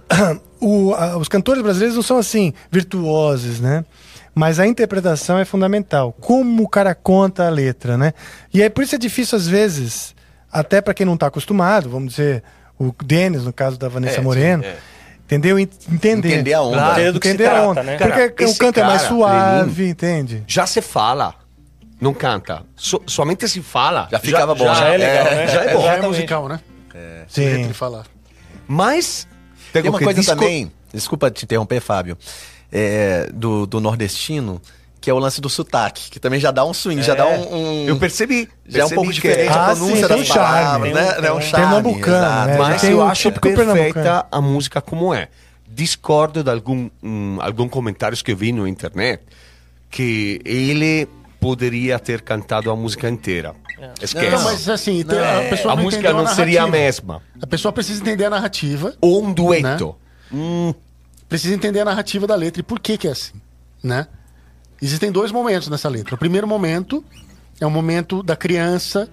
O- a- os cantores brasileiros não são assim, virtuosos, né? Mas a interpretação é fundamental. Como o cara conta a letra, né? E é por isso é difícil, às vezes, até para quem não está acostumado, vamos dizer, o Denis, no caso da Vanessa É, sim, Moreno, é. entendeu? En- Entender. Entender a onda. Claro. Entender do que se Entender a trata, onda. né? Porque Cara, o esse canto é mais cara, suave, entende? já se fala, não canta. So- somente se fala. Já ficava bom, Já é legal, né? Já é bom. Já é musical, né? Sim. Ele falar. Mas Tem uma que coisa disco- também, desculpa te interromper, Fábio, é, do, do nordestino, que é o lance do sotaque, que também já dá um swing, já dá um, um- Eu percebi. já é um percebi pouco que- diferente Ah, a sim, pronúncia tem das um charme. palavras, Tem um- né? É um tem um- charme. Pernambucano, exato. né? Mas tem eu um acho típico perfeita a música como é. Discordo de algum, hum, algum comentários que eu vi no internet que ele poderia ter cantado a música inteira. Esquece. Não, mas assim, tem- a pessoa a não música entendeu não seria a narrativa. mesma. A pessoa precisa entender a narrativa, Ou um dueto. Hum, precisa entender a narrativa da letra e por que que é assim, né? Existem dois momentos nessa letra. O primeiro momento é o momento da criança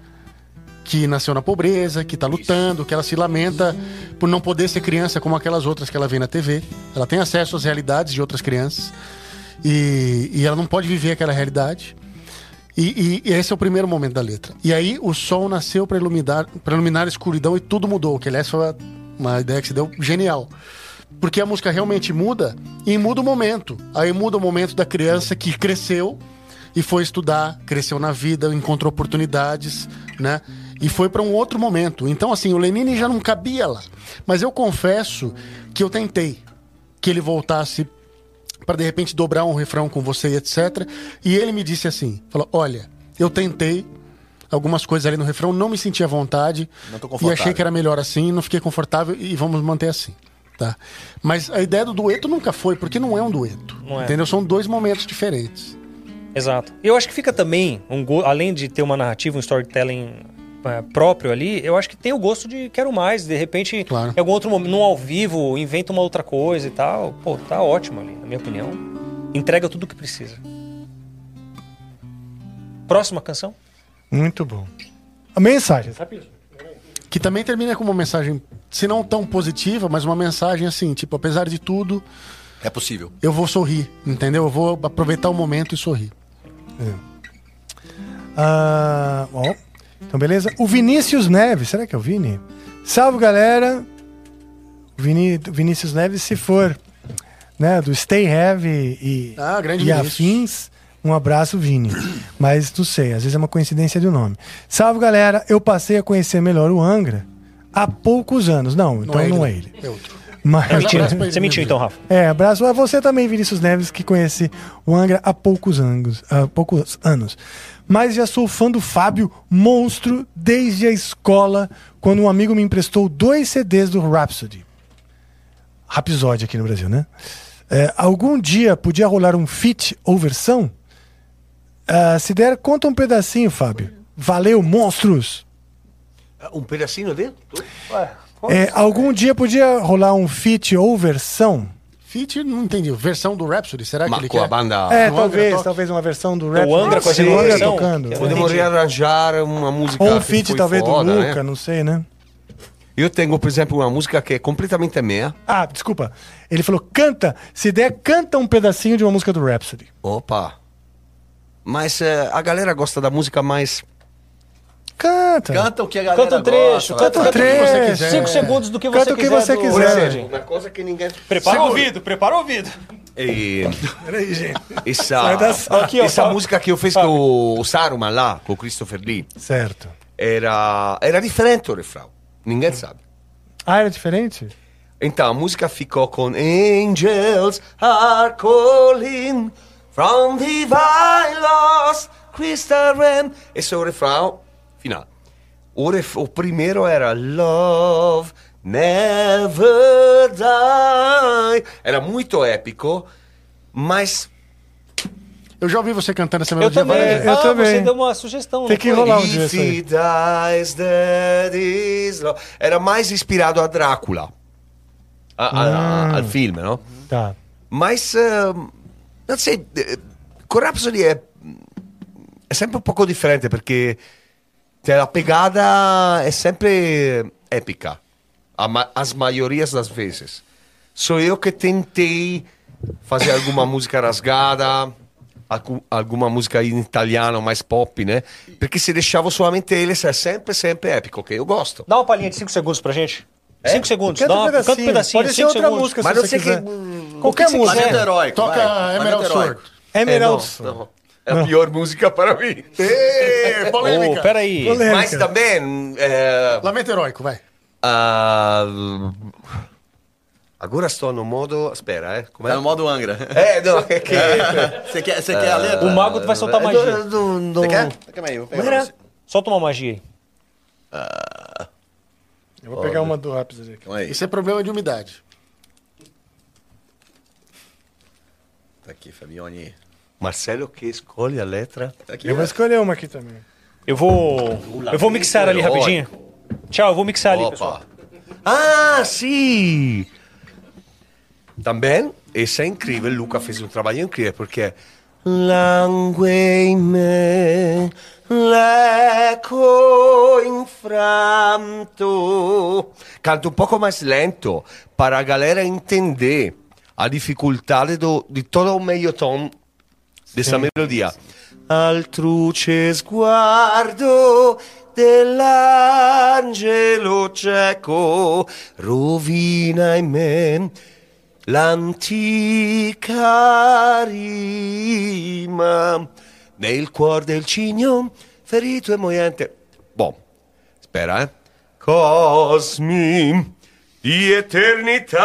que nasceu na pobreza, que está lutando, que ela se lamenta por não poder ser criança como aquelas outras que ela vê na TV. Ela tem acesso às realidades de outras crianças e, e ela não pode viver aquela realidade. E, e- e esse é o primeiro momento da letra. E aí o sol nasceu para iluminar, iluminar a escuridão e tudo mudou. Que aliás foi uma, uma ideia que se deu genial. Porque a música realmente muda e muda o momento. Aí muda o momento da criança que cresceu e foi estudar, cresceu na vida, encontrou oportunidades, né? E foi para um outro momento. Então, assim, o Lenine já não cabia lá. Mas eu confesso que eu tentei que ele voltasse para de repente dobrar um refrão com você e etc. E ele me disse assim: falou, olha, eu tentei algumas coisas ali no refrão, não me senti à vontade e achei que era melhor assim, não fiquei confortável e vamos manter assim. Tá. Mas a ideia do dueto nunca foi, porque não é um dueto. Não é. Entendeu? São dois momentos diferentes. Exato. E eu acho que fica também, um go- além de ter uma narrativa, um storytelling é, próprio ali, eu acho que tem o gosto de quero mais. De repente, Claro. em algum outro momento, num ao vivo, inventa uma outra coisa e tal. Pô, tá ótimo ali, na minha opinião. Entrega tudo o que precisa. Próxima canção? Muito bom. A mensagem, sabe? Que também termina com uma mensagem se não tão positiva, mas uma mensagem assim, tipo, apesar de tudo, É possível. eu vou sorrir, entendeu? Eu vou aproveitar o momento e sorrir. Ah, ó. Então, beleza. O Vinícius Neves, será que é o Vini? Salve, galera. O Vinícius Neves, se for né, do Stay Heavy e, Ah, grande e afins, um abraço, Vini. Mas não sei, às vezes é uma coincidência de nome. Salve, galera. Eu passei a conhecer melhor o Angra há poucos anos. Não, então não é ele. É outro. Mas, Mas Mentira. Você mentiu então, Rafa. é, abraço a você também, Vinícius Neves, que conhece o Angra há poucos anos. Há poucos anos. Mas já sou fã do Fábio Monstro desde a escola, quando um amigo me emprestou dois CDs do Rhapsody. Rhapsody aqui no Brasil, né? É, algum dia podia rolar um feat ou versão? Ah, se der, conta um pedacinho, Fábio. Valeu, monstros! Um pedacinho dele? É, algum dia podia rolar um feat ou versão? Fit, não entendi. Versão do Rhapsody, será que Ma ele com a quer? banda... É, o Angra talvez, toca? talvez uma versão do rap. Angra Sim, fazendo o uma Angra versão. tocando. Eu Podemos rearranjar uma música Ou um que feat foi talvez foda, do né? Luca, não sei, né? Eu tenho, por exemplo, uma música que é completamente minha. Ah, desculpa. Ele falou, canta. Se der, canta um pedacinho de uma música do Rhapsody. Opa! Mas eh, a galera gosta da música mais... Canta. Canta o que a galera Canta um trecho, gosta, canta, um canta o que você trecho. quiser. Cinco segundos do que Canta você o que quiser. você do quiser. Uma coisa que ninguém... Prepara o ouvido, prepara o ouvido. E Peraí, gente. essa. Aqui, ó, essa música que eu fiz com o Saruman lá, com o Christopher Lee, Certo. era, era diferente o refrão. Ninguém sabe. Ah, era diferente? Então a música ficou com Angels are calling from divine lost crystal realm. Esse é o refrão final. O, ref, o primeiro era Love Never Die. Era muito épico, mas Eu já ouvi você cantando essa Eu melodia também. várias vezes. Eu ah, também. você deu uma sugestão. Tem não que rolar um dia isso aí. dies. Era mais inspirado a Drácula. A- a- a- al filme, no? Tá. Mas, eh, non sei, Rhapsody è, è sempre un poco differente perché cioè, la pegada è sempre épica, a ma- as maiorias das vezes. Sou eu que tentei fazer alguma música rasgada, alguma música in italiano mais pop, né? Perché se deixavo solamente eles é sempre, sempre épico, que eu gosto. Dá uma palhinha de 5 segundos pra gente. 5 segundos. Canta Dá um pedacinho. canta um pedacinho. Pode ser outra segundos. música Mas se sei quiser. que... Qualquer música. Planeta Heróico. Toca. Emerald Sword. Emerald. É, não, não. É a pior música para mim. Ê, polêmica. Ô, peraí. Polêmica. Mas também. é, Lamento heróico, vai. ah, agora estou no modo. Espera, é? Como Tá é? no modo Angra. É, não, é que. Você quer, você quer a letra? O mago vai soltar magia. Do, do, Você quer? Calma aí, vou pegar. Solta uma magia aí. Eu vou pegar uma do Rhapsody aqui. Isso é problema de umidade. Tá aqui, Fabione. Marcelo que escolhe a letra. Aqui. Eu vou escolher uma aqui também. Eu vou. Eu vou mixar ali rapidinho. Tchau, eu vou mixar ali, pessoal. Opa. Ah, sim! Também, essa é incrível. Luca fez um trabalho incrível porque. Langue in me, l'eco infranto. Canto um pouco mais lento para a galera entender a dificuldade do, de todo o meio tom dessa melodia. Al truce sguardo dell'angelo cieco rovina in me l'antica rima nel cuor del cigno ferito e moyente. Bom, spera, eh? Cosmi di eternità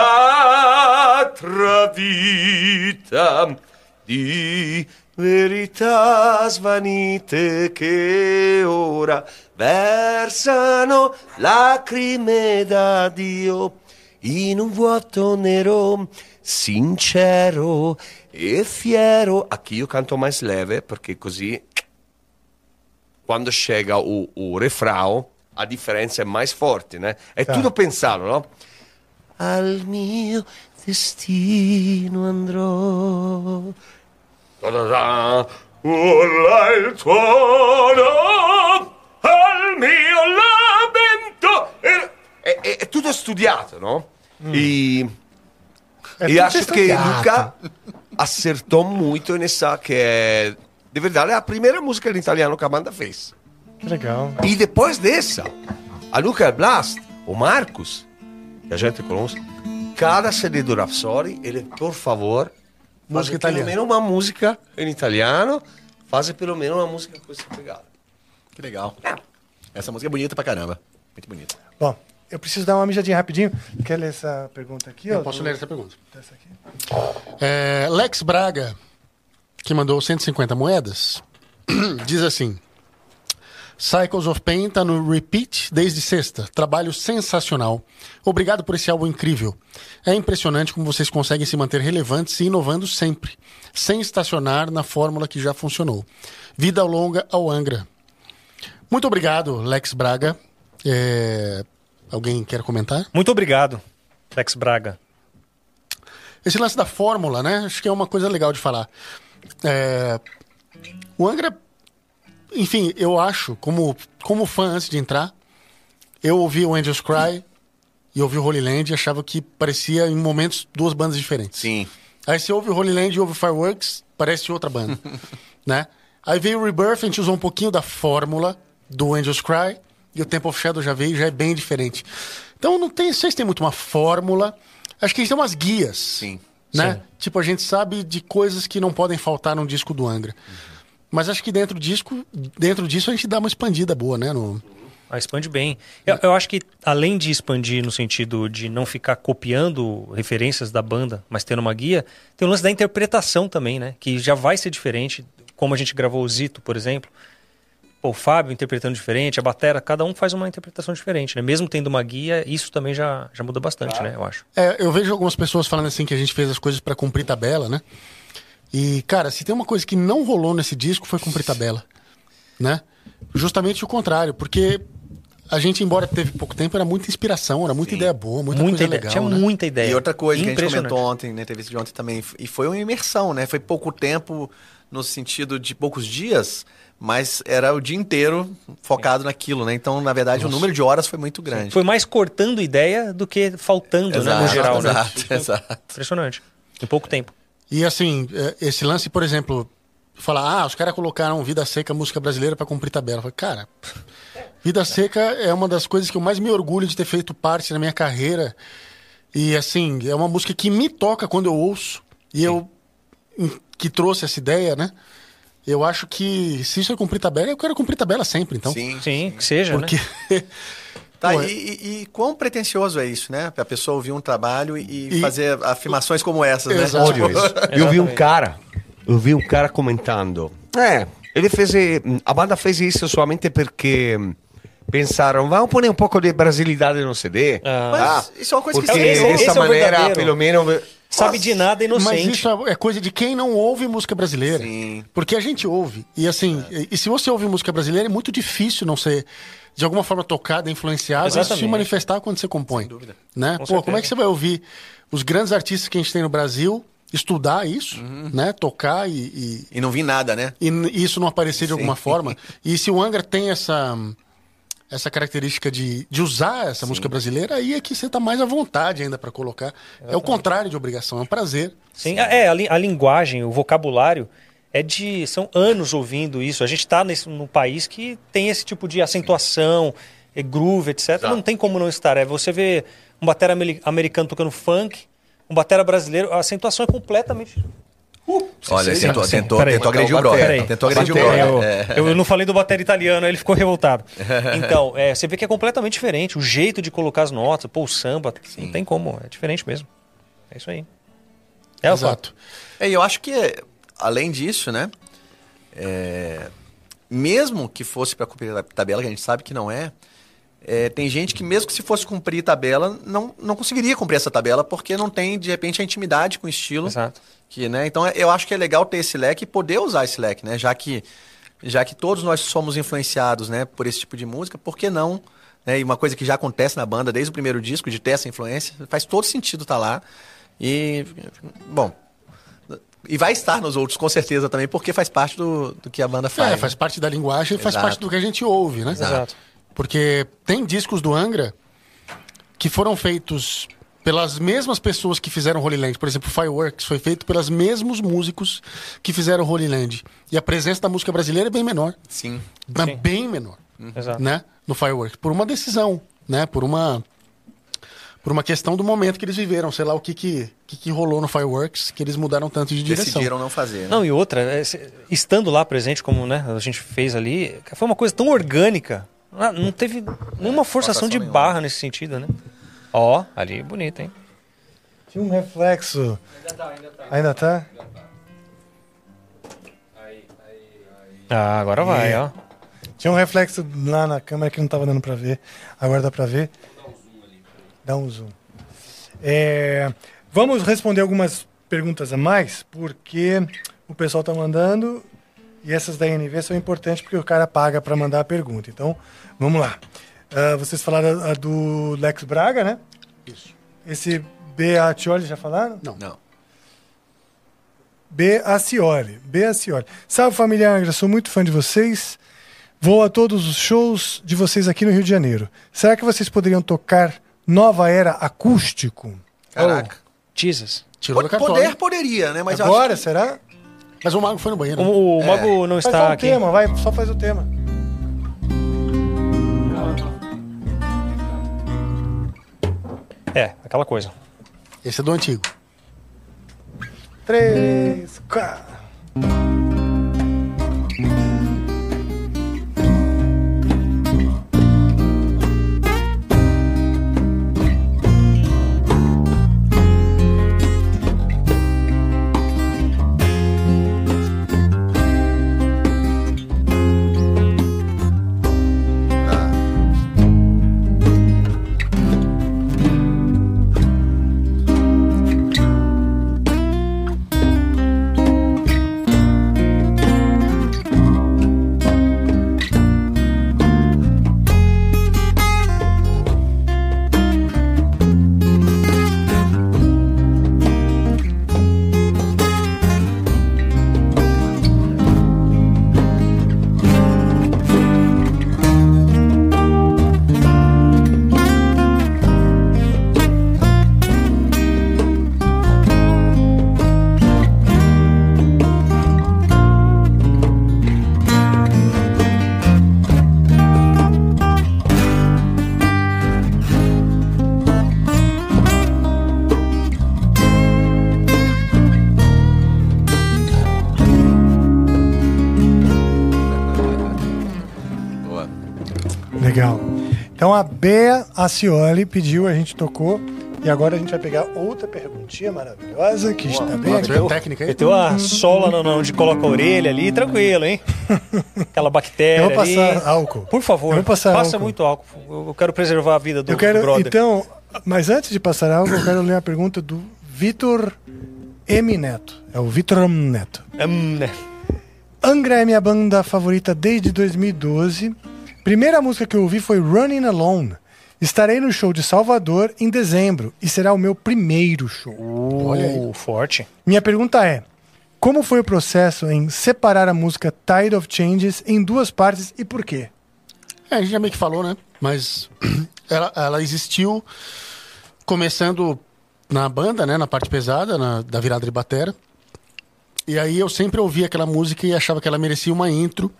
tradita di verità svanite che ora versano lacrime da Dio in un vuoto nero, sincero e fiero. Aqui io canto mais leve perché così quando chega o, o refrão a differenza è mais forte, né? È Tá. tutto pensato, no? Al mio destino andrò. Ta-da-da. Urla il tuono al mio lamento. E, e- e tutto tudo studiato, no? E, É e tudo acho que. Luca acertou muito nessa que é, de verdade, a primeira música em italiano que a banda fez. Que legal. E depois dessa, a Nuclear Blast, o Marcos, que a gente conhece, cada CD do Rhapsody, ele, por favor, Música faz pelo italiana. menos uma música em italiano, faz pelo menos uma música com essa pegada. Que legal. Essa música é bonita pra caramba. Muito bonita. Bom, eu preciso dar uma mijadinha rapidinho. Quer ler essa pergunta aqui? Eu posso do- ler essa pergunta. aqui? É, Lex Braga, que mandou 150 moedas, diz assim: Cycles of Pain tá no repeat desde sexta. Trabalho sensacional. Obrigado por esse álbum incrível. É impressionante como vocês conseguem se manter relevantes e inovando sempre, sem estacionar na fórmula que já funcionou. Vida longa ao Angra. Muito obrigado, Lex Braga. É, Alguém quer comentar? Muito obrigado, Lex Braga. Esse lance da fórmula, né? Acho que é uma coisa legal de falar. É, O Angra, enfim, eu acho, como, como fã antes de entrar, eu ouvi o Angels Cry e ouvi o Holy Land e achava que parecia, em momentos, duas bandas diferentes. Sim. Aí você ouve o Holy Land e ouve o Fireworks, parece outra banda, né? Aí veio o Rebirth, a gente usou um pouquinho da fórmula do Angels Cry e o Temple of Shadow já veio e já é bem diferente. Então não tem, vocês têm muito uma fórmula, acho que a gente tem umas guias. Sim. Né? Sim. Tipo, a gente sabe de coisas que não podem faltar num disco do Angra. Mas acho que dentro, disco, dentro disso a gente dá uma expandida boa, né? No... Ah, expande bem. Eu, eu acho que, além de expandir no sentido de não ficar copiando referências da banda, mas tendo uma guia, tem o lance da interpretação também, né? Que já vai ser diferente, como a gente gravou o Zito, por exemplo. Pô, o Fábio interpretando diferente, a batera, cada um faz uma interpretação diferente, né? Mesmo tendo uma guia, isso também já, já muda bastante, né? Eu acho. É, eu vejo algumas pessoas falando assim que a gente fez as coisas pra cumprir tabela, né? E, cara, se tem uma coisa que não rolou nesse disco foi cumprir tabela, né? Justamente o contrário, porque a gente, embora teve pouco tempo, era muita inspiração, era muita ideia boa, muita, Muita coisa ideia. legal, Tinha né? muita ideia. E outra coisa que a gente comentou ontem, na entrevista de ontem também, e foi uma imersão, né? Foi pouco tempo no sentido de poucos dias, mas era o dia inteiro focado naquilo, né? Então, na verdade, o número de horas foi muito grande. Foi mais cortando ideia do que faltando, né? No Exato, geral, né? exato, exato. Impressionante. Em pouco tempo. E assim, é, esse lance, por exemplo, falar, ah, os caras colocaram Vida Seca, música brasileira pra cumprir tabela. Eu falei, cara, Vida Seca é uma das coisas que eu mais me orgulho de ter feito parte na minha carreira. E assim, é uma música que me toca quando eu ouço. E eu em- que trouxe essa ideia, né? Eu acho que se isso é cumprir tabela, eu quero cumprir tabela sempre, então. Sim. Sim, que seja, Porque né? Tá, Pô, e, e- e quão pretencioso é isso, né? Pra pessoa ouvir um trabalho e, E- fazer afirmações como essas, né? Exato. Tipo. Eu vi um cara, eu vi um cara comentando. É, ele fez. eh, A banda fez isso somente porque hum, pensaram, vamos pôr um pouco de brasilidade no CD. Ah. Mas isso é uma coisa que porque esse dessa é maneira, verdadeiro. pelo menos. Sabe de nada Mas inocente. isso é coisa de quem não ouve música brasileira. Sim. Porque a gente ouve. E assim, e, e se você ouve música brasileira, é muito difícil não ser, de alguma forma, tocado, influenciado, e Exatamente. se manifestar quando você compõe. dúvida. Né? Com Pô, certeza. como é que você vai ouvir os grandes artistas que a gente tem no Brasil estudar isso, Uhum. né? Tocar e, e, E não vi nada, né? e isso não aparecer de alguma forma. E se o Angra tem essa essa característica de, de usar essa música brasileira, aí é que você tá mais à vontade ainda para colocar. É o contrário de obrigação, é um prazer. Sim, é, a, li- a linguagem, o vocabulário é de. São anos ouvindo isso. A gente está num país que tem esse tipo de acentuação, eh, groove, etc. Não tem como não estar. É você vê um batera ameri- americano tocando funk, um batera brasileiro, a acentuação é completamente. Olha, sim, tentou, sim. tentou, Peraí. tentou agredir o brother. Peraí. Tentou agredir o brother. eu, É. eu não falei do batera italiano, aí ele ficou revoltado. Então, é, você vê que é completamente diferente. O jeito de colocar as notas, pô, o samba, não tem como. É diferente mesmo. É isso aí. É. Exato. É, e eu acho que, além disso, né? é, mesmo que fosse para cumprir a tabela, que a gente sabe que não é, é, tem gente que, mesmo que se fosse cumprir tabela, não, não conseguiria cumprir essa tabela porque não tem, de repente, a intimidade com o estilo. Exato. Que, né, então, eu acho que é legal ter esse leque e poder usar esse leque, né? Já que, já que todos nós somos influenciados né, por esse tipo de música, por que não? Né, e uma coisa que já acontece na banda desde o primeiro disco, de ter essa influência, faz todo sentido estar lá. E, bom, e vai estar nos outros, com certeza, também, porque faz parte do, do que a banda faz. É, faz parte da linguagem, faz Exato. parte do que a gente ouve, né? Exato. Porque tem discos do Angra que foram feitos pelas mesmas pessoas que fizeram Holy Land. Por exemplo, Fireworks foi feito pelos mesmos músicos que fizeram Holy Land. E a presença da música brasileira é bem menor. Sim. Mas Sim. bem menor, Exato. né? No Fireworks. Por uma decisão, né? Por uma... Por uma questão do momento que eles viveram. Sei lá o que que, que, que rolou no Fireworks, que eles mudaram tanto de direção. Decidiram não fazer. Né? Não, e outra, é, se- estando lá presente, como né, a gente fez ali, foi uma coisa tão orgânica. Ah, Não teve nenhuma forçação de nenhuma. barra nesse sentido, né? Ó, ali bonito, hein? Tinha um reflexo. Ainda tá? Ah, agora vai, ó. Tinha um reflexo lá na câmera que não tava dando pra ver. Agora dá pra ver. Dá um zoom. É, vamos responder algumas perguntas a mais, porque o pessoal tá mandando e essas da INV são importantes porque o cara paga pra mandar a pergunta. Então, vamos lá. Ah, vocês falaram a do Lex Braga, né? Isso. Esse B. Atioli já falaram? Não. Não. B. Acioli. B. Acioli. Salve família Angra, sou muito fã de vocês. Vou a todos os shows de vocês aqui no Rio de Janeiro. Será que vocês poderiam tocar Nova Era acústico? Caraca. Jesus. Tirou. Poder poderia, né? Mas Agora, acho será? Mas o Mago foi no banheiro. O, o Mago não Faz só está o aqui. tema, vai, só faz o tema. É, aquela coisa. Esse é do antigo. Três, quatro. A Bea Acioli pediu, a gente tocou. E agora a gente vai pegar outra perguntinha maravilhosa que está bem aqui. Técnica aí. Meteu a sola no- no- onde coloca a orelha ali, tranquilo, hein? Aquela bactéria Eu vou passar ali. álcool. Por favor, Eu vou passar passa álcool. muito álcool. Eu quero preservar a vida do, Eu quero, do brother. então, mas antes de passar algo, eu quero ler a pergunta do Vitor M. Neto. É o Vitor M. Neto. Hum, né? Angra é minha banda favorita desde 2012. Primeira música que eu ouvi foi Running Alone. Estarei no show de Salvador em dezembro e será o meu primeiro show. Olha aí. Forte. Minha pergunta é: como foi o processo em separar a música Tide of Changes em duas partes e por quê? É, a gente já meio que falou, né? Mas ela, ela existiu começando na banda, né? Na parte pesada, na- da virada de batera. E aí eu sempre ouvia aquela música e achava que ela merecia uma intro.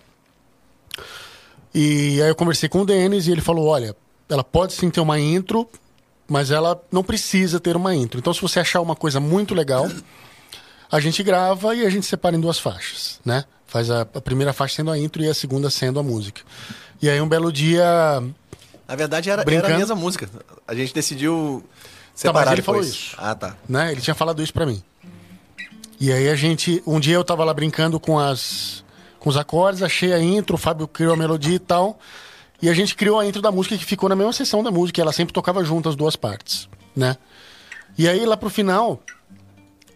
E aí eu conversei com o Denis e ele falou, olha, ela pode sim ter uma intro, mas ela não precisa ter uma intro. Então se você achar uma coisa muito legal, a gente grava e a gente separa em duas faixas, né? Faz a, a primeira faixa sendo a intro e a segunda sendo a música. E aí um belo dia Na verdade, era, era Brincando. a mesma música. A gente decidiu Tá, separar mas ele falou isso. Ah, tá. né? Ele tinha falado isso pra mim. E aí a gente, um dia eu tava lá brincando com as com os acordes, achei a intro, o Fábio criou a melodia e tal, e a gente criou a intro da música que ficou na mesma sessão da música, ela sempre tocava junto as duas partes, né? E aí lá pro final,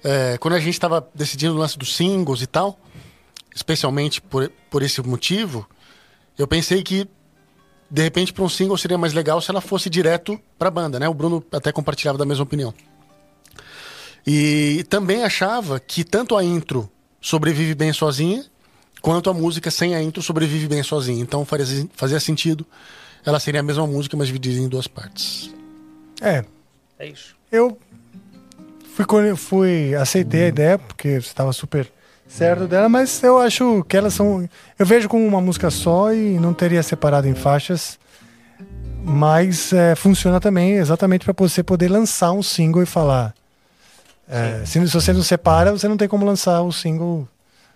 é, quando a gente tava decidindo o lance dos singles e tal, especialmente por, por esse motivo, eu pensei que de repente para um single seria mais legal se ela fosse direto pra banda, né? O Bruno até compartilhava da mesma opinião. E também achava que tanto a intro sobrevive bem sozinha, quanto a música sem a intro sobrevive bem sozinha. Então fazia, fazia sentido ela seria a mesma música, mas dividida em duas partes. É, É isso. eu fui, fui aceitei a ideia porque estava super certo dela, mas eu acho que elas são, eu vejo como uma música só e não teria separado em faixas, mas é, funciona também exatamente para você poder lançar um single e falar. é, se, se você não separa, você não tem como lançar o single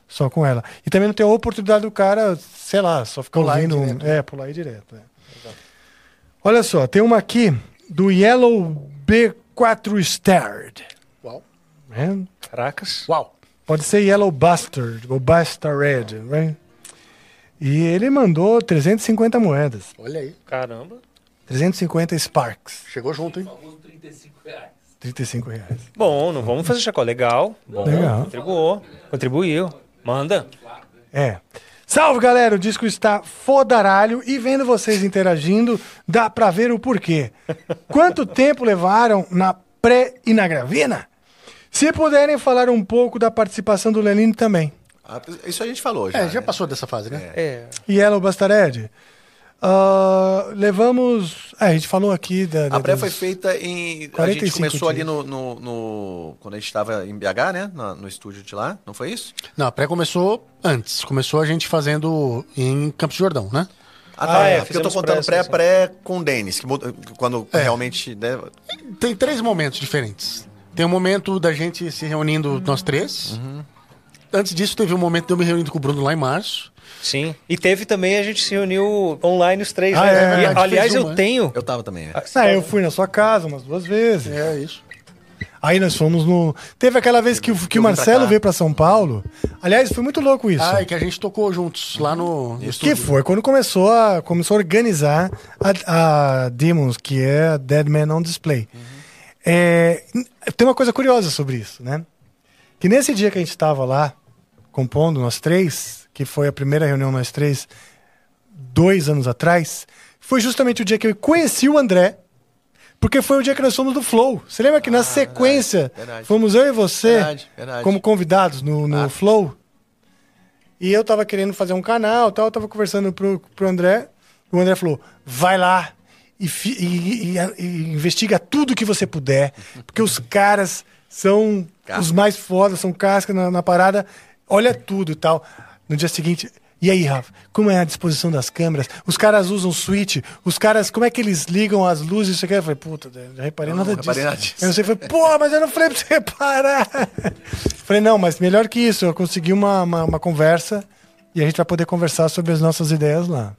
só com ela. E também não tem a oportunidade do cara, sei lá, só ficar Pular ouvindo. direto. É, pular aí direto. é. Olha só, tem uma aqui do Yellow B4 Starred. Uau. É, Caracas. Uau. Pode ser Yellow Bastard ou Bastard, right? E ele mandou 350 moedas. Olha aí. Caramba. 350 Sparks. Chegou junto, hein? Famoso 35 reais. 35 reais. Bom, não vamos fazer chacó. Legal. Bom. Legal. Contribuiu. Contribuiu. Manda. É. Salve, galera! O disco está fodaralho e vendo vocês interagindo, dá pra ver o porquê. Quanto tempo levaram na pré e na gravina? Se puderem falar um pouco da participação do Lenine também. Ah, Isso a gente falou já. É, já né? passou dessa fase, né? É. Yellow Bastared. Ah, levamos. É, a gente falou aqui da. da- A pré foi feita em. A 45 gente começou ali dias. no, no, no- Quando a gente estava em BH, né? No, no estúdio de lá, não foi isso? Não, a pré começou antes. Começou a gente fazendo em Campos do Jordão, né? Ah, tá. Ah, é, porque eu tô contando pré, sim, pré-pré com o Denis, que quando É. realmente. Né, Tem três momentos diferentes. Tem o momento da gente se reunindo nós três. Antes disso, teve um momento de eu me reunindo com o Bruno lá em março. Sim. E teve também, a gente se reuniu online os três, Ah, né? é, E, aliás, fez eu uma, né? tenho. eu tava também. é. Ah, eu fui na sua casa umas duas vezes. É isso. Aí nós fomos no. Teve aquela vez que, o- que o pra Marcelo cá. veio pra São Paulo. Aliás, foi muito louco isso. Ah, e que a gente tocou juntos lá no, no que estúdio. foi quando começou a, começou a organizar a, a Demons, que é a Dead Man on Display. É, tem uma coisa curiosa sobre isso, né? Que nesse dia que a gente estava lá, compondo, nós três, que foi a primeira reunião nós três, dois anos atrás, foi justamente o dia que eu conheci o André, porque foi o dia que nós fomos do Flow. Você lembra que na sequência Ah, verdade. fomos eu e você Verdade, verdade. como convidados no, no Ah. Flow? E eu tava querendo fazer um canal tal, eu tava conversando pro, pro André. O André falou: vai lá e, e- e- e investiga tudo que você puder, porque os caras são Casca. os mais fodas, são casca na, na parada. Olha tudo e tal. No dia seguinte. E aí, Rafa, como é a disposição das câmeras? Os caras usam switch, os caras, como é que eles ligam as luzes? Isso aqui? Eu falei, puta, já reparei Não, nada não disso. reparei nada disso. Eu não sei, falei, pô, mas eu não falei pra você reparar. falei, não, mas melhor que isso, eu consegui uma, uma, uma conversa e a gente vai poder conversar sobre as nossas ideias lá.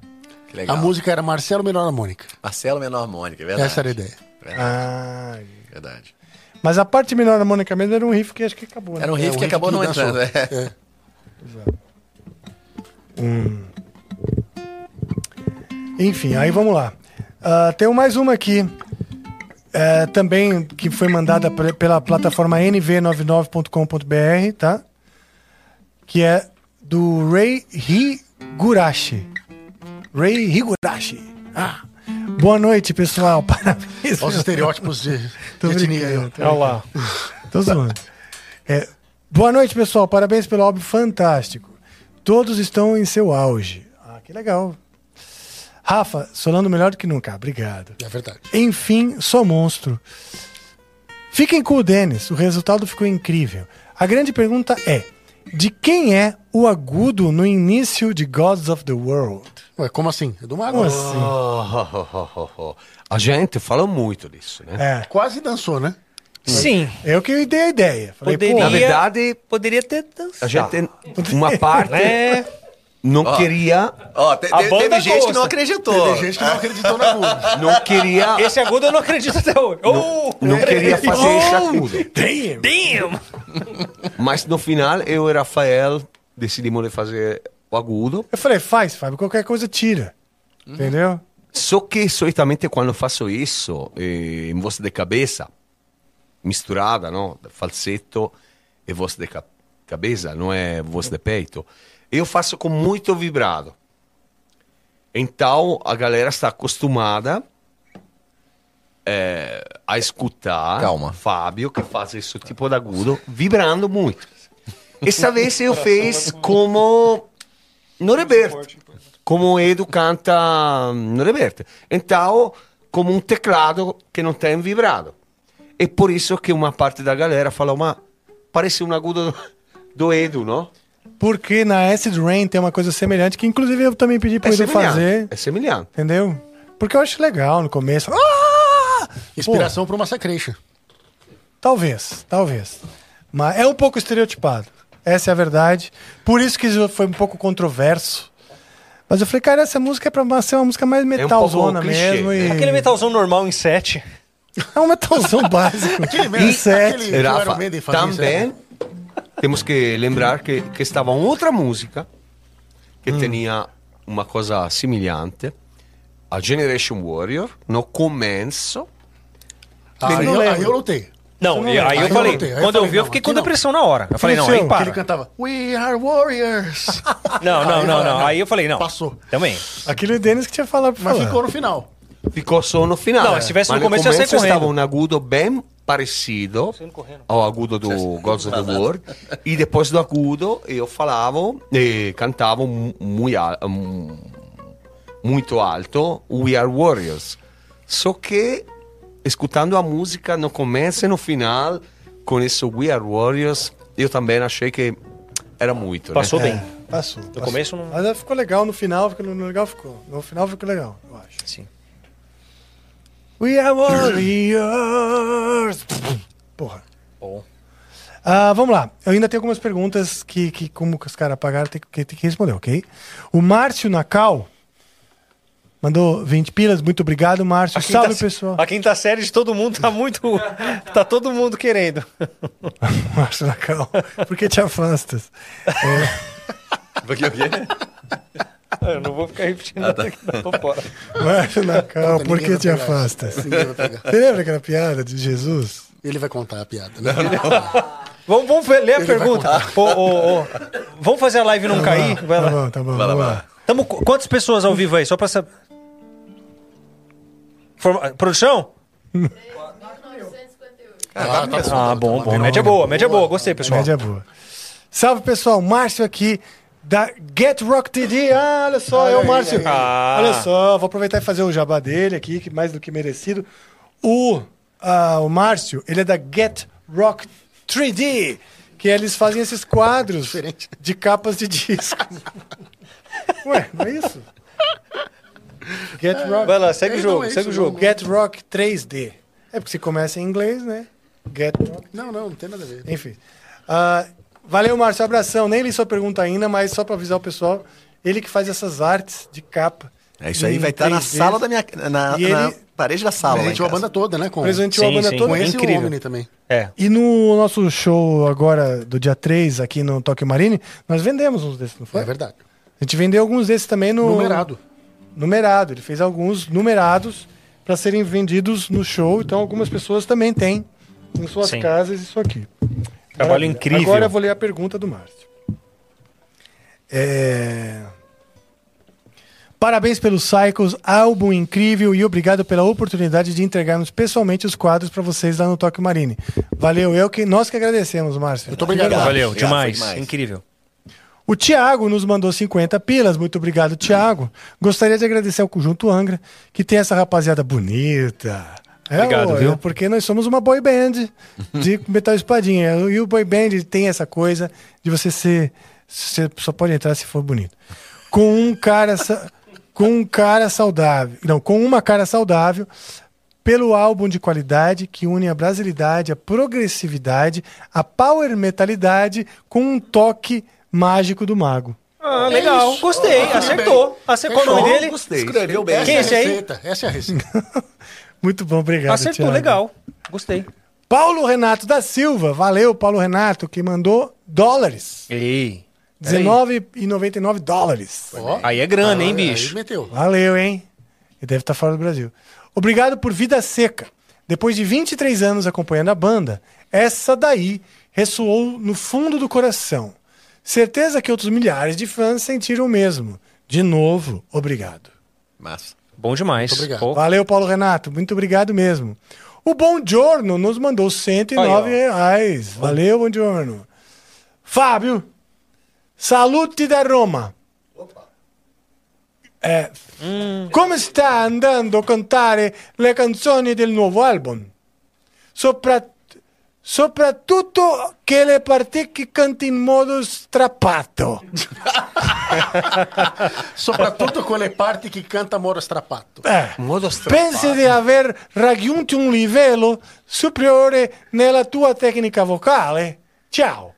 Que legal. A música era Marcelo Menor Harmônica. Marcelo Menor Harmônica, é verdade. Essa era a ideia. Verdade, Ah, verdade. mas a parte menor harmônica mesmo era um riff que acho que acabou. Né? Era um riff o que riff acabou que não entrando. É. É. Enfim, aí vamos lá. Ah, tem mais uma aqui, é, também que foi mandada pela plataforma nv99.com.br, tá? Que é do Ray Higurashi. Ray Higurashi. Ah, boa noite, pessoal. Parabéns. Olha os estereótipos de, de etnia. Olha lá. Tô zoando. É, boa noite, pessoal. Parabéns pelo álbum fantástico. Todos estão em seu auge. Ah, que legal. Rafa, solando melhor do que nunca. Obrigado. É verdade. Enfim, sou monstro. Fiquem com o Denis, o resultado ficou incrível. A grande pergunta é: de quem é o agudo no início de Gods of the World? Ué, como assim? É do Mago. Como assim? Oh, A gente falou muito disso, né? É, Quase dançou, né? Sim. eu que dei a ideia. Falei, Poderia, Na verdade, poderia ter a dançado. gente, uma parte É, não queria, Ó, te- A te- banda teve gente que gosta. não acreditou. Teve gente que não acreditou na música. não queria, esse agudo eu não acredito até hoje. Oh, não queria fazer esse agudo. damn. damn! Mas no final, eu e Rafael decidimos de fazer o agudo. Eu falei, faz, Fábio, qualquer coisa tira. Entendeu? Só que solitamente quando faço isso eh, em voz de cabeça, misturada, no? falsetto e voz de ca cabeça, não é voz de peito, eu faço com muito vibrado. Então a galera está acostumada eh, a escutar Calma. Fábio que faz esse tipo de agudo vibrando muito. Essa vez eu fiz como no reverte como Edu canta no reverte. Então, como um teclado que não tem vibrado. E por isso que uma parte da galera falou, mas parece um agudo do, do Edu, não? Porque na Acid Rain tem uma coisa semelhante, que inclusive eu também pedi pro Edu fazer. É semelhante. Entendeu? Porque eu acho legal no começo. Ah! Inspiração para uma Massacration. Talvez, talvez. Mas é um pouco estereotipado. Essa é a verdade. Por isso que isso foi um pouco controverso. Mas eu falei, cara, essa música é pra ser uma música mais metalzona clichê, mesmo. né? E... Aquele metalzão normal em 7. É um metalzão básico. Aquele, em sete. aquele que o Rafa, isso, também né? temos que lembrar que, que estava outra música que tinha uma coisa semelhante, a Generation Warrior, no começo. Aí não eu, lembro. aí eu lutei. Não, e aí Aí eu eu falei, notei, aí eu quando eu falei, vi, eu não, fiquei com não. depressão na hora. Eu falei, não, aí para. ele cantava We are warriors. Não, não, não, não. não. Aí eu falei, não. Passou. Também. Aquele Denis que tinha falado pra Mas falar. ficou no final. Ficou só no final. Não, se tivesse no começo, eu ia sair correndo. estava um agudo bem parecido ao agudo do Gods of the World. e depois do agudo, eu falava e cantava mu- muito, al- muito alto We Are Warriors. Só que, escutando a música no começo e no final, com esse We Are Warriors, eu também achei que era muito. Passou né? bem. Passou. No passou. começo não. Mas ficou legal no final, no legal ficou. No final ficou legal, eu acho. Sim. We are warriors. Porra. Bom. Ah, vamos lá. Eu ainda tenho algumas perguntas que, que como que os caras apagaram, tem que, tem que responder, ok? O Márcio Nacal mandou 20 pilas. Muito obrigado, Márcio. A quinta, Salve, pessoal. a quinta série de todo mundo tá muito. tá todo mundo querendo. Márcio Nacal. Por que te afastas? Porque o quê? Eu não vou ficar repetindo nada aqui, não. Tô fora. Márcio Nacal, Puta, por que vai te pegar afastas? vai pegar. Você lembra aquela piada de Jesus? Ele vai contar a piada. Né? Vamos, vamos ver- ler a Ele vai pergunta. Ô, ô, ô. Vamos fazer a live não cair? Vai Tá lá. bom, tá bom. vamos lá. Tamo, com- quantas pessoas ao vivo aí? Só pra saber. Forma- Produção? Ah, tá Ah, bom, bom. Média boa, média boa. Gostei, pessoal. Média boa. Salve, pessoal. Márcio aqui da Get Rock TD. Ah, olha só, é o Márcio. aí. Olha só, vou aproveitar e fazer o jabá dele aqui, que mais do que merecido. O, ah, o Márcio, ele é da Get Rock 3D, que eles fazem esses quadros Diferente. de capas de disco. Ué, não é isso? Get Rock, Vai lá, segue É, o jogo, é segue o jogo. Get Rock 3D. É porque se começa em inglês, né? Get Rock Não, não, não tem nada a ver. enfim. Ah, valeu, Márcio. Abração. Nem li sua pergunta ainda, mas só para avisar o pessoal. Ele que faz essas artes de capa. É isso aí, vai estar na 3D. sala da minha. Na, E na ele- parede da sala. Presenteou a banda toda, né? Com, Presenteou a Sim, banda sim. toda. com esse e o incrível. Omni também. É. E no nosso show agora, do dia 3, aqui no Tokyo Marine, nós vendemos uns desses, não foi? É verdade. A gente vendeu alguns desses também no. Numerado. Numerado. Ele fez alguns numerados para serem vendidos no show. Então, algumas pessoas também têm em suas Sim. casas isso aqui. Trabalho Maravilha. incrível. Agora eu vou ler a pergunta do Márcio. É... Parabéns pelos Cycles, álbum incrível e obrigado pela oportunidade de entregarmos pessoalmente os quadros para vocês lá no Tokyo Marine. Valeu, eu que nós que agradecemos, Márcio. Muito obrigado. Valeu, Obrigado, demais. demais. Incrível. O Tiago nos mandou 50 pilas. Muito obrigado, Tiago. Gostaria de agradecer ao Conjunto Angra, que tem essa rapaziada bonita. É, Obrigado, viu? é porque nós somos uma boy band de metal espadinha. E o boy band tem essa coisa de você ser. Você só pode entrar se for bonito. Com um cara. Com um cara saudável. Não, com uma cara saudável. Pelo álbum de qualidade que une a brasilidade, a progressividade, a power metalidade com um toque mágico do mago. Ah, legal. Gostei. Acertou. Acertou Qual o nome dele? Gostei. Escreveu bem. Quem é esse a aí? receita. Essa é a receita. Muito bom, obrigado. Acertou, Thiago. legal. Gostei. Paulo Renato da Silva, valeu, Paulo Renato, que mandou dólares. Ei. R$19,99 dólares. Ó. Aí é grana, hein, Aí bicho? meteu. Valeu, hein? E deve estar fora do Brasil. Obrigado por Vida Seca. Depois de 23 anos acompanhando a banda, essa daí ressoou no fundo do coração. Certeza que outros milhares de fãs sentiram o mesmo. De novo, obrigado. Massa. Bom demais. Muito obrigado. Pô, Valeu, Paulo Renato. Muito obrigado mesmo. O Bom Giorno nos mandou 109 Aí, reais. Valeu, Bom Giorno. Fábio, salute da Roma. Eh, Come sta andando a cantare le canzoni del nuovo album? Sopra- soprattutto che le parti che canti in modo strappato. Soprattutto quelle parti che canta Moro Strappato. Eh, In modo strappato. pensi di aver raggiunto un livello superiore nella tua tecnica vocale? Ciao.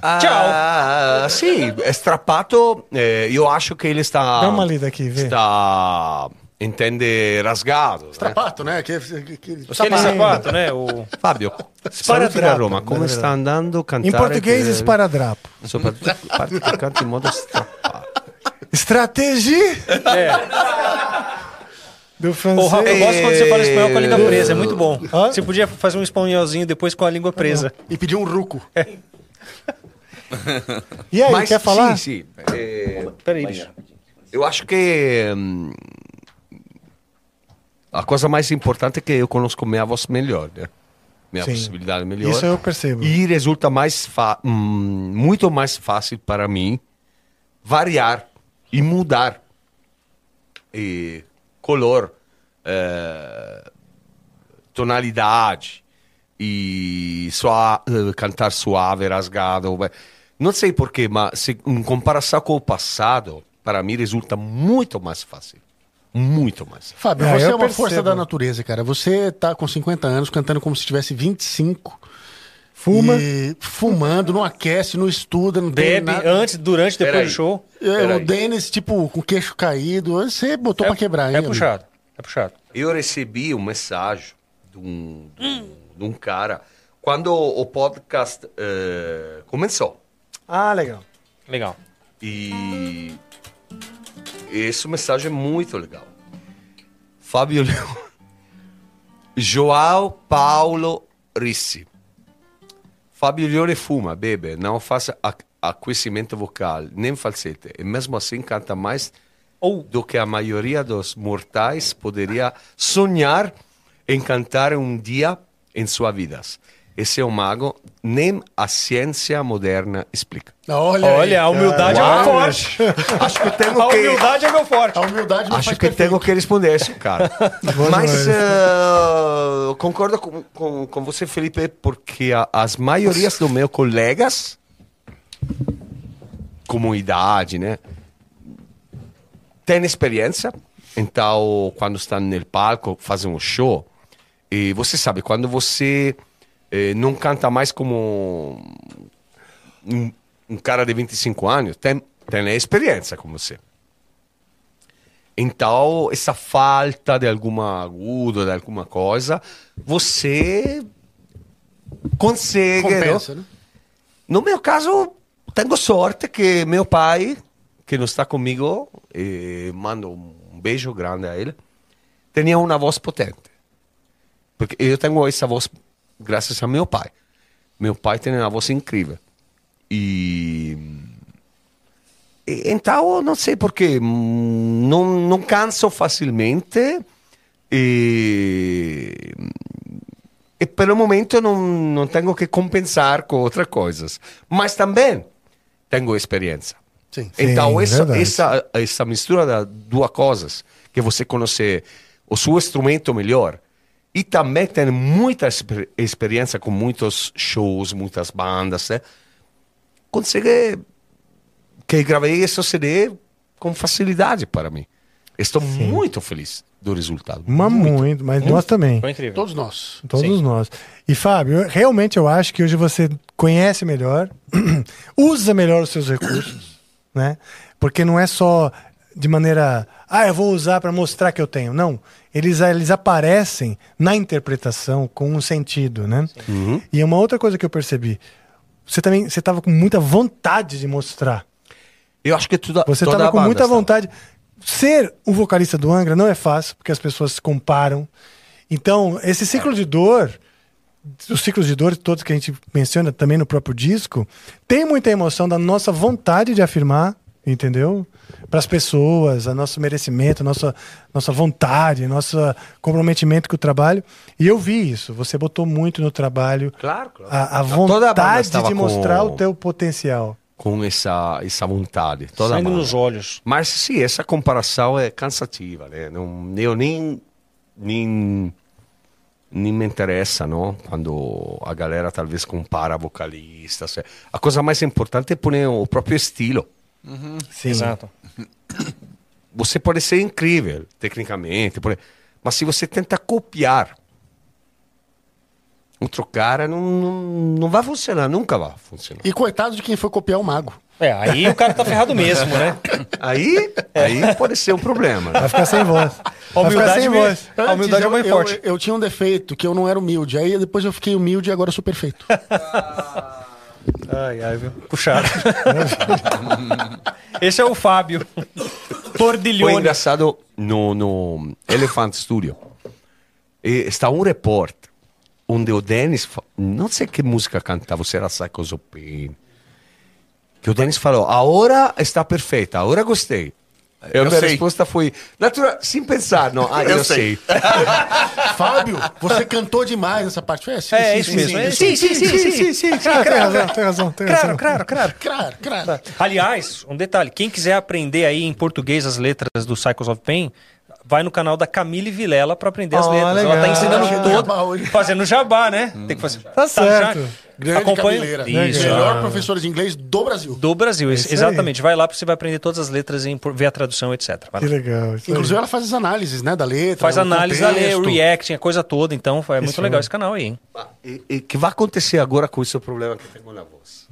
Ah, sì, è strappato. eh, io acho che ele sta. Dá uma lida aqui, vê. Sta. Intende rasgato. eh. Strappato, né? Che, che, che- sapato, né? O... Fabio, saluti da Roma. Come sta andando a cantare? In portoghese per- sparadrapo. Soprattutto parti che canti in modo strappato. Stratégie É. do francês. Rafa, eu gosto quando você fala espanhol com a língua presa, é muito bom. Hã? Você podia fazer um espanholzinho depois com a língua presa. E pediu um ruco. E aí, Mas quer falar? Sì, sì. eh, Peraí, bicho. eu acho que hum, a coisa mais importante é que eu conheço minha voz melhor, né? Minha Sim. possibilidade melhor. Isso eu percebo. E resulta mais hum, muito mais fácil para mim variar e mudar e color, eh, tonalidade e sua, eh, cantar suave, rasgado. beh. Não sei porquê, mas se, em comparação com o passado, para mim resulta muito mais fácil. Muito mais. Fábio, É, você é uma percebo. força da natureza, cara. Você tá com 50 anos cantando como se tivesse 25. Fuma. E fumando, não aquece, não estuda, não tem Bebe nada. antes, durante, depois Peraí. do show. É, o. Denis, tipo, com o queixo caído. Você botou É, pra quebrar, hein? é puxado. É puxado. Eu recebi um mensagem de um, de um, de um cara quando o podcast eh, começou. Ah, legal. Legal. E essa mensagem é muito legal. Fábio Leão. João Paulo Rissi. Fábio Leone fuma, bebe, não faz aquecimento vocal, nem falsete. E mesmo assim canta mais Ou do que a maioria dos mortais poderia sonhar em cantar um dia em sua vida. Esse é um mago, nem a ciência moderna explica. Olha, aí, Olha, a humildade é meu forte. Acho que tenho A que... humildade é meu forte. A humildade Acho que perfeito. tenho que responder isso, cara. Mas eh, concordo com, com, com você, Felipe, porque a- as maiorias dos meus colegas, como idade, né, têm experiência. Então, quando estão no palco, fazem um show. E você sabe, quando você eh, não canta mais como um, um cara de 25 anos, tem, tem a experiência com você. Então, essa falta de alguma agudo, de alguma coisa, você consegue. Compensa, não? né? No meu caso, tenho sorte que meu pai, que não está comigo, mando um beijo grande a ele, tinha uma voz potente. Porque eu tenho essa voz graças a meu pai. Meu pai tem uma voz incrível. E Então, não sei porquê, não, não canso facilmente e, e pelo momento não, não tenho que compensar com outras coisas. Mas também tenho experiência. Sim. Então, Sim, essa, essa, essa mistura das duas coisas, que você conhece o seu instrumento melhor e também tem muita exper- experiência com muitos shows, muitas bandas, né? consegue que gravei esse CD com facilidade para mim. Estou muito feliz do resultado. Mas muito, mas nós também. Foi incrível. Todos nós. Todos Sim. nós. E Fábio, eu- realmente eu acho que hoje você conhece melhor, usa melhor os seus recursos, né? Porque não é só de maneira, ah, eu vou usar para mostrar que eu tenho. Não, eles, eles aparecem na interpretação com um sentido, né? E uma outra coisa que eu percebi, você também, você estava com muita vontade de mostrar. Eu acho que toda, Você toda estava com muita estava. vontade. Ser o vocalista do Angra não é fácil, porque as pessoas se comparam. Então, esse ciclo de dor, os ciclos de dor todos que a gente menciona também no próprio disco, tem muita emoção da nossa vontade de afirmar, entendeu? Para as pessoas, a nosso merecimento, a nossa, nossa vontade, nosso comprometimento com o trabalho. E eu vi isso. Você botou muito no trabalho Claro, claro. a, a a vontade estava de com- mostrar o teu potencial. com essa, essa vontade. Toda Sangue nos olhos. Mas sim, essa comparação é cansativa, né? Não, eu nem, nem, nem me interessa, não? Quando a galera talvez compara vocalistas. A coisa mais importante é pôr o próprio estilo. Sim. Exato. Você pode ser incrível, tecnicamente, pode- mas se você tenta copiar outro cara, não, não, não vai funcionar, nunca vai funcionar. E coitado de quem foi copiar o mago. É, aí o cara tá ferrado mesmo, né? Aí, aí pode ser um problema. né? Vai ficar sem voz. A humildade, sem voz. a humildade é eu, mais eu- forte. Eu, tinha um defeito, que eu não era humilde. Aí depois eu fiquei humilde e agora eu sou perfeito. Ai, ai, viu? Puxado. Esse é o Fábio. Foi Tordiglione. engraçado no, no Elephant Studio. E está um repórter onde o Dennis, não sei que música cantava, se era Psychos of Pain, que o Dennis falou, a hora está perfeita, a hora gostei. E a Eu minha sei. resposta foi, natural, sem pensar, não, ah, eu, Eu sei. sei. Fábio, você cantou demais nessa parte. É, sim, É, sim, isso sim, mesmo. sim, É, sim. Sim, sim, sim, sim. sim. Ah, tem razão, tem razão, tem Claro, razão. claro, claro. Claro, claro. Aliás, um detalhe: quem quiser aprender aí em português as letras do Cycles of Pain, vai no canal da Camille Vilela para aprender as Ah, letras. Ela legal. tá ensinando Fazendo todo, jabá hoje. fazendo jabá, né? Tem que fazer. Tá certo. Grande Acompanha- cabeleira. Isso. Melhor professor de inglês do Brasil. Do Brasil, isso aí. exatamente. Vai lá porque você vai aprender todas as letras e ver a tradução, etc. Vai Que lá. legal. isso aí. Inclusive, ela faz as análises, né, da letra. Faz o análise da lei, o contexto. reacting, a coisa toda. Então, é muito Isso. legal esse canal aí, hein? E, e que vai acontecer agora com esse problema que tenho na voz?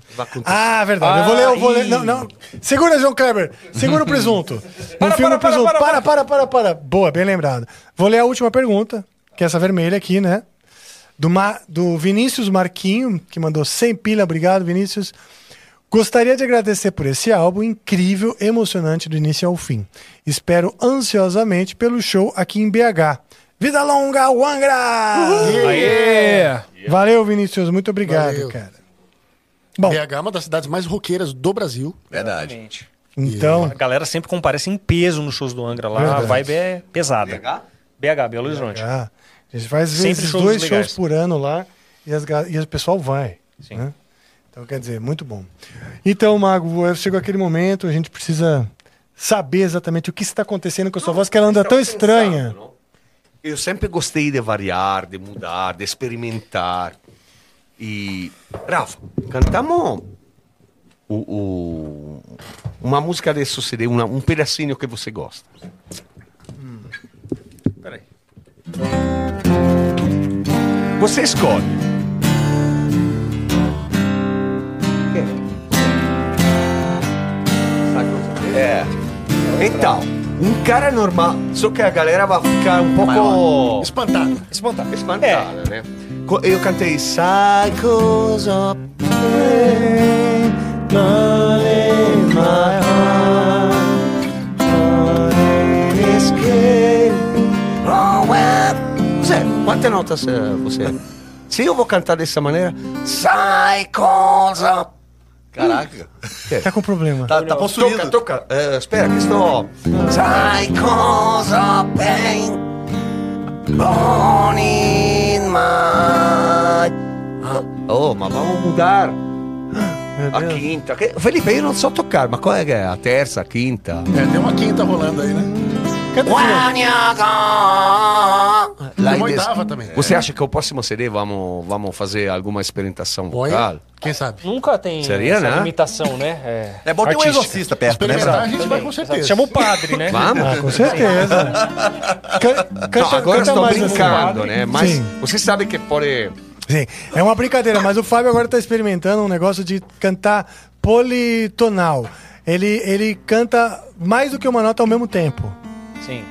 Ah, verdade. eu vou ler, eu vou ler. Não, não. Segura, João Kleber. Segura o presunto. No Para, filme para, para, presunto. para, Para, para, para, para. Boa, bem lembrado. Vou ler a última pergunta, que é essa vermelha aqui, né? Do, Ma- do Vinícius Marquinho, que mandou 100 pila. Obrigado, Vinícius. Gostaria de agradecer por esse álbum incrível, emocionante do início ao fim. Espero ansiosamente pelo show aqui em BH. Vida longa, Wangra! Aê! Valeu, Vinícius. Muito obrigado, Valeu. cara. Bom, BH é uma das cidades mais roqueiras do Brasil. Verdade. Então. A galera sempre comparece em peso nos shows do Angra lá. Verdade. A vibe é pesada. BH? BH, Belo Horizonte. Ah, a gente faz Sempre esses shows dois legais. shows por ano lá e, as, e o pessoal vai. Sim. né? Então, quer dizer, muito bom. Então, Mago, chegou aquele momento, a gente precisa saber exatamente o que está acontecendo com a sua voz, que ela anda tão estranha. Eu sempre gostei de variar, de mudar, de experimentar. E, Rafa, cantamos o, o- uma música de uma, um pedacinho que você gosta. Você escolhe. É. Então, um cara normal, só que a galera vai ficar um pouco Espantada. Espantar. espantada, né? Co- Eu cantei Cycles of Pain, my heart, Quantas notas eh, você? Se eu vou cantar dessa maneira, Cycles of Caraca. Tá com problema. Tá, tá possuído. Toca, toca. Eh, espera, que estou. Cycles of pain. Born in my. Ah, Oh, mas vamos mudar. A quinta. Felipe, eu não só tocar, mas qual é que é? A terça, a quinta. É, tem uma quinta rolando aí, né? Tem Lá em oitava também. Você acha que o próximo CD vamos, vamos fazer alguma experimentação Olha, vocal? quem sabe? Nunca tem Seria, essa né? limitação, né? É, É bom ter um artística. exorcista perto, né? Experimentar a gente vai com certeza. Chama o padre, né? Vamos? Ah, com certeza. Can- Não, canta, agora canta estou mais brincando, assim. né? Mas Sim. você sabe que pode. Sim, é uma brincadeira, mas o Fábio agora tá experimentando um negócio de cantar politonal. Ele, ele canta mais do que uma nota ao mesmo tempo. Sim.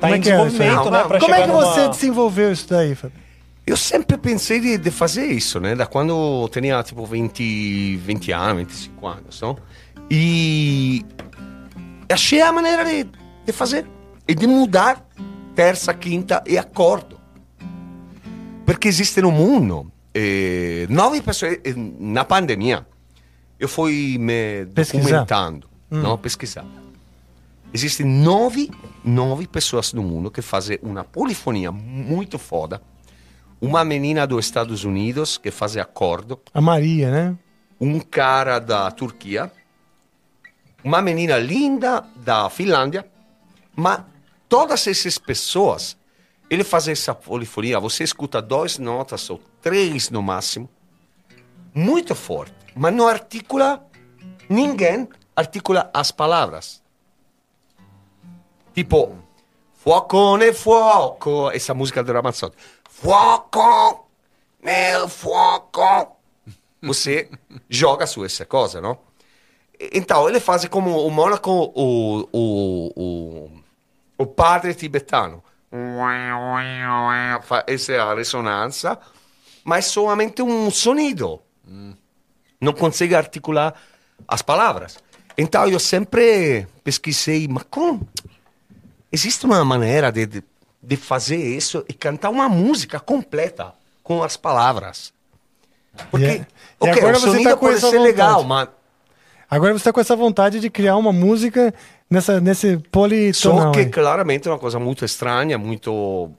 Tá Como é em que é desenvolvimento, né? Pra Como é que numa- você desenvolveu isso daí, Fábio? Eu sempre pensei de, de fazer isso, né? Da quando eu tinha tipo 20, 20 anos, 25 anos, não? E achei a maneira de, de fazer e de mudar terça, quinta e acordo. Porque existe no mundo eh, nove pessoas eh, na pandemia. Eu fui me Pesquisar. documentando, não pesquisar. Existem nove, nove pessoas no mundo que fazem uma polifonia muito foda. Uma menina dos Estados Unidos que faz acordo. A Maria, né? um cara da Turquia, uma menina linda da Finlândia, mas todas essas pessoas, ele faz essa polifonia, você escuta duas notas ou três no máximo, muito forte, mas não articula, ninguém articula as palavras. Tipo, fuoco nel fuoco, essa música do Ramazzotti. Fuoco nel fuoco. Você joga su essa coisa, não? Então, ele faz como o Mônaco, o, o, o, o padre tibetano. Fa essa ressonanza, mas somente um sonido. Não consegue articular as palavras. Então, eu sempre pesquisei, mas como? Existe uma maneira de, de, de fazer isso e cantar uma música completa com as palavras. Porque, E é- e ok, agora o você sonido tá com pode essa ser legal, vontade. mas Agora você está com essa vontade de criar uma música nessa, nesse politonal. Só que aí. claramente é uma coisa muito estranha, muito.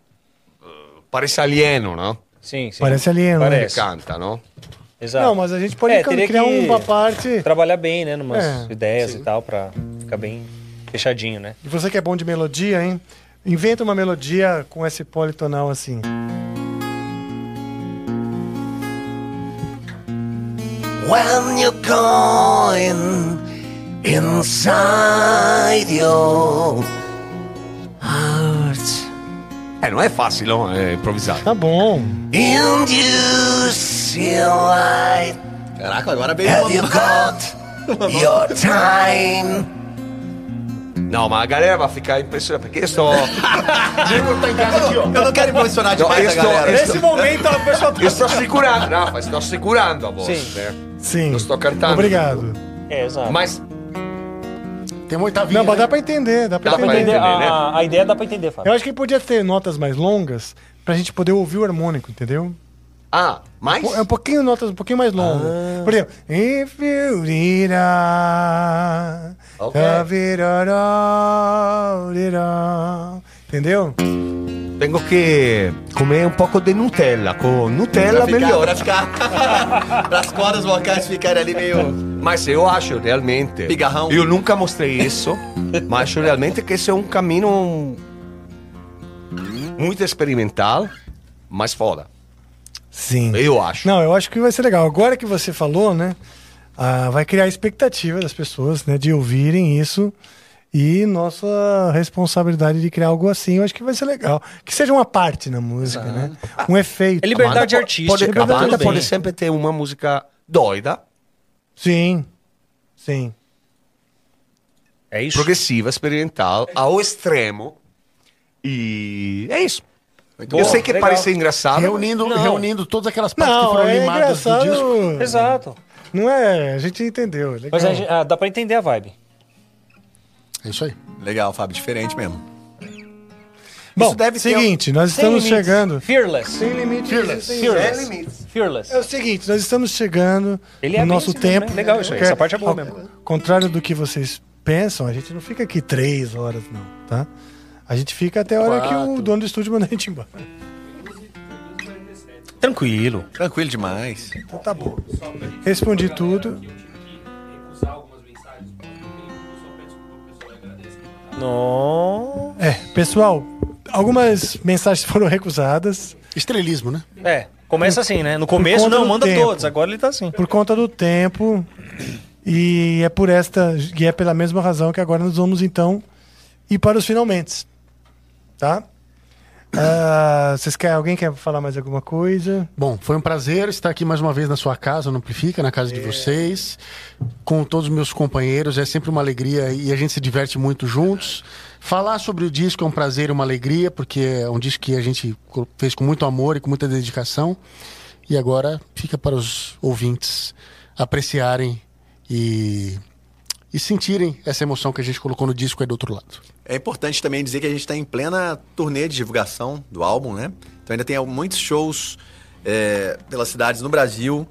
eh, parece alieno, não? Sim, sim. Parece alieno, né? Que Parece. canta, não? Exato. Não, mas a gente pode É, criar uma parte. Trabalhar bem, né? Numas É, ideias e tal, pra ficar bem fechadinho, né? E você que é bom de melodia, hein? Inventa uma melodia com esse politonal assim. When you're going inside your heart É, não é fácil, não? É improvisar. Tá bom. and you see light, Caraca, agora veio have you got your time? Não, mas a galera vai ficar impressionada, porque eu estou. Eu não quero impressionar Não, demais eu a estou- galera. Nesse momento a pessoa eu estou segurando, não, mas estou segurando a voz, Sim. né? Sim. Eu estou cantando. Obrigado. É, exato. Mas Tem uma oitavinha. Não, mas né? dá pra entender, dá pra Dá pra entender. Entender, entender, né? a, a ideia dá pra entender, Fábio. Eu acho que podia ter notas mais longas pra gente poder ouvir o harmônico, entendeu? Ah, mais? É um pouquinho notas um pouquinho mais longas. Por exemplo, if you did a- Ok. da virará, virá. Entendeu? Tenho que comer um pouco de Nutella. Com Nutella Pra ficar, melhor. pra ficar... para as cordas vocais ficarem ali meio... Mas eu acho realmente. Pigarrão. Eu nunca mostrei isso, mas acho realmente que esse é um caminho muito experimental, mas foda. Sim. Eu acho. Não, eu acho que vai ser legal. Agora que você falou, né? ah, vai criar expectativa das pessoas, né? De ouvirem isso. E nossa responsabilidade de criar algo assim, eu acho que vai ser legal. Que seja uma parte na música, né? Um efeito. É liberdade A artística. Pode, a liberdade banda tudo pode sempre ter uma música doida, Sim. Sim. É isso? progressiva, experimental, ao extremo. E é isso. Muito eu sei que legal. parece engraçado. Reunindo, Não. reunindo todas aquelas partes que Não, foram é limadas do disco. Exato. Não é, a gente entendeu. Legal. Mas a gente- ah, dá pra entender a vibe. É isso aí. Legal, Fábio, diferente mesmo. Bom, isso deve ter seguinte, nós Sem estamos limites. chegando. Fearless. Sem limites. Fearless. sem Fearless. limites. Fearless. É o seguinte, nós estamos chegando Ele é no nosso mesmo, tempo. né? Legal isso aí, Que essa parte é boa ao mesmo. contrário do que vocês pensam, a gente não fica aqui três horas, não, tá? A gente fica até a hora que o Quatro. dono do estúdio manda a gente embora. Tranquilo. Tranquilo demais. Então tá bom. Respondi tudo. recusar algumas mensagens por causa do tempo, eu só peço pro pessoal e agradeço. No... É, pessoal, algumas mensagens foram recusadas Estrelismo, né? É, começa assim, né? No começo, não, manda tempo. todos. Agora ele tá assim. por conta do tempo. E é por esta, e é pela mesma razão que agora nós vamos então ir para os finalmente. Tá? Ah, vocês querem, alguém quer falar mais alguma coisa? Bom, foi um prazer estar aqui mais uma vez na sua casa, no Amplifica, na casa de vocês, com todos os meus companheiros. É sempre uma alegria e a gente se diverte muito juntos. Falar sobre o disco é um prazer e uma alegria, porque é um disco que a gente fez com muito amor e com muita dedicação. E agora fica para os ouvintes apreciarem e, e sentirem essa emoção que a gente colocou no disco aí do outro lado. É importante também dizer que a gente está em plena turnê de divulgação do álbum, né? Então ainda tem muitos shows é, pelas cidades no Brasil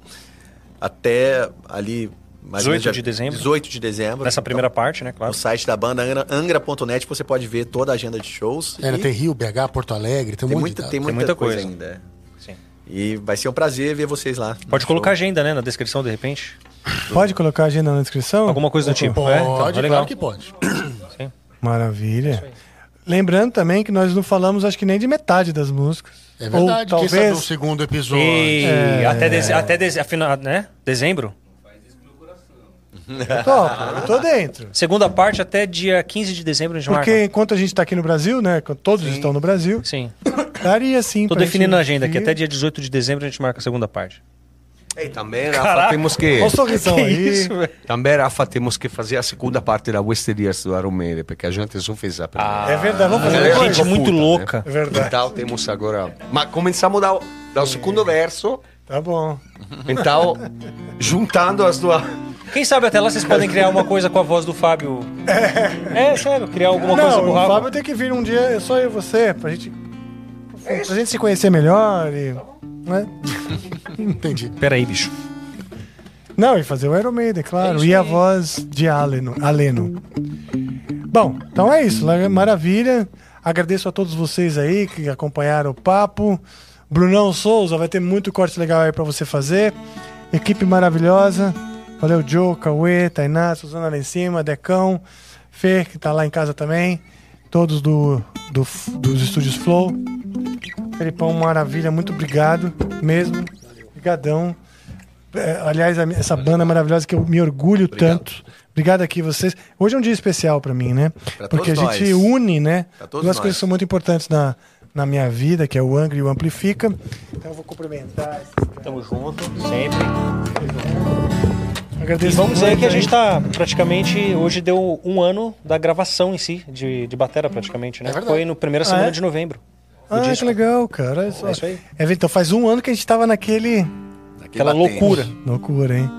até ali mais 18 ou menos dia de dezembro. 18 de dezembro. Nessa primeira Então, parte, né? Claro. No site da banda angra- angra.net você pode ver toda a agenda de shows. É, E tem Rio, BH, Porto Alegre, tem um tem muita, tem muita, muita coisa, coisa. ainda. Sim. E vai ser um prazer ver vocês lá. Pode show. colocar agenda, né? Na descrição, de repente. Pode colocar a agenda na descrição? Alguma coisa do tipo. é? Então, Pode, é legal. claro que pode. Maravilha. Lembrando também que nós não falamos, acho que nem de metade das músicas. É verdade. Ou Quem sabe talvez. o segundo episódio. E É. até, deze... até deze... afinal, né? dezembro? Eu tô, eu tô dentro. Segunda parte até dia 15 de dezembro a gente Porque marca. enquanto a gente tá aqui no Brasil, né? Todos estão no Brasil, Sim. daria sim. Tô definindo a agenda aqui. Até dia 18 de dezembro a gente marca a segunda parte. E também, Rafa, temos que... Olha o sorrisão Que aí. isso, velho? Também, Rafa, temos que fazer a segunda parte da Westeros do Aromere, porque a gente só fez a primeira. É verdade, vamos fazer É gente muito Puta, né? louca. É verdade. Então temos agora. Mas começamos da, do segundo verso, Tá bom. então, juntando as duas. Quem sabe até lá vocês podem criar uma coisa com a voz do Fábio. É, sério, criar alguma coisa com Não, o o Rafa. Fábio tem que vir um dia, só eu e você, pra gente, pra gente se conhecer melhor e... Né? Entendi. Peraí, bicho. Não, e fazer o Iron Maiden, claro. e a voz de Aleno. Aleno. Bom, então é isso. la- Maravilha. Agradeço a todos vocês aí que acompanharam o papo. Brunão Souza, vai ter muito corte legal aí pra você fazer. Equipe maravilhosa. Valeu, Joe, Cauê, Tainá, Suzana lá em cima, Decão, Fer, que tá lá em casa também. Todos do, do, dos estúdios Flow. Felipão, maravilha, muito obrigado mesmo. Obrigadão. É, aliás, essa banda maravilhosa que eu me orgulho tanto. Obrigado aqui vocês. Hoje é um dia especial pra mim, né? Pra Porque a gente nós. une, né? Duas nós. coisas que são muito importantes na, na minha vida, que é o Angra e o Amplifica. Então eu vou cumprimentar. Tamo junto, sempre. Agradeço E vamos dizer que a aí. gente tá praticamente. Hoje deu um ano da gravação em si, de, de batera praticamente, né? É. Foi no primeira semana é? de novembro. Ah, que disco. legal, cara. Olha só. É isso aí. É, então faz um ano que a gente tava naquele. Aquela batente. loucura. Loucura, hein?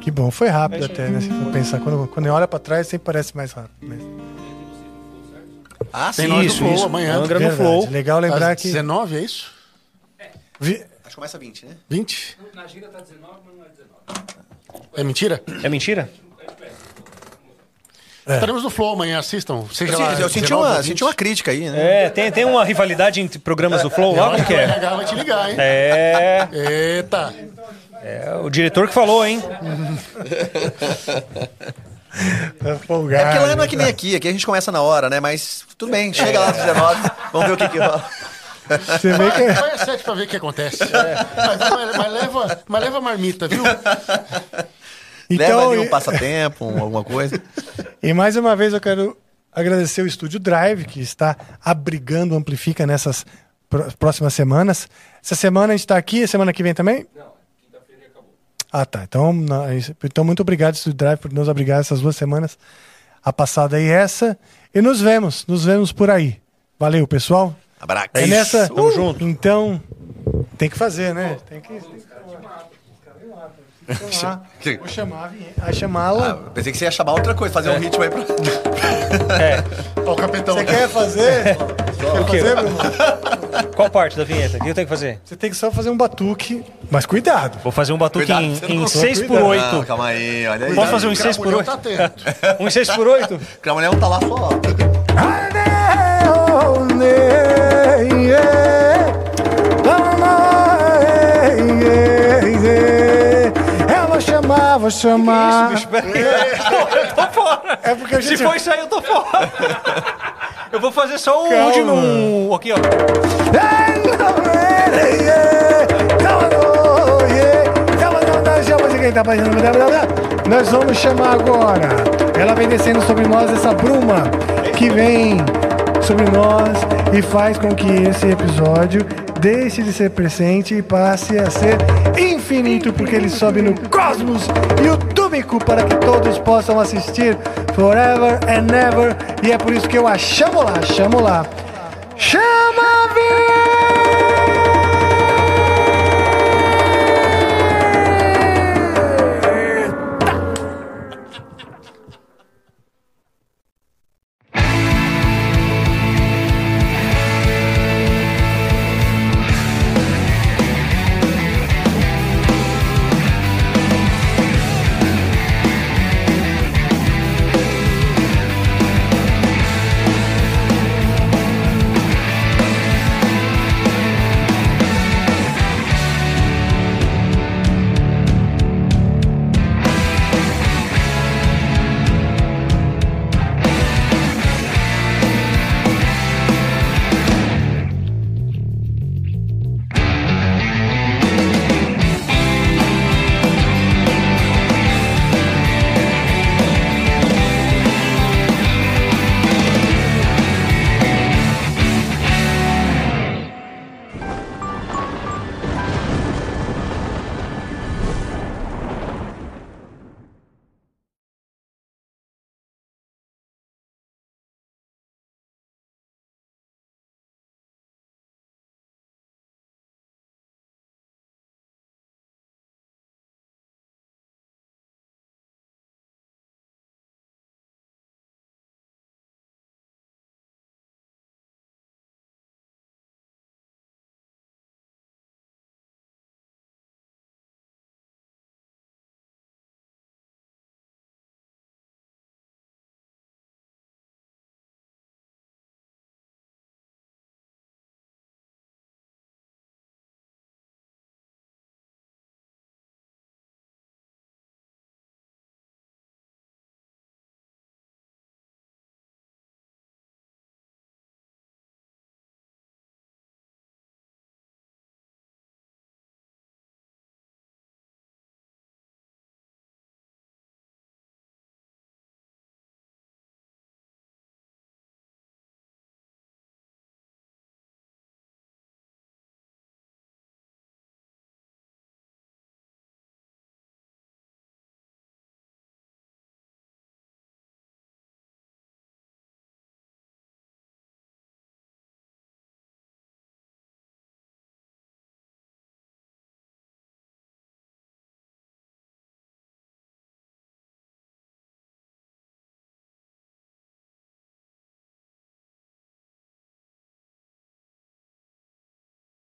Que bom. Foi rápido É até, né? Se for pensar. Quando, quando olha pra trás, sempre parece mais rápido. mesmo. Ah, sim. Isso, Flow isso. amanhã. Angra no. Flow. Legal lembrar Às que. 19, é isso? Vi- Acho que começa 20, né? 20? Na agenda tá 19, mas não é 19. É mentira? É mentira? Estaremos no Flow amanhã, assistam. Seja Eu, lá, senti- eu senti, 19 ou uma, 20. senti uma crítica aí, né? É, tem, tem uma rivalidade entre programas do Flow lá, como que que o é? RH vai te ligar, hein? É, Eita. é o diretor que falou, hein? Tá folgado. É porque lá não é que nem aqui, aqui a gente começa na hora, né? Mas tudo bem, chega lá às 19, vamos ver o que que rola. Você vê que. Vai às 7 pra ver o que acontece. Mas, mas- mas leva, mas leva a marmita, viu? Leva ali um passatempo, um- alguma coisa. E mais uma vez eu quero agradecer o Estúdio Drive, que está abrigando o Amplifica nessas pró- próximas semanas. Essa semana a gente está aqui, semana que vem também? Não, quinta-feira acabou. Ah, tá. Então, é então muito obrigado, Estúdio Drive, por nos abrigar essas duas semanas. A passada e essa. E nos vemos, nos vemos por aí. Valeu, pessoal. Abraço. É nessa. Tamo junto. Então, tem que fazer, né? Tem que. Chamar. Vou chamar a vinheta. A chamá-la. Ah, pensei que você ia chamar outra coisa, fazer um ritmo aí pra. Ó, o capitão. Você quer fazer? Quer fazer, Bruno? Qual parte da vinheta? O que eu tenho que fazer? Você tem que só fazer um batuque, mas cuidado. Vou fazer um batuque Cuidado, em, você não em colocou 6 por cuidado. 8 Não, calma aí, olha aí. Posso fazer um em 6 por Cramulhão 8 tá atento. Um em 6 por 8 Cramulhão tá lá fora. Chamar, vou chamar. Bicho, peraí. eu tô fora. É porque a Se gente. for isso aí, eu tô fora. Eu vou fazer só um Calma. um- Aqui, ó. Nós vamos chamar agora. Ela vem descendo sobre nós, essa bruma que vem sobre nós e faz com que esse episódio deixe de ser presente e passe a ser infinito, porque ele sobe no cosmos youtubico para que todos possam assistir forever and ever. E é por isso que eu a chamo lá, chamo lá. Chama a vinheta!